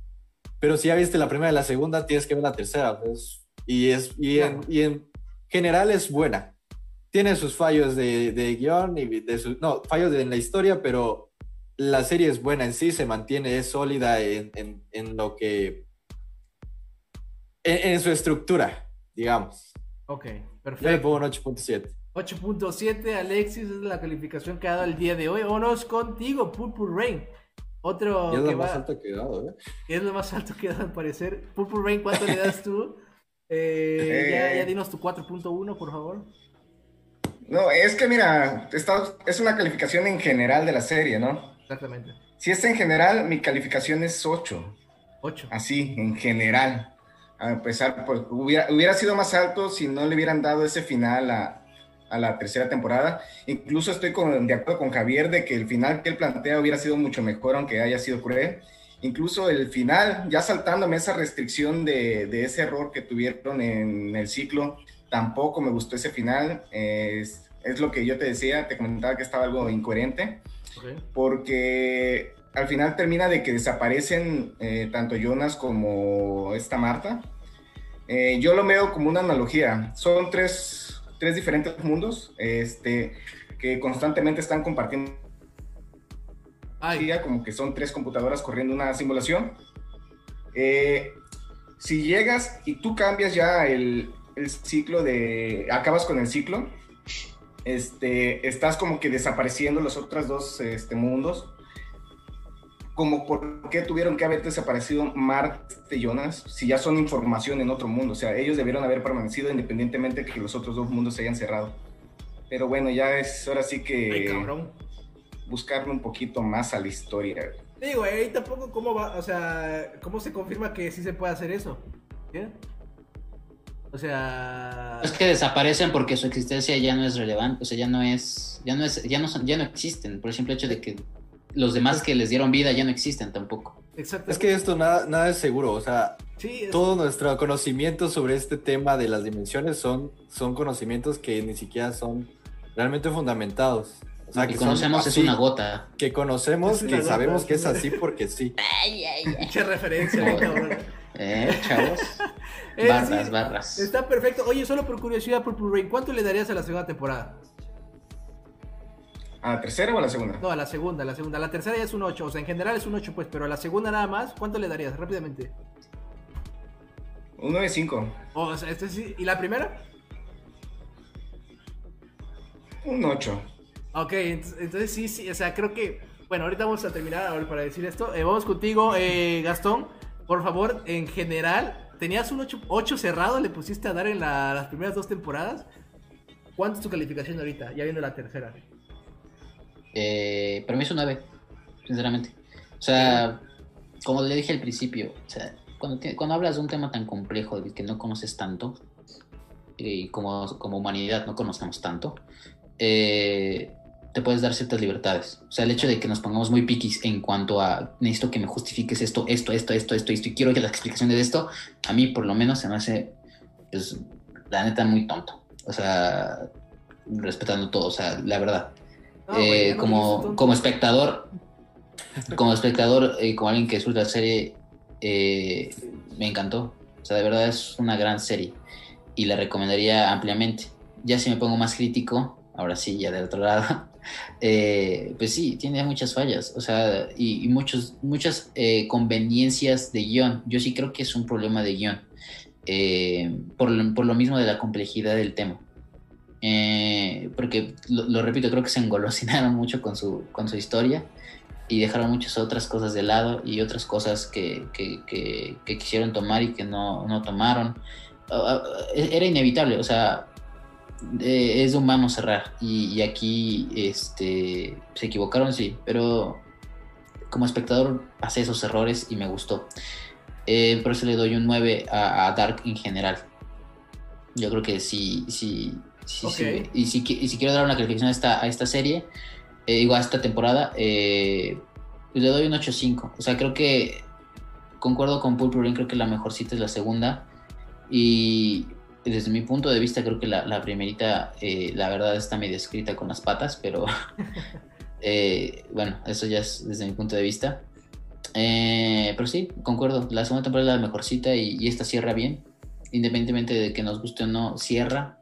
Pero si ya viste la primera y la segunda, tienes que ver la tercera. pues. y, es, y, en, y en general es buena. Tiene sus fallos de, de guion y de sus... No, fallos en la historia, pero la serie es buena en sí, se mantiene, es sólida en, en, en lo que... En, en su estructura, digamos. Ok, Yo le perfecto. pongo un 8.7. 8.7, Alexis, es la calificación que ha dado el día de hoy. Vámonos contigo, Purple Rain. Otro Y es que lo más alto que he dado, ¿eh? es lo más alto que da al parecer. Purple Rain, ¿cuánto le das tú? <laughs> Eh, ya, Eh. ya dinos tu 4.1, por favor. No, es que mira, está- es una calificación en general de la serie, ¿no? Exactamente. Si es en general, mi calificación es 8. 8. Así, en general. A pesar, pues, hubiera, hubiera sido más alto si no le hubieran dado ese final a, a la tercera temporada. Incluso estoy con- de acuerdo con Javier de que el final que él plantea hubiera sido mucho mejor, aunque haya sido cruel. Incluso el final, ya saltándome esa restricción de, de ese error que tuvieron en el ciclo, tampoco me gustó ese final. Es, es lo que yo te decía, te comentaba que estaba algo incoherente porque al final termina de que desaparecen eh, tanto Jonas como esta Marta. Eh, yo lo veo como una analogía. Son tres, tres diferentes mundos este, que constantemente están compartiendo, Ay, como que son tres computadoras corriendo una simulación. Eh, si llegas y tú cambias ya el, el ciclo de... acabas con el ciclo, este, estás como que desapareciendo los otros dos este, mundos. Como por qué tuvieron que haber desaparecido Marta y Jonas si ya son información en otro mundo. O sea, ellos debieron haber permanecido independientemente que los otros dos mundos se hayan cerrado. Pero bueno, ya es ahora sí ay, que buscarle un poquito más a la historia. Digo, ahí tampoco cómo va, o sea, cómo se confirma que sí se puede hacer eso. ¿Qué? O sea, Es que desaparecen porque su existencia ya no es relevante, o sea, ya no es, ya no es, ya no son, ya no existen, por el simple hecho de que los demás que les dieron vida ya no existen tampoco. Exactamente. Es que esto nada, nada es seguro, o sea, Sí, es- todo nuestro conocimiento sobre este tema de las dimensiones son, son conocimientos que ni siquiera son realmente fundamentados. O sea, que conocemos es una gota. Que conocemos, que gota, sabemos que es así porque sí. <laughs> Ay, ay, ay. Mucha referencia. ¿Eh, chavos? Eh, barras, sí, barras. Está perfecto. Oye, solo por curiosidad, por Rain, ¿cuánto le darías a la segunda temporada? ¿A la tercera o a la segunda? No, a la segunda, a la segunda. La tercera ya es un 8, o sea, en general es un 8, pues, pero a la segunda nada más, ¿cuánto le darías? Rápidamente. Un 9.5. O sea, este sí. ¿Y la primera? Un 8. Ok, ent- entonces sí, sí, o sea, creo que. Bueno, ahorita vamos a terminar ahora para decir esto. Eh, vamos contigo, eh, Gastón. Por favor, en general, ¿tenías un 8, cerrado? ¿Le pusiste a dar en la- las primeras dos temporadas? ¿Cuánto es tu calificación ahorita? Ya viendo la tercera. Eh, para mí es un 9, sinceramente. O sea, como le dije al principio, o sea, cuando, cuando hablas de un tema tan complejo del que no conoces tanto, y como, como humanidad no conocemos tanto, eh, te puedes dar ciertas libertades. O sea, el hecho de que nos pongamos muy piquis en cuanto a necesito que me justifiques esto, esto, esto, esto, esto, esto, y quiero que la explicación de esto, a mí por lo menos se me hace, pues, la neta, muy tonto. O sea, respetando todo, o sea, la verdad. No, Eh, no como, como espectador, como espectador, eh, como alguien que disfruta la serie, eh, me encantó. O sea, de verdad es una gran serie y la recomendaría ampliamente. Ya si me pongo más crítico, ahora sí, ya del otro lado, eh, pues sí, tiene muchas fallas, o sea, y, y muchos, muchas eh, conveniencias de guion. Yo sí creo que es un problema de guion, eh, por, lo, por lo mismo de la complejidad del tema. Eh, porque lo, lo repito, creo que se engolosinaron mucho con su, con su historia y dejaron muchas otras cosas de lado y otras cosas que, que, que- que quisieron tomar y que no, no tomaron. Ah, ah, Era inevitable, o sea, eh, es de humano cerrar y, y aquí este, se equivocaron, sí, pero como espectador pasé esos errores y me gustó. Eh, por eso le doy un 9 a, a Dark en general. Yo creo que sí, sí, sí, Ok. sí. Y, si, y si quiero dar una calificación a esta, a esta serie, eh, digo, a esta temporada, pues le doy un 8.5. O sea, creo que concuerdo con Pulp creo que la mejor cita es la segunda. Y desde mi punto de vista, creo que la, la primerita, eh, la verdad, está medio escrita con las patas, pero <laughs> eh, bueno, eso ya es desde mi punto de vista. Eh, pero sí, concuerdo, la segunda temporada es la mejor cita y, y esta cierra bien. Independientemente de que nos guste o no, cierra,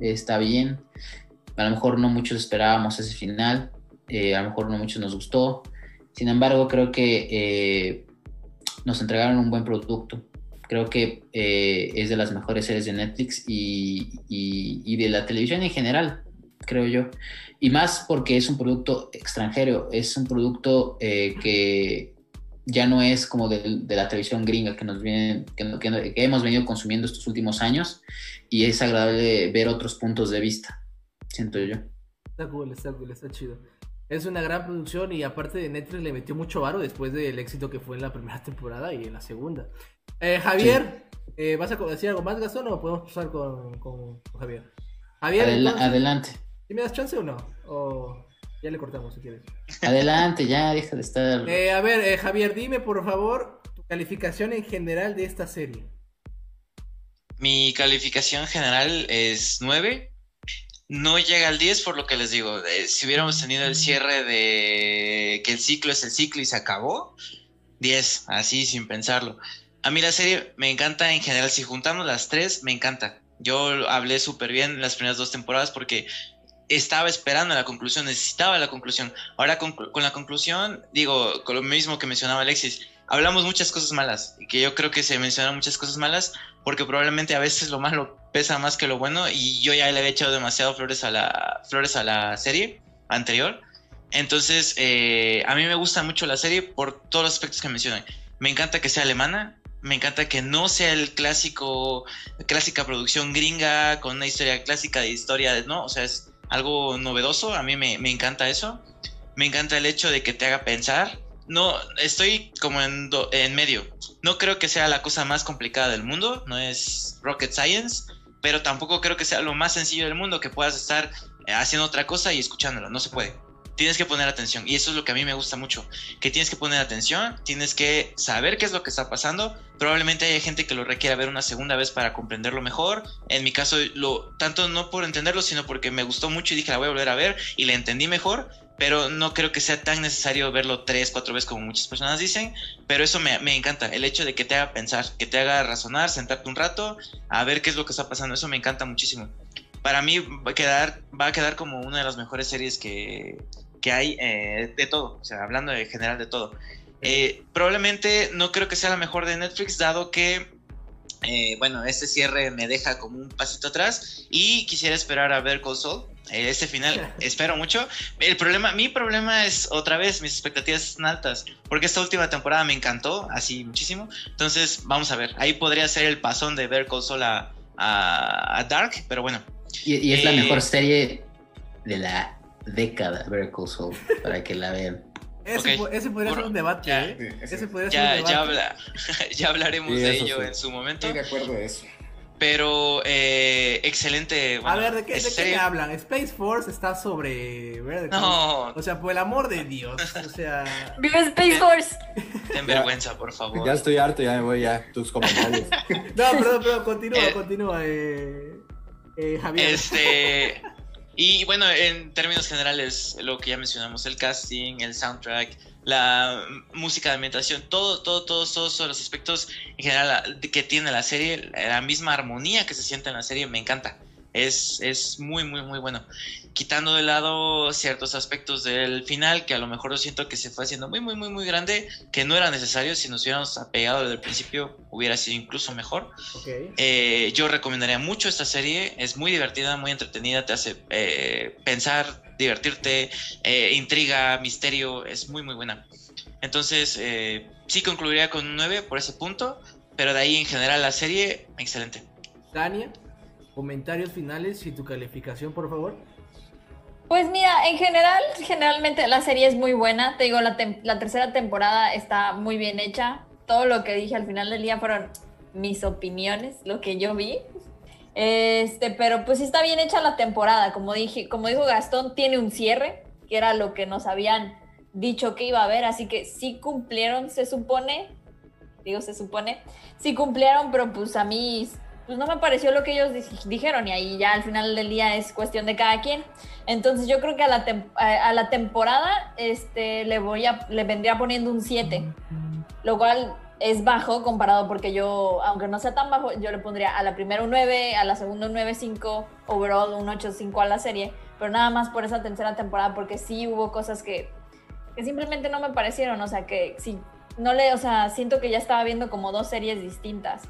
está bien. A lo mejor no muchos esperábamos ese final, a lo mejor no muchos nos gustó. Sin embargo, creo que nos entregaron un buen producto. Creo que eh, es de las mejores series de Netflix y, de la televisión en general, creo yo. Y más porque es un producto extranjero, es un producto eh, que ya no es como de, la televisión gringa que, nos vienen, que, que que hemos venido consumiendo estos últimos años y es agradable ver otros puntos de vista, siento yo. Está cool, está cool, está chido. Es una gran producción y aparte de Netflix le metió mucho varo después del éxito que fue en la primera temporada y en la segunda. Eh, Javier, eh, ¿vas a decir algo más, Gastón, o podemos pasar con, con- con Javier? Javier, Adela- entonces, adelante, ¿sí me das chance o no? O ya le cortamos si quieres. adelante, ya deja de estar... Eh, a ver, eh, Javier, dime por favor tu calificación en general de esta serie. Mi calificación general es 9. No llega al 10 por lo que les digo. Eh, si hubiéramos tenido el cierre de que el ciclo es el ciclo y se acabó, 10, así sin pensarlo. A mí la serie me encanta en general. Si juntamos las tres, me encanta. Yo hablé súper bien las primeras dos temporadas porque estaba esperando la conclusión, necesitaba la conclusión. Ahora con, la conclusión, digo, con lo mismo que mencionaba Alexis, hablamos muchas cosas malas, y que yo creo que se mencionan muchas cosas malas, porque probablemente a veces lo malo pesa más que lo bueno, y yo ya le había echado demasiado flores a la, flores a la serie anterior. Entonces, eh, a mí me gusta mucho la serie por todos los aspectos que mencionan. Me encanta que sea alemana, me encanta que no sea el clásico, clásica producción gringa con una historia clásica de historia, ¿no? O sea, es algo novedoso, a mí me, me encanta eso. Me encanta el hecho de que te haga pensar. No, estoy como en, do- en medio. No creo que sea la cosa más complicada del mundo, no es rocket science, pero tampoco creo que sea lo más sencillo del mundo que puedas estar eh, haciendo otra cosa y escuchándolo, no se puede. Tienes que poner atención. Y eso es lo que a mí me gusta mucho, que tienes que poner atención, tienes que saber qué es lo que está pasando. Probablemente hay gente que lo requiera ver una segunda vez para comprenderlo mejor. En mi caso, lo, tanto no por entenderlo, sino porque me gustó mucho y dije, la voy a volver a ver y la entendí mejor. Pero no creo que sea tan necesario verlo tres, cuatro veces como muchas personas dicen. Pero eso me, me encanta, el hecho de que te haga pensar, que te haga razonar, sentarte un rato, a ver qué es lo que está pasando. Eso me encanta muchísimo para mí va a quedar, va a quedar como una de las mejores series que, que hay eh, de todo, o sea, hablando en general de todo. Eh, probablemente no creo que sea la mejor de Netflix, dado que, eh, bueno, este cierre me deja como un pasito atrás y quisiera esperar a ver Cold Soul. este final espero mucho. El problema, mi problema es otra vez, mis expectativas son altas, porque esta última temporada me encantó, así muchísimo. Entonces, vamos a ver, ahí podría ser el pasón de ver Cold Soul a, a, a Dark, pero bueno, y, es la Eh, mejor serie de la década, Vertical Soul, para que la vean. Ese, po- ese podría ser un debate, ya. ¿eh? Ese podría ser ya, un debate. ya, habla- <laughs> ya hablaremos Sí, de ello sí. en su momento. Estoy de acuerdo de eso. Pero eh, excelente. A ver, ¿de qué, de qué me hablan? Space Force está sobre... ¿verdad? No, O sea, por el amor de Dios. O sea... <laughs> Vive Space Force. ten vergüenza, por favor. Ya estoy harto, ya me voy ya. Tus comentarios. <laughs> No, perdón, perdón, continúa, Eh, continúa, eh, eh, Javier. Este. Y bueno, en términos generales, lo que ya mencionamos, el casting, el soundtrack, la música de ambientación, todo, todo, todos, todos los aspectos en general que tiene la serie, la misma armonía que se siente en la serie, me encanta. Es, es muy, muy, muy bueno. Quitando de lado ciertos aspectos del final, que a lo mejor yo siento que se fue haciendo muy, muy, muy, muy grande, que no era necesario. Si nos hubiéramos apegado desde el principio, hubiera sido incluso mejor. Ok. Eh, yo recomendaría mucho esta serie, es muy divertida, muy entretenida, te hace eh, pensar, divertirte, eh, intriga, misterio, es muy muy buena. Entonces, eh, sí concluiría con un 9 por ese punto, pero de ahí en general la serie, excelente. Tania, comentarios finales y tu calificación, por favor. Pues mira, en general, generalmente la serie es muy buena. Te digo, la, tercera temporada está muy bien hecha. Todo lo que dije al final del día fueron mis opiniones, lo que yo vi. Este, pero pues sí está bien hecha la temporada. Como dije, como dijo Gastón, tiene un cierre, que era lo que nos habían dicho que iba a haber. Así que sí cumplieron, se supone. Digo, se supone. Sí cumplieron, pero pues a mí pues no me pareció lo que ellos di- dijeron. Y ahí ya al final del día es cuestión de cada quien. Entonces yo creo que a la, a la temporada este, le, voy le vendría poniendo un 7, lo cual es bajo comparado porque yo, aunque no sea tan bajo, yo le pondría a la primera un 9, a la segunda un 9.5, overall un 8.5 a la serie, pero nada más por esa tercera temporada porque sí hubo cosas que, que simplemente no me parecieron, o sea que sí, no le, o sea, siento que ya estaba viendo como dos series distintas.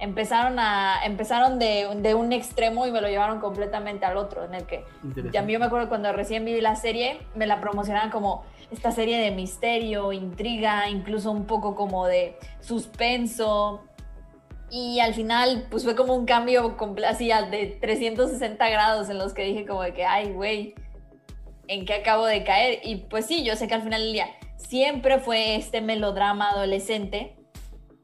Empezaron, a, empezaron de, de un extremo y me lo llevaron completamente al otro, en el que ya yo me acuerdo cuando recién vi la serie, me la promocionaban como esta serie de misterio, intriga, incluso un poco como de suspenso. Y al final, pues fue como un cambio así de 360 grados en los que dije como de que, ay, güey, ¿en qué acabo de caer? Y pues sí, yo sé que al final del día siempre fue este melodrama adolescente,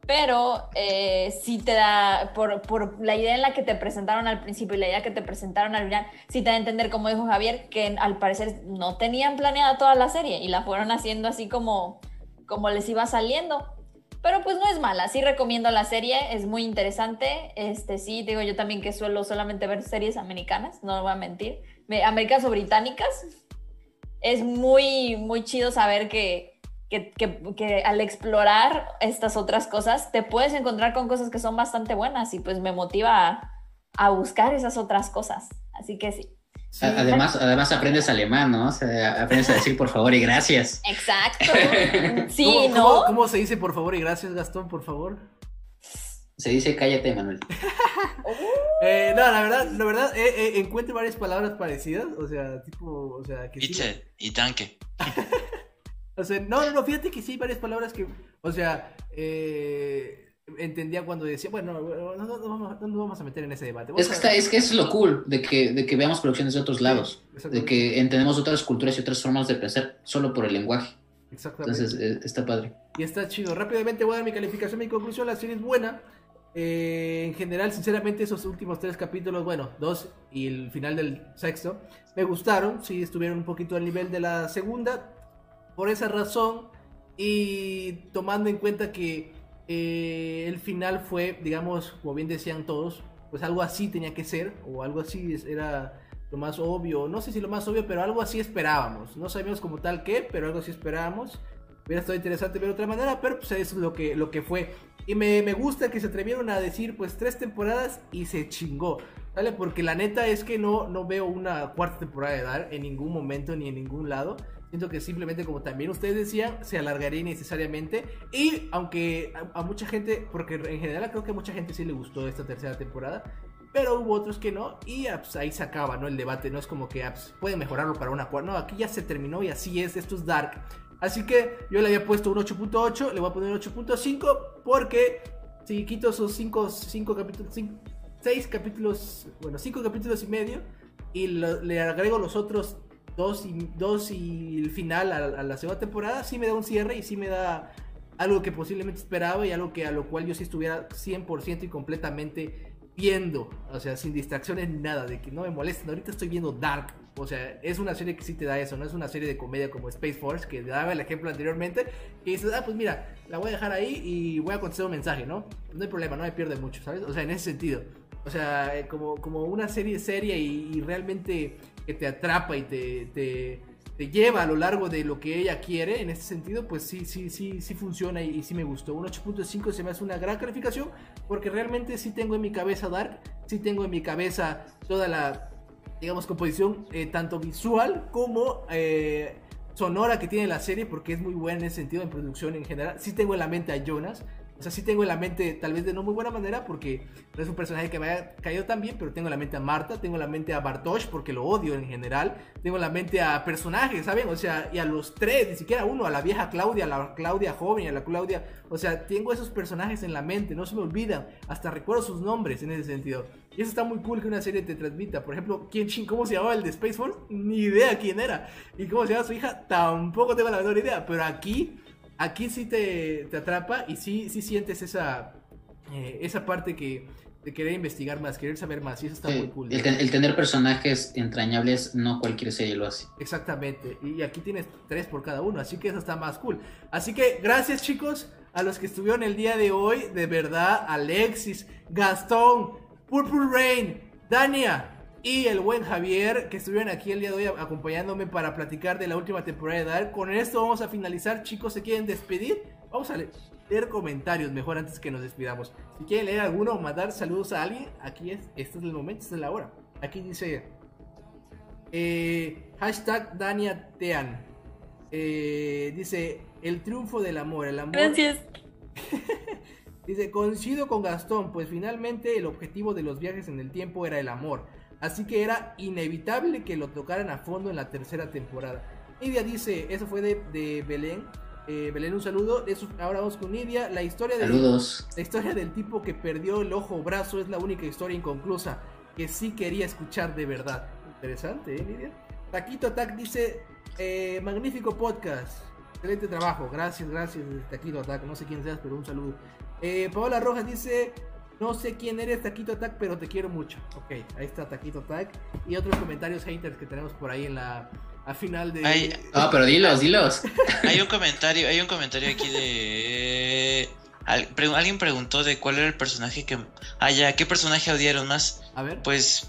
pero eh, sí te da, por, por la idea en la que te presentaron al principio y la idea que te presentaron al final, sí te da a entender, como dijo Javier, que al parecer no tenían planeada toda la serie y la fueron haciendo así como, como les iba saliendo. Pero pues no es mala, sí recomiendo la serie, es muy interesante. Este sí, digo yo también que suelo solamente ver series americanas, no voy a mentir. Me- americanas o británicas. Es muy, muy chido saber que, que, que- que al explorar estas otras cosas te puedes encontrar con cosas que son bastante buenas y pues me motiva a, a buscar esas otras cosas. Así que sí. Además, además aprendes alemán, ¿no? O sea, aprendes a decir por favor y gracias. Exacto. <laughs> Sí, ¿Cómo, ¿no? cómo- cómo se dice, por favor, y gracias, Gastón, por favor? Se dice cállate, Manuel. <laughs> Eh, no, la verdad, la verdad, eh, eh, encuentro varias palabras parecidas, o sea, tipo, o sea, que y tanque. <laughs> O sea, no, no, no, fíjate que sí hay varias palabras que, o sea, eh, entendía cuando decía, bueno, no, no, no nos vamos a meter en ese debate. Es que, está, es que es lo cool de que, de que veamos producciones de otros lados, de Exactamente. que entendemos otras culturas y otras formas de pensar solo por el lenguaje. Exactamente. Entonces, eh, está padre. Y está chido. Rápidamente voy a dar mi calificación, mi conclusión. La serie es buena. eh, en general, sinceramente, esos últimos tres capítulos, bueno, dos y el final del sexto, me gustaron. Sí, estuvieron un poquito al nivel de la segunda. Por esa razón, y tomando en cuenta que eh, el final fue, digamos, como bien decían todos, pues algo así tenía que ser, o algo así era lo más obvio, no sé si lo más obvio, pero algo así esperábamos. No sabíamos como tal qué, pero algo así esperábamos. Hubiera estado interesante ver otra manera, pero pues eso es lo que, lo que fue. Y me, me gusta que se atrevieron a decir pues tres temporadas y se chingó. ¿Vale? Porque la neta es que no, no veo una cuarta temporada de Dar en ningún momento ni en ningún lado. Siento que simplemente, como también ustedes decían, se alargaría innecesariamente. Y aunque a, mucha gente, porque en general creo que a mucha gente sí le gustó esta tercera temporada, pero hubo otros que no. Y ah, pues, ahí se acaba, ¿no? El debate no es como que ah, pues, pueden mejorarlo para una cuarta. No, aquí ya se terminó y así es. Esto es Dark. Así que yo le había puesto un 8.8, le voy a poner un 8.5 porque si quito esos 5 capítulos, 6 capítulos, bueno, 5 capítulos y medio y le agrego los otros dos y, dos y el final a, a la segunda temporada, sí me da un cierre y sí me da algo que posiblemente esperaba y algo que a lo cual yo sí estuviera 100% y completamente viendo, o sea, sin distracciones nada, de que no me molesten, ahorita estoy viendo Dark, o sea, es una serie que sí te da eso, no es una serie de comedia como Space Force, que daba el ejemplo anteriormente, que dices, ah, pues mira, la voy a dejar ahí y voy a contestar un mensaje, ¿no? No hay problema, no me pierde mucho, ¿sabes? O sea, en ese sentido, o sea, eh, como, como una serie seria y, y realmente que te atrapa y te, te, lleva a lo largo de lo que ella quiere, en ese sentido, pues sí, sí, sí, sí funciona y, y sí me gustó. Un 8.5 se me hace una gran calificación porque realmente sí tengo en mi cabeza Dark, sí tengo en mi cabeza toda la, digamos, composición eh, tanto visual como eh, sonora que tiene la serie porque es muy buena en ese sentido en producción en general. Sí tengo en la mente a Jonas. O sea, sí tengo en la mente, tal vez de no muy buena manera, porque no es un personaje que me haya caído tan bien, pero tengo en la mente a Marta, tengo en la mente a Bartosz, porque lo odio en general, tengo en la mente a personajes, ¿saben? O sea, y a los tres, ni siquiera uno, a la vieja Claudia, a la Claudia joven, a la Claudia, o sea, tengo esos personajes en la mente, no se me olvidan, hasta recuerdo sus nombres en ese sentido. Y eso está muy cool que una serie te transmita. Por ejemplo, ¿quién cómo se llamaba el de Space Force? Ni idea quién era. Y cómo se llama su hija, tampoco tengo la menor idea. Pero aquí, aquí sí te, te atrapa y sí, sí sientes esa, eh, esa parte que de querer investigar más, querer saber más. Y eso está muy cool. el, el tener personajes entrañables, no cualquier serie lo hace. Exactamente. Y aquí tienes tres por cada uno, así que eso está más cool. Así que gracias chicos a los que estuvieron el día de hoy. De verdad, Alexis, Gastón, Purple Rain, Dania y el buen Javier que estuvieron aquí el día de hoy acompañándome para platicar de la última temporada de Dark. Con esto vamos a finalizar. Chicos, ¿se quieren despedir? Vamos a le- leer comentarios mejor antes que nos despidamos. Si quieren leer alguno o mandar saludos a alguien, aquí es. Este es el momento, esta es la hora. Aquí dice... Eh, hashtag Dania Tean. Eh, dice, el triunfo del amor. El amor. Gracias. <laughs> Dice, coincido con Gastón, pues finalmente el objetivo de los viajes en el tiempo era el amor. Así que era inevitable que lo tocaran a fondo en la tercera temporada. Nidia dice, eso fue de, de Belén. Eh, Belén, un saludo. Eso, ahora vamos con Nidia. La historia de... La historia del tipo que perdió el ojo o brazo es la única historia inconclusa que sí quería escuchar de verdad. Interesante, ¿eh, Lidia? Taquito Attack dice, eh, magnífico podcast. Excelente trabajo. Gracias, gracias, Taquito Attack. No sé quién seas, pero un saludo. Eh, Paola Rojas dice, no sé quién eres, Taquito Attack, pero te quiero mucho. Ok, ahí está Taquito Attack. Y otros comentarios haters que tenemos por ahí en la... A final de... Ay, Ah, pero dilos, dilos. <laughs> Hay un comentario, hay un comentario aquí de al- pre- alguien preguntó de cuál era el personaje que ah ya, ¿qué personaje odiaron más? A ver. Pues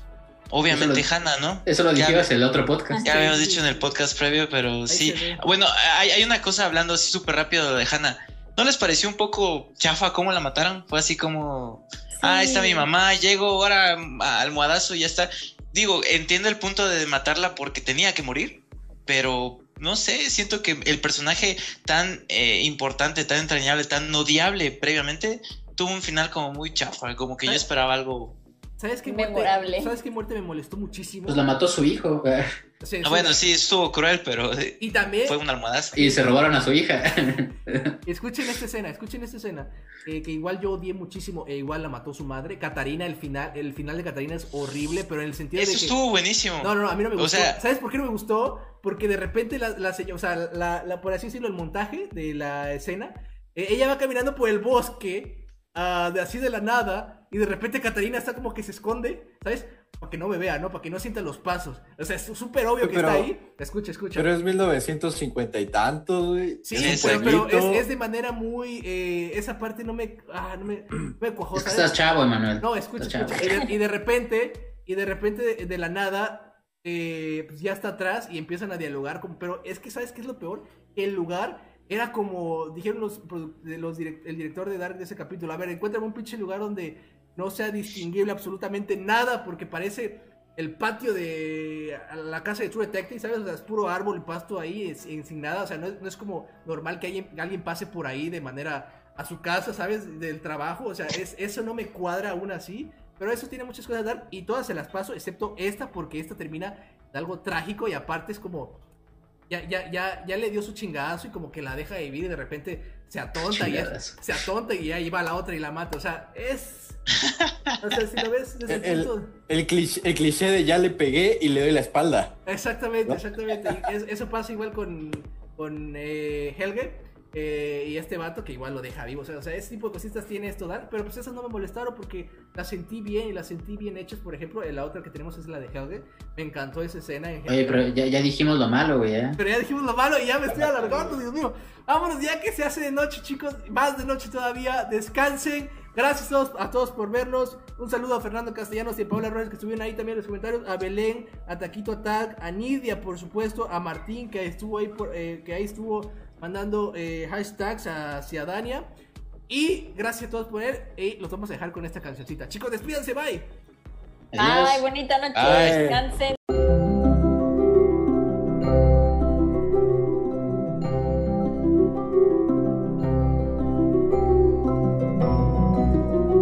obviamente Eso Hannah, ¿no? Eso lo dijimos en el otro podcast. Ya Sí, habíamos sí. dicho en el podcast previo, pero Ahí sí. Bueno, hay, hay una cosa hablando así súper rápido de Hannah. ¿No les pareció un poco chafa cómo la mataron? Fue así como, ah, está mi mamá, llego ahora a almohadazo y ya está. Digo, entiendo el punto de matarla porque tenía que morir, pero no sé, siento que el personaje tan eh, importante, tan entrañable, tan odiable previamente, tuvo un final como muy chafa, como que yo ¿Eh? esperaba algo. ¿Sabes qué muerte? Memorable. ¿Sabes qué muerte me molestó muchísimo? Pues la mató su hijo O sea, Ah, bueno, sí, estuvo cruel, pero eh, Y también, fue un almohadazo. y se robaron a su hija. escuchen esta escena, escuchen esta escena, eh, que igual yo odié muchísimo, e igual la mató su madre. Catarina, el final, el final de Catarina es horrible, pero en el sentido Eso de que... estuvo buenísimo. No, no, no, a mí no me O gustó. sea- ¿Sabes por qué no me gustó? Porque de repente la, la señora, o sea, la, la- por así decirlo, el montaje de la escena, eh, ella va caminando por el bosque ah, de así de la nada y de repente Catarina está como que se esconde, ¿sabes? Para que no me vea, ¿no? Para que no sienta los pasos. O sea, es súper obvio que Pero- está ahí. Escucha, escucha. Pero es 1950 y tantos, güey. Sí, Es pero, pero es, de manera muy... eh, esa parte no me... Ah, no me, no me cuajó, Es que estás chavo, Emanuel. No, escucha, Estás escucha. Y de, y de repente, y de repente de, de la nada, eh, pues ya está atrás y empiezan a dialogar. Pero es que, ¿sabes qué es lo peor? El lugar era como, dijeron los, los direct- el director de Dark de ese capítulo. A ver, encuentra un pinche lugar donde no sea distinguible absolutamente nada, porque parece el patio de la casa de True Detective, ¿sabes? O sea, es puro árbol y pasto ahí, es- sin nada. O sea, no es, no es como normal que alguien, alguien pase por ahí de manera a su casa, ¿sabes? Del trabajo. O sea, es, eso no me cuadra aún así. Pero eso tiene muchas cosas Dark y todas se las paso, excepto esta, porque esta termina de algo trágico y aparte es como. Ya, ya, ya, ya le dio su chingadazo y como que la deja de vivir y de repente se atonta y ya- se atonta y ya iba a la otra y la mata. O sea, es. O sea, si lo ves desde el, El- punto. El cliché, el cliché de ya le pegué y le doy la espalda. Exactamente, ¿no? exactamente. Es- eso pasa igual con, con eh, Helge eh, y este vato que igual lo deja vivo. O sea, o sea, ese tipo de cositas tiene esto, Dark, pero pues esas no me molestaron porque las sentí bien y las sentí bien hechas. Por ejemplo, la otra que tenemos es la de Helge. Me encantó esa escena. En Oye, Helge. pero ya, ya dijimos lo malo, güey, ¿eh? Pero ya dijimos lo malo y ya me estoy alargando, Dios mío. Vámonos ya que se hace de noche, chicos. Más de noche todavía. Descansen. Gracias a todos, a todos por vernos. Un saludo a Fernando Castellanos y a Paula Rojas que estuvieron ahí también en los comentarios. A Belén, a Taquito Attack, a Nidia, por supuesto. A Martín que estuvo ahí, por- eh, que ahí estuvo mandando eh, hashtags hacia Dania. Y gracias a todos por ver. Y los vamos a dejar con esta cancioncita. Chicos, despídanse, bye. Adiós. Ay, bonita noche. Ay. Descansen.